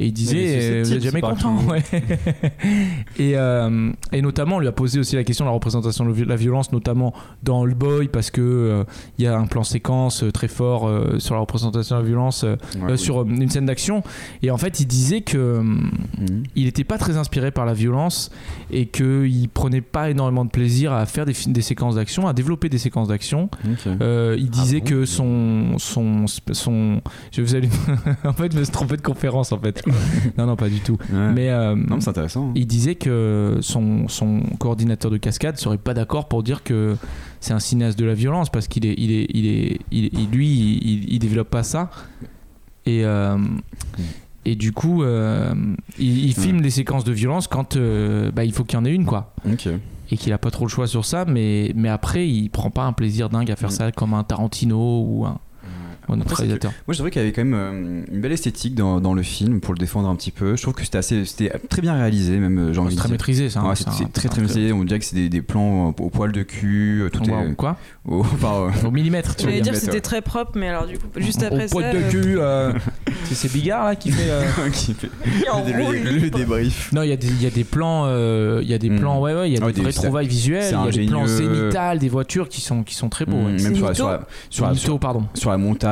Et il disait Vous êtes susceptible, jamais content. Ouais. et, euh, et notamment, on lui a posé aussi la question de la représentation de la violence, notamment dans le boy, parce que euh, il y a un plan séquence euh, très fort euh, sur la représentation de la violence. euh, Ouais, euh, oui. sur euh, une scène d'action et en fait il disait que euh, Mhm. il n'était pas très inspiré par la violence et qu'il prenait pas énormément de plaisir à faire des, séquences d'action à développer des séquences d'action. Euh, il disait bon que son son son je vous allez en fait je me suis trompé de conférence en fait non non pas du tout Ouais. mais euh, Non, c'est intéressant. hein. il disait que son, son coordinateur de cascade serait pas d'accord pour dire que c'est un cinéaste de la violence parce qu'il est, il est, il est, il- lui, il, il développe pas ça. Et, euh, et du coup, euh, il, il filme des séquences de violence quand euh, bah, il faut qu'il y en ait une, quoi. Ok. Et qu'il a pas trop le choix sur ça, mais, mais après, il prend pas un plaisir dingue à faire ça comme un Tarantino ou un, que-. Moi, je dirais qu'il y avait quand même euh, une belle esthétique dans, dans le film pour le défendre un petit peu. Je trouve que c'était assez, c'était très bien réalisé, même. euh, J'ai envie C'est très dire. maîtrisé, ça, hein, Ouais, c'est très très maîtrisé. On dirait que c'est des, des plans euh, au poil de cul. euh, Tout Wow, est quoi au, enfin, euh, Au millimètre, tu veux J'allais dire c'était ouais. très propre, mais alors du coup, juste après Au ça. poil de euh, cul, euh, c'est Bigard là qui fait. euh, qui fait le, débrief. Non, il y, a des- il y a des plans, euh, il y a des Mm. plans, ouais, ouais, il y a Ah des des- vraies c'est- trouvailles visuelles, c'est il y a des plans zénithales, des voitures qui sont, qui sont très beaux. Mm. Même sur la, Zénithaux sur, la, sur,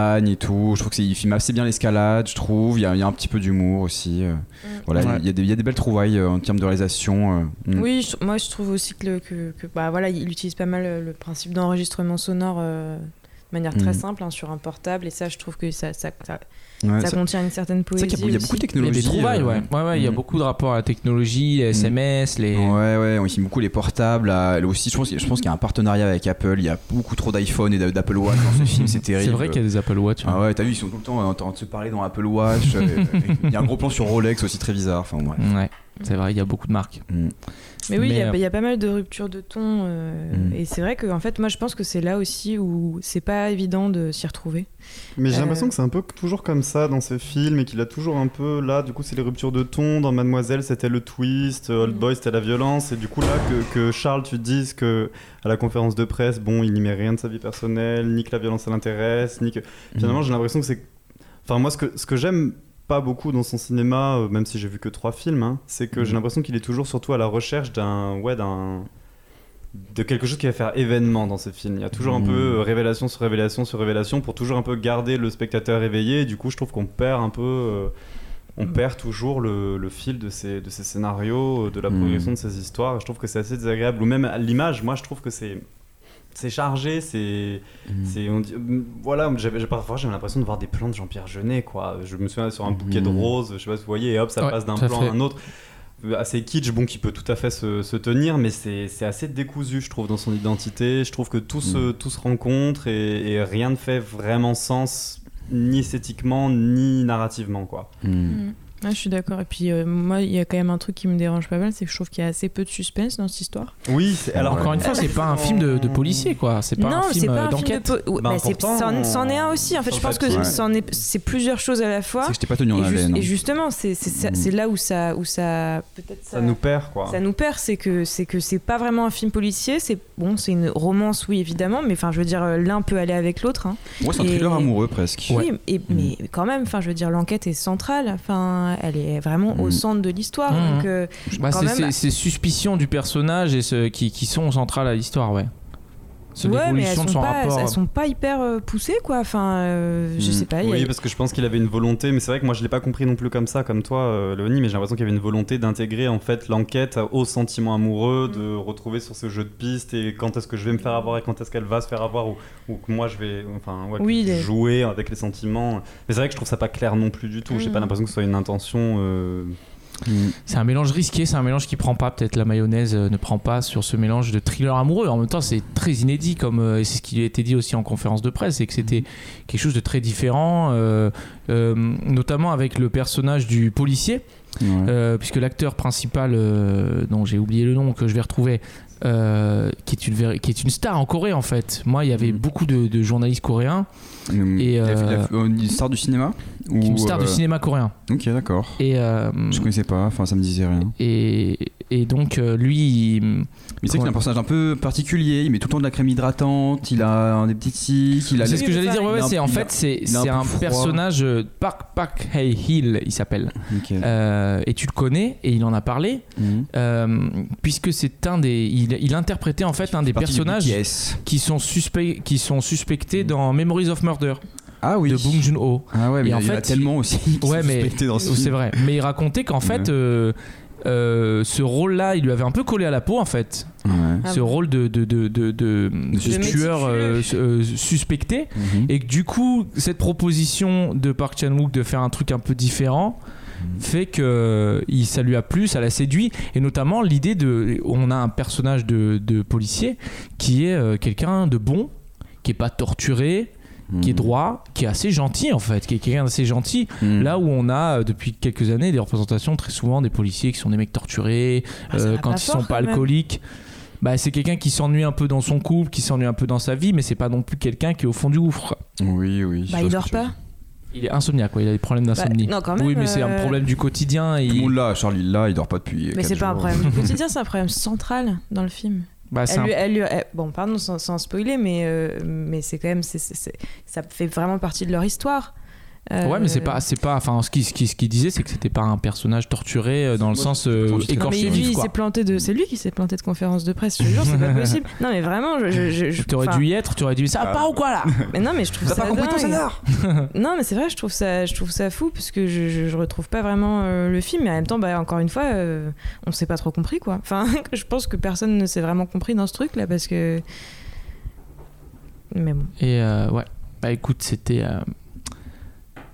montagne et tout. Je trouve qu'il filme assez bien l'escalade, je trouve. Il y, a, il y a un petit peu d'humour aussi. euh. Voilà, Ouais. il, y a des, il y a des belles trouvailles euh, en termes de réalisation. euh. Mm. Oui, je- moi je trouve aussi que, le- que, que- bah, voilà, il utilise pas mal le principe d'enregistrement sonore euh, de manière très Mhm. simple hein, sur un portable et ça je trouve que ça, ça, ça, Ouais, ça ça- contient une certaine C'est poésie. vrai qu'il y a- il y a beaucoup de aussi. Il y a technologie. des trouvailles, euh, ouais. Ouais, ouais, il y a mm. beaucoup de rapports à la technologie, les SMS, les. Ouais, ouais, on filme beaucoup les portables. là, là aussi, je pense, je pense qu'il y a un partenariat avec Apple. Il y a beaucoup trop d'iPhone et d'a- d'Apple Watch dans ce film, c'est terrible. C'est vrai qu'il y a des Apple Watch. Ah ouais, t'as vu, ils sont tout le temps en train de se parler dans Apple Watch. Il y a un gros plan sur Rolex aussi très bizarre. Enfin, ouais. Ouais, c'est vrai, il y a beaucoup de marques. Mm. Mais oui, il y a- y, a pas mal de ruptures de ton. euh, Mm. Et c'est vrai que, en fait, moi, je pense que c'est là aussi où c'est pas évident de s'y retrouver. Mais j'ai Euh, l'impression que c'est un peu toujours comme ça dans ces films et qu'il a toujours un peu là, du coup, c'est les ruptures de ton. Dans Mademoiselle, c'était le twist, euh, Old Boy, c'était la violence. Et du coup, là, que, que Charles, tu te dises que à la conférence de presse, bon, il n'y met rien de sa vie personnelle, ni que la violence ça l'intéresse, ni que. Finalement, j'ai l'impression que c'est. Enfin, moi, ce que, ce que j'aime pas beaucoup dans son cinéma, euh, même si j'ai vu que trois films, hein, c'est que j'ai l'impression qu'il est toujours surtout à la recherche d'un. Ouais, d'un de quelque chose qui va faire événement dans ce film. Il y a toujours un Mhm. peu euh, révélation sur révélation sur révélation pour toujours un peu garder le spectateur éveillé. Et du coup, je trouve qu'on perd un peu, euh, on perd toujours le, le fil de ces, de ces scénarios, de la Mhm. progression de ces histoires. Et je trouve que c'est assez désagréable. Ou même à l'image, moi, je trouve que c'est c'est chargé, c'est, Mhm. c'est, on dit- voilà, j'avais, j'ai- parfois j'avais l'impression de voir des plans de Jean-Pierre Jeunet, quoi. Je me souviens sur un bouquet de Mhm. roses, je sais pas si vous voyez, et hop, ça Ouais, passe d'un plan fait. à un autre assez kitsch, bon, qui peut tout à fait se, se tenir, mais c'est c'est assez décousu, je trouve, dans son identité. Je trouve que tout, se, tout se rencontre et, et rien ne fait vraiment sens, ni esthétiquement, ni narrativement, quoi. Mm. Ouais, je suis d'accord. Et puis, euh, moi, il y a quand même un truc qui me dérange pas mal, c'est que je trouve qu'il y a assez peu de suspense dans cette histoire. Oui, alors Encore une fois, c'est pas un film de, de policier, quoi. C'est pas non, un film pas euh, un film d'enquête. de po- Bah, bah, c'en est un aussi. En fait, je pense que Ouais. c'est plusieurs choses à la fois. C'est que je t'ai pas tenu en Et, juste- et hein. justement, c'est ça- Mm. c'est là où ça, où ça peut-être ça nous perd, quoi. ça nous perd, c'est que c'est que c'est pas vraiment un film policier. C'est bon, c'est une romance, oui évidemment, mais enfin, je veux dire, euh, l'un peut aller avec l'autre. hein. Ouais, c'est un thriller amoureux presque. Oui, et, mais quand même, enfin, je veux dire, l'enquête est centrale. Enfin, elle est vraiment au Mm. centre de l'histoire. Mm. Euh, Bah, quand c'est même- suspicions du personnage et ce, qui, qui sont centrales à l'histoire, ouais. C'est ouais, mais elles l'évolution sont, de son pas, rapport. elles sont pas hyper euh, poussées, quoi. Enfin, euh, je Mm. sais pas. a- Oui, parce que je pense qu'il avait une volonté, mais c'est vrai que moi je l'ai pas compris non plus comme ça, comme toi, euh, Léonie, mais j'ai l'impression qu'il y avait une volonté d'intégrer en fait l'enquête au sentiment amoureux, Mm. de retrouver sur ce jeu de piste et quand est-ce que je vais me faire avoir et quand est-ce qu'elle va se faire avoir ou, ou que moi je vais enfin, ouais, Oui, que- les- jouer avec les sentiments. Mais c'est vrai que je trouve ça pas clair non plus du tout. J'ai pas l'impression que ce soit une intention. euh, Mm. C'est un mélange risqué, c'est un mélange qui prend pas. Peut-être la mayonnaise euh, ne prend pas sur ce mélange de thriller amoureux. En même temps, c'est très inédit, comme euh, et c'est ce qui a été dit aussi en conférence de presse, c'est que c'était quelque chose de très différent, euh, euh, notamment avec le personnage du policier, Ouais. euh, puisque l'acteur principal, euh, dont j'ai oublié le nom, que je vais retrouver. Euh, qui, est une, véri- qui est une star en Corée en fait. Moi, il y avait Mm. beaucoup de, de journalistes coréens, Mm. Et, euh, euh, une star du cinéma ou une star euh, du cinéma coréen. Ok, d'accord. Et, euh, Je connaissais pas. Enfin, ça me disait rien. et, et donc, euh, lui, il- Mais c'est un personnage un peu particulier. Il met tout le temps de la crème hydratante. Il a un des petits tics. Il a C'est ce que j'allais dire, ouais, c'est en fait c'est un personnage euh, Park Park Hae Hill, il s'appelle. Euh, et tu le connais et il en a parlé Mhm. euh, puisque c'est un des il, il interprétait en fait un des personnages qui sont suspects qui sont suspectés dans Memories of Murder Ah oui. de Bong Joon-ho. Ah ouais, mais Et il y en en a fait, tellement aussi. qui Ouais, sont mais dans ce c'est vrai. Mais il racontait qu'en fait euh, euh, ce rôle-là, il lui avait un peu collé à la peau en fait. Ouais. Ah ce rôle de, de, de, de, de- de suspect. tueur euh, euh, suspecté. Mhm. Et que du coup, cette proposition de Park Chan-wook de faire un truc un peu différent, fait que il, ça lui a plu, ça l'a séduit, et notamment l'idée de, on a un personnage de, de policier qui est euh, quelqu'un de bon, qui est pas torturé, qui est droit, qui est assez gentil en fait, qui est quelqu'un d'assez gentil. Là où on a euh, depuis quelques années des représentations très souvent des policiers qui sont des mecs torturés Ah, euh, quand ils fort, sont pas alcooliques. Bah, c'est quelqu'un qui s'ennuie un peu dans son couple, qui s'ennuie un peu dans sa vie, mais c'est pas non plus quelqu'un qui est au fond du gouffre. Oui, oui. Bah, il dort pas. Il est insomniaque, quoi. il a des problèmes d'insomnie. non, quand même, oui, mais c'est un euh, problème du quotidien. Tout Et... le monde là, Charlie là, il dort pas depuis. Mais c'est pas un problème du quotidien, c'est un problème central dans le film. Bah, elle lui- elle lui- elle- bon, pardon sans, sans spoiler, mais, euh, mais c'est quand même. c'est- ça fait vraiment partie de leur histoire. Euh, Ouais, mais c'est pas, c'est pas. Enfin, ce qu'il ce qui, ce qu'il disait, c'est que c'était pas un personnage torturé euh, dans le sens euh, Non, mais écorché lui, vif, il s'est planté de. C'est lui qui s'est planté de conférence de presse. Je te jure, c'est pas possible. Non, mais vraiment, je. je, je- T'aurais dû y être, tu aurais dit ça va pas ou quoi là? Mais non, mais je trouve T'as ça pas compris ton Non, mais c'est vrai, je trouve ça, je trouve ça fou parce que je, je, je retrouve pas vraiment euh, le film. Mais en même temps, bah, encore une fois, euh, on s'est pas trop compris, quoi. Enfin, je pense que personne ne s'est vraiment compris dans ce truc là parce que. Mais bon. Et euh, ouais, bah écoute, c'était euh,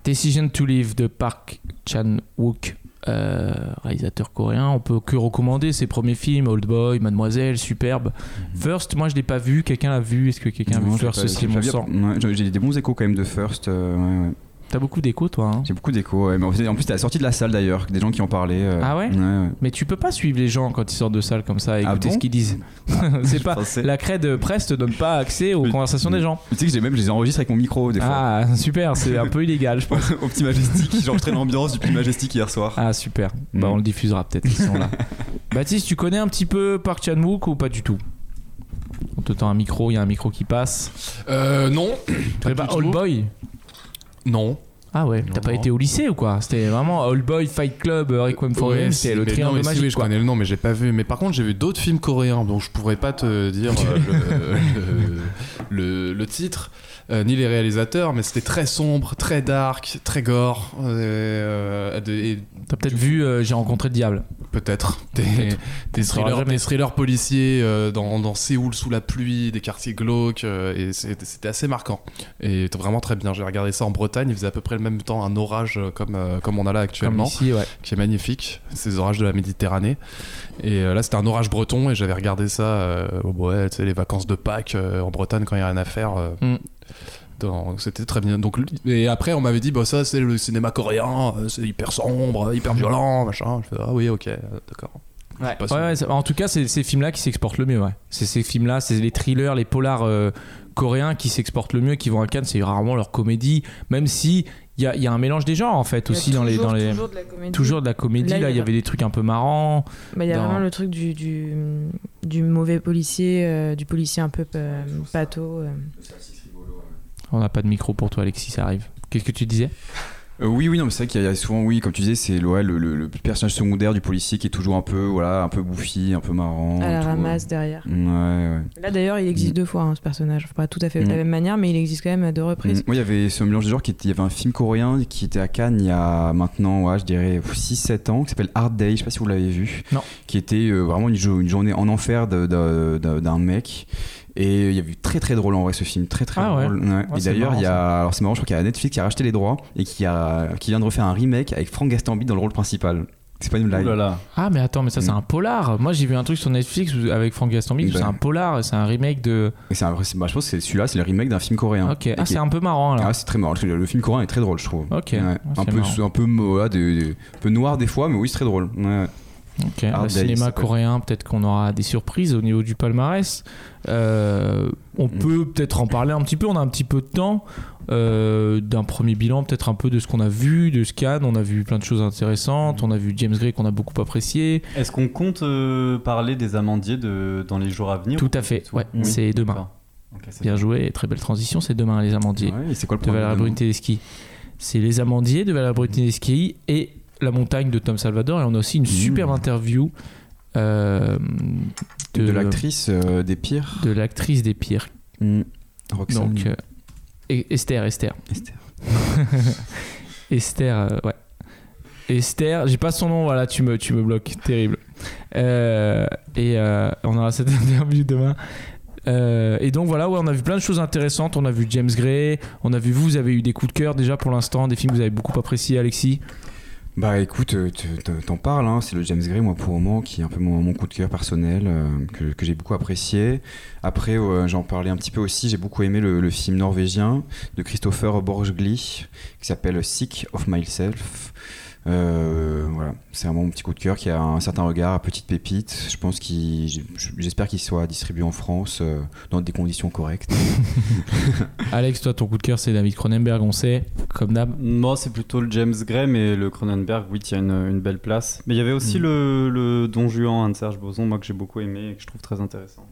Decision to Live de Park Chan-wook, euh, réalisateur coréen. On peut que recommander ses premiers films, Old Boy, Mademoiselle, superbe. First, moi je l'ai pas vu. Quelqu'un l'a vu? Est-ce que quelqu'un a vu First j'ai mon sang ouais, J'ai j'ai des bons échos quand même de First. euh, ouais, ouais. T'as beaucoup d'échos, toi. hein J'ai beaucoup d'échos. ouais, mais en plus, t'es à la sortie de la salle d'ailleurs, des gens qui en parlaient. euh, Ah ouais, ouais. Mais tu peux pas suivre les gens quand ils sortent de salle comme ça et Ah écouter bon ce qu'ils disent. c'est pas pensais. la crête presse te donne pas accès aux conversations des gens. Tu sais que j'ai même, je les enregistre avec mon micro des fois. Ah super, c'est un peu illégal, je pense. Au petit Majestic, j'ai enregistré l'ambiance du petit Majestic hier soir. Ah super. Bah Mm. on le diffusera peut-être ils sont là. Baptiste, tu connais un petit peu Park Chan-wook ou pas du tout? On te tend un micro, il y a un micro qui passe. Euh, non. Pas du Old tout. Boy? Non. Ah ouais, t'as pas non. été au lycée ou quoi? C'était vraiment Old Boy, Fight Club, euh, Requiem for Dream, c'était le mais non, triangle mais si, magique oui, je quoi. connais le nom, mais j'ai pas vu. Mais par contre, j'ai vu d'autres films coréens, donc je pourrais pas te dire euh, le, le- le titre, euh, ni les réalisateurs, mais c'était très sombre, très dark, très gore. euh, et T'as peut-être vu euh, J'ai rencontré le diable. Peut-être. Des, Peut-être. des, thrillers, jamais. des thrillers policiers euh, dans, dans Séoul sous la pluie, des quartiers glauques, euh, et c'était assez marquant. Et vraiment très bien. J'ai regardé ça en Bretagne, il faisait à peu près le même temps un orage euh, comme, euh, comme on a là actuellement, ici, ouais. qui est magnifique. Ces orages de la Méditerranée. Et euh, là, c'était un orage breton, et j'avais regardé ça, euh, ouais, tu sais, les vacances de Pâques euh, en Bretagne quand il n'y a rien à faire. euh, Mm. C'était très bien. Donc, et après, on m'avait dit, bah, ça, c'est le cinéma coréen, euh, c'est hyper sombre, hyper violent, machin. Je fais, ah oui, ok, euh, d'accord. Ouais, ouais, ouais, en tout cas, c'est ces films-là qui s'exportent le mieux. Ouais. C'est ces films-là, c'est les thrillers, les polars euh, coréens qui s'exportent le mieux, qui vont à Cannes. C'est rarement leur comédie, même si il y a, il y a un mélange des genres en fait aussi dans les toujours- dans les toujours de la comédie. toujours de la comédie. Là, Là, il y avait des trucs un peu marrants. Bah, il y a Dans- vraiment le truc du, du, du mauvais policier, euh, du policier un peu euh, pâteau. On n'a pas de micro pour toi, Alexis, ça arrive. Qu'est-ce que tu disais? Euh, oui, oui, non, mais c'est vrai qu'il y a souvent, oui, comme tu disais, c'est ouais, le, le- le personnage secondaire du policier qui est toujours un peu, voilà, un peu bouffi, un peu marrant. à la tout, ramasse ouais. derrière. Ouais, ouais. Là d'ailleurs, il existe deux fois hein, ce personnage. Pas tout à fait de la Mm. même manière, mais il existe quand même à deux reprises. Mm. Moi, il y avait ce mélange de qui était, il y avait un film coréen qui était à Cannes il y a maintenant, ouais, je dirais 6-7 ans, qui s'appelle Hard Day, je sais pas si vous l'avez vu. Non. Qui était euh, vraiment une, jo- une journée en enfer d'un mec. Et il y a eu très très drôle en vrai ce film, très très Ah ouais. drôle. Ouais, et d'ailleurs, il y a, alors c'est marrant, je crois qu'il y a Netflix qui a racheté les droits et qui, a, qui vient de refaire un remake avec Frank Gastambide dans le rôle principal. C'est pas une blague. Là là. Ah mais attends, mais ça c'est un polar. Moi j'ai vu un truc sur Netflix avec Franck Gastambide. où Ben. C'est un polar, c'est un remake de. C'est un bah, je pense que c'est celui-là, c'est le remake d'un film coréen. Ok. Ah c'est est- un peu marrant alors. Ah, c'est très marrant. Le, le film coréen est très drôle, je trouve. Ok. Ouais. Ah, un, peu, un peu, un noir des fois, mais oui, c'est très drôle. Ouais. Ok, Hard le Day, cinéma coréen, peut-être qu'on aura des surprises au niveau du palmarès. Euh, on Mm. peut peut-être en parler un petit peu, on a un petit peu de temps. euh, d'un premier bilan, peut-être un peu de ce qu'on a vu, de Scan. On a vu plein de choses intéressantes. On a vu James Gray qu'on a beaucoup apprécié. Est-ce qu'on compte euh, parler des amandiers de, dans les jours à venir Tout à fait, ouais, Oui. c'est demain. Bien joué, très belle transition, c'est demain les amandiers. Ouais, c'est quoi le de Valérie Bruni-Tedeschi C'est les amandiers de Valérie Bruni-Tedeschi et la montagne de Tom Salvador. Et on a aussi une superbe interview euh, De l'actrice euh, des pires. de l'actrice des pires. Mm. Roxane. Donc, euh, et- Esther, Esther. Esther. Esther, ouais. Esther, j'ai pas son nom, voilà, tu me, tu me bloques, terrible. Et on aura cette interview demain. Euh, et donc voilà, ouais, on a vu plein de choses intéressantes. On a vu James Gray, on a vu vous, vous avez eu des coups de cœur déjà pour l'instant, des films que vous avez beaucoup appréciés, Alexis. Bah écoute, euh, t'en parles, hein, c'est le James Gray, moi pour le moment, qui est un peu mon, coup de cœur personnel, euh, que, j'ai beaucoup apprécié. Après, j'en parlais un petit peu aussi, j'ai beaucoup aimé le, le film norvégien de Christopher Borgli, qui s'appelle Sick of Myself. Euh, voilà, c'est vraiment mon petit coup de cœur qui a un certain regard à petite pépite. Je pense qu'il, j'espère qu'il soit distribué en France euh, dans des conditions correctes. Alex, toi, ton coup de cœur, c'est David Cronenberg, on sait, comme d'hab. Moi, c'est plutôt le James Gray, mais le Cronenberg, oui, tient une, une belle place. Mais il y avait aussi Mm. le, le Don Juan hein, de Serge Boson, moi que j'ai beaucoup aimé et que je trouve très intéressant.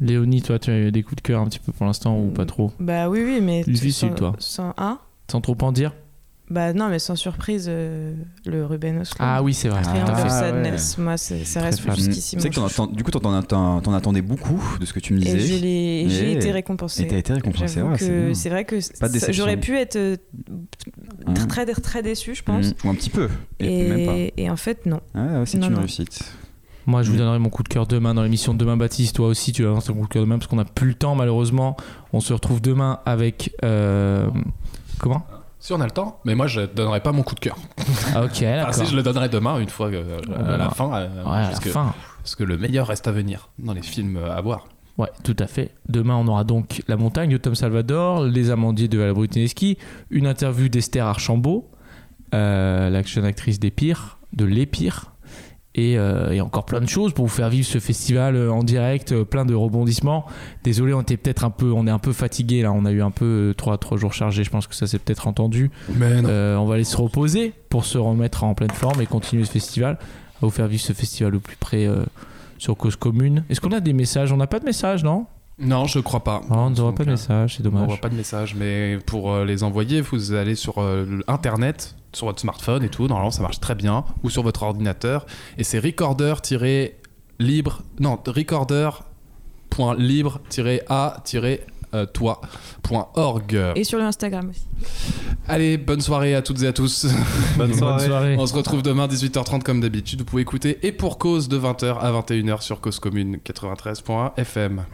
Léonie, toi, tu as eu des coups de cœur un petit peu pour l'instant ou pas trop Bah oui, oui, mais. Difficile, sans- toi. Sans, hein Sans trop en dire Bah non, mais sans surprise, euh, le Ruben Oslo. Ah oui, c'est vrai. Triangle à of fait. Sadness. Moi, c'est- ça reste jusqu'ici Tu sais que du coup, t'en, t'en- t'en- t'en attendais beaucoup de ce que tu me disais. Et j'ai été récompensée. Et t'as été récompensée, ouais, c'est vrai que Pas de ça- déception. j'aurais pu être euh, Hein. très, très, très déçue, je pense. Mmh, ou un petit peu. Et, même pas. Et, en fait, non. Ah ouais, c'est une non. réussite. Moi, je vous Mm. donnerai mon coup de cœur demain dans l'émission de demain. Baptiste, toi aussi, tu vas avoir ton coup de cœur demain parce qu'on n'a plus le temps, malheureusement. On se retrouve demain avec. euh, Comment? Si on a le temps, mais moi je donnerai pas mon coup de cœur. Ah, ok, d'accord. Enfin, si je le donnerai demain, une fois euh, à la fin. euh, Ouais, à la parce que- fin. Parce que le meilleur reste à venir dans les films euh, à voir. Ouais, tout à fait. Demain, on aura donc La Montagne de Tom Salvador, Les Amandiers de Val Brutineschi, une interview d'Esther Archambault, euh, l'action actrice des pires, de Les Pires, et, euh, et encore plein de choses pour vous faire vivre ce festival euh, en direct, euh, plein de rebondissements. Désolé, on était peut-être un peu, on est un peu fatigué là, on a eu un peu euh, trois trois jours chargés. Je pense que ça s'est peut-être entendu. Mais non. Euh, on va aller se reposer pour se remettre en pleine forme et continuer ce festival, à vous faire vivre ce festival au plus près euh, sur cause commune. Est-ce qu'on a des messages? On n'a pas de messages, non? Non, je crois pas. Oh, on ne voit pas de message, c'est On dommage. voit pas de message, mais pour euh, les envoyer, vous allez sur euh, internet, sur votre smartphone et tout. Normalement, ça marche très bien, ou sur votre ordinateur. Et c'est recorder-libre, non, recorder.libre-a-toi.org. Et sur le Instagram aussi. Allez, bonne soirée à toutes et à tous. Bonne soirée. On se retrouve demain 18h30 comme d'habitude. Vous pouvez écouter et pour cause de 20h à 21h sur Cause Commune 93.1 FM.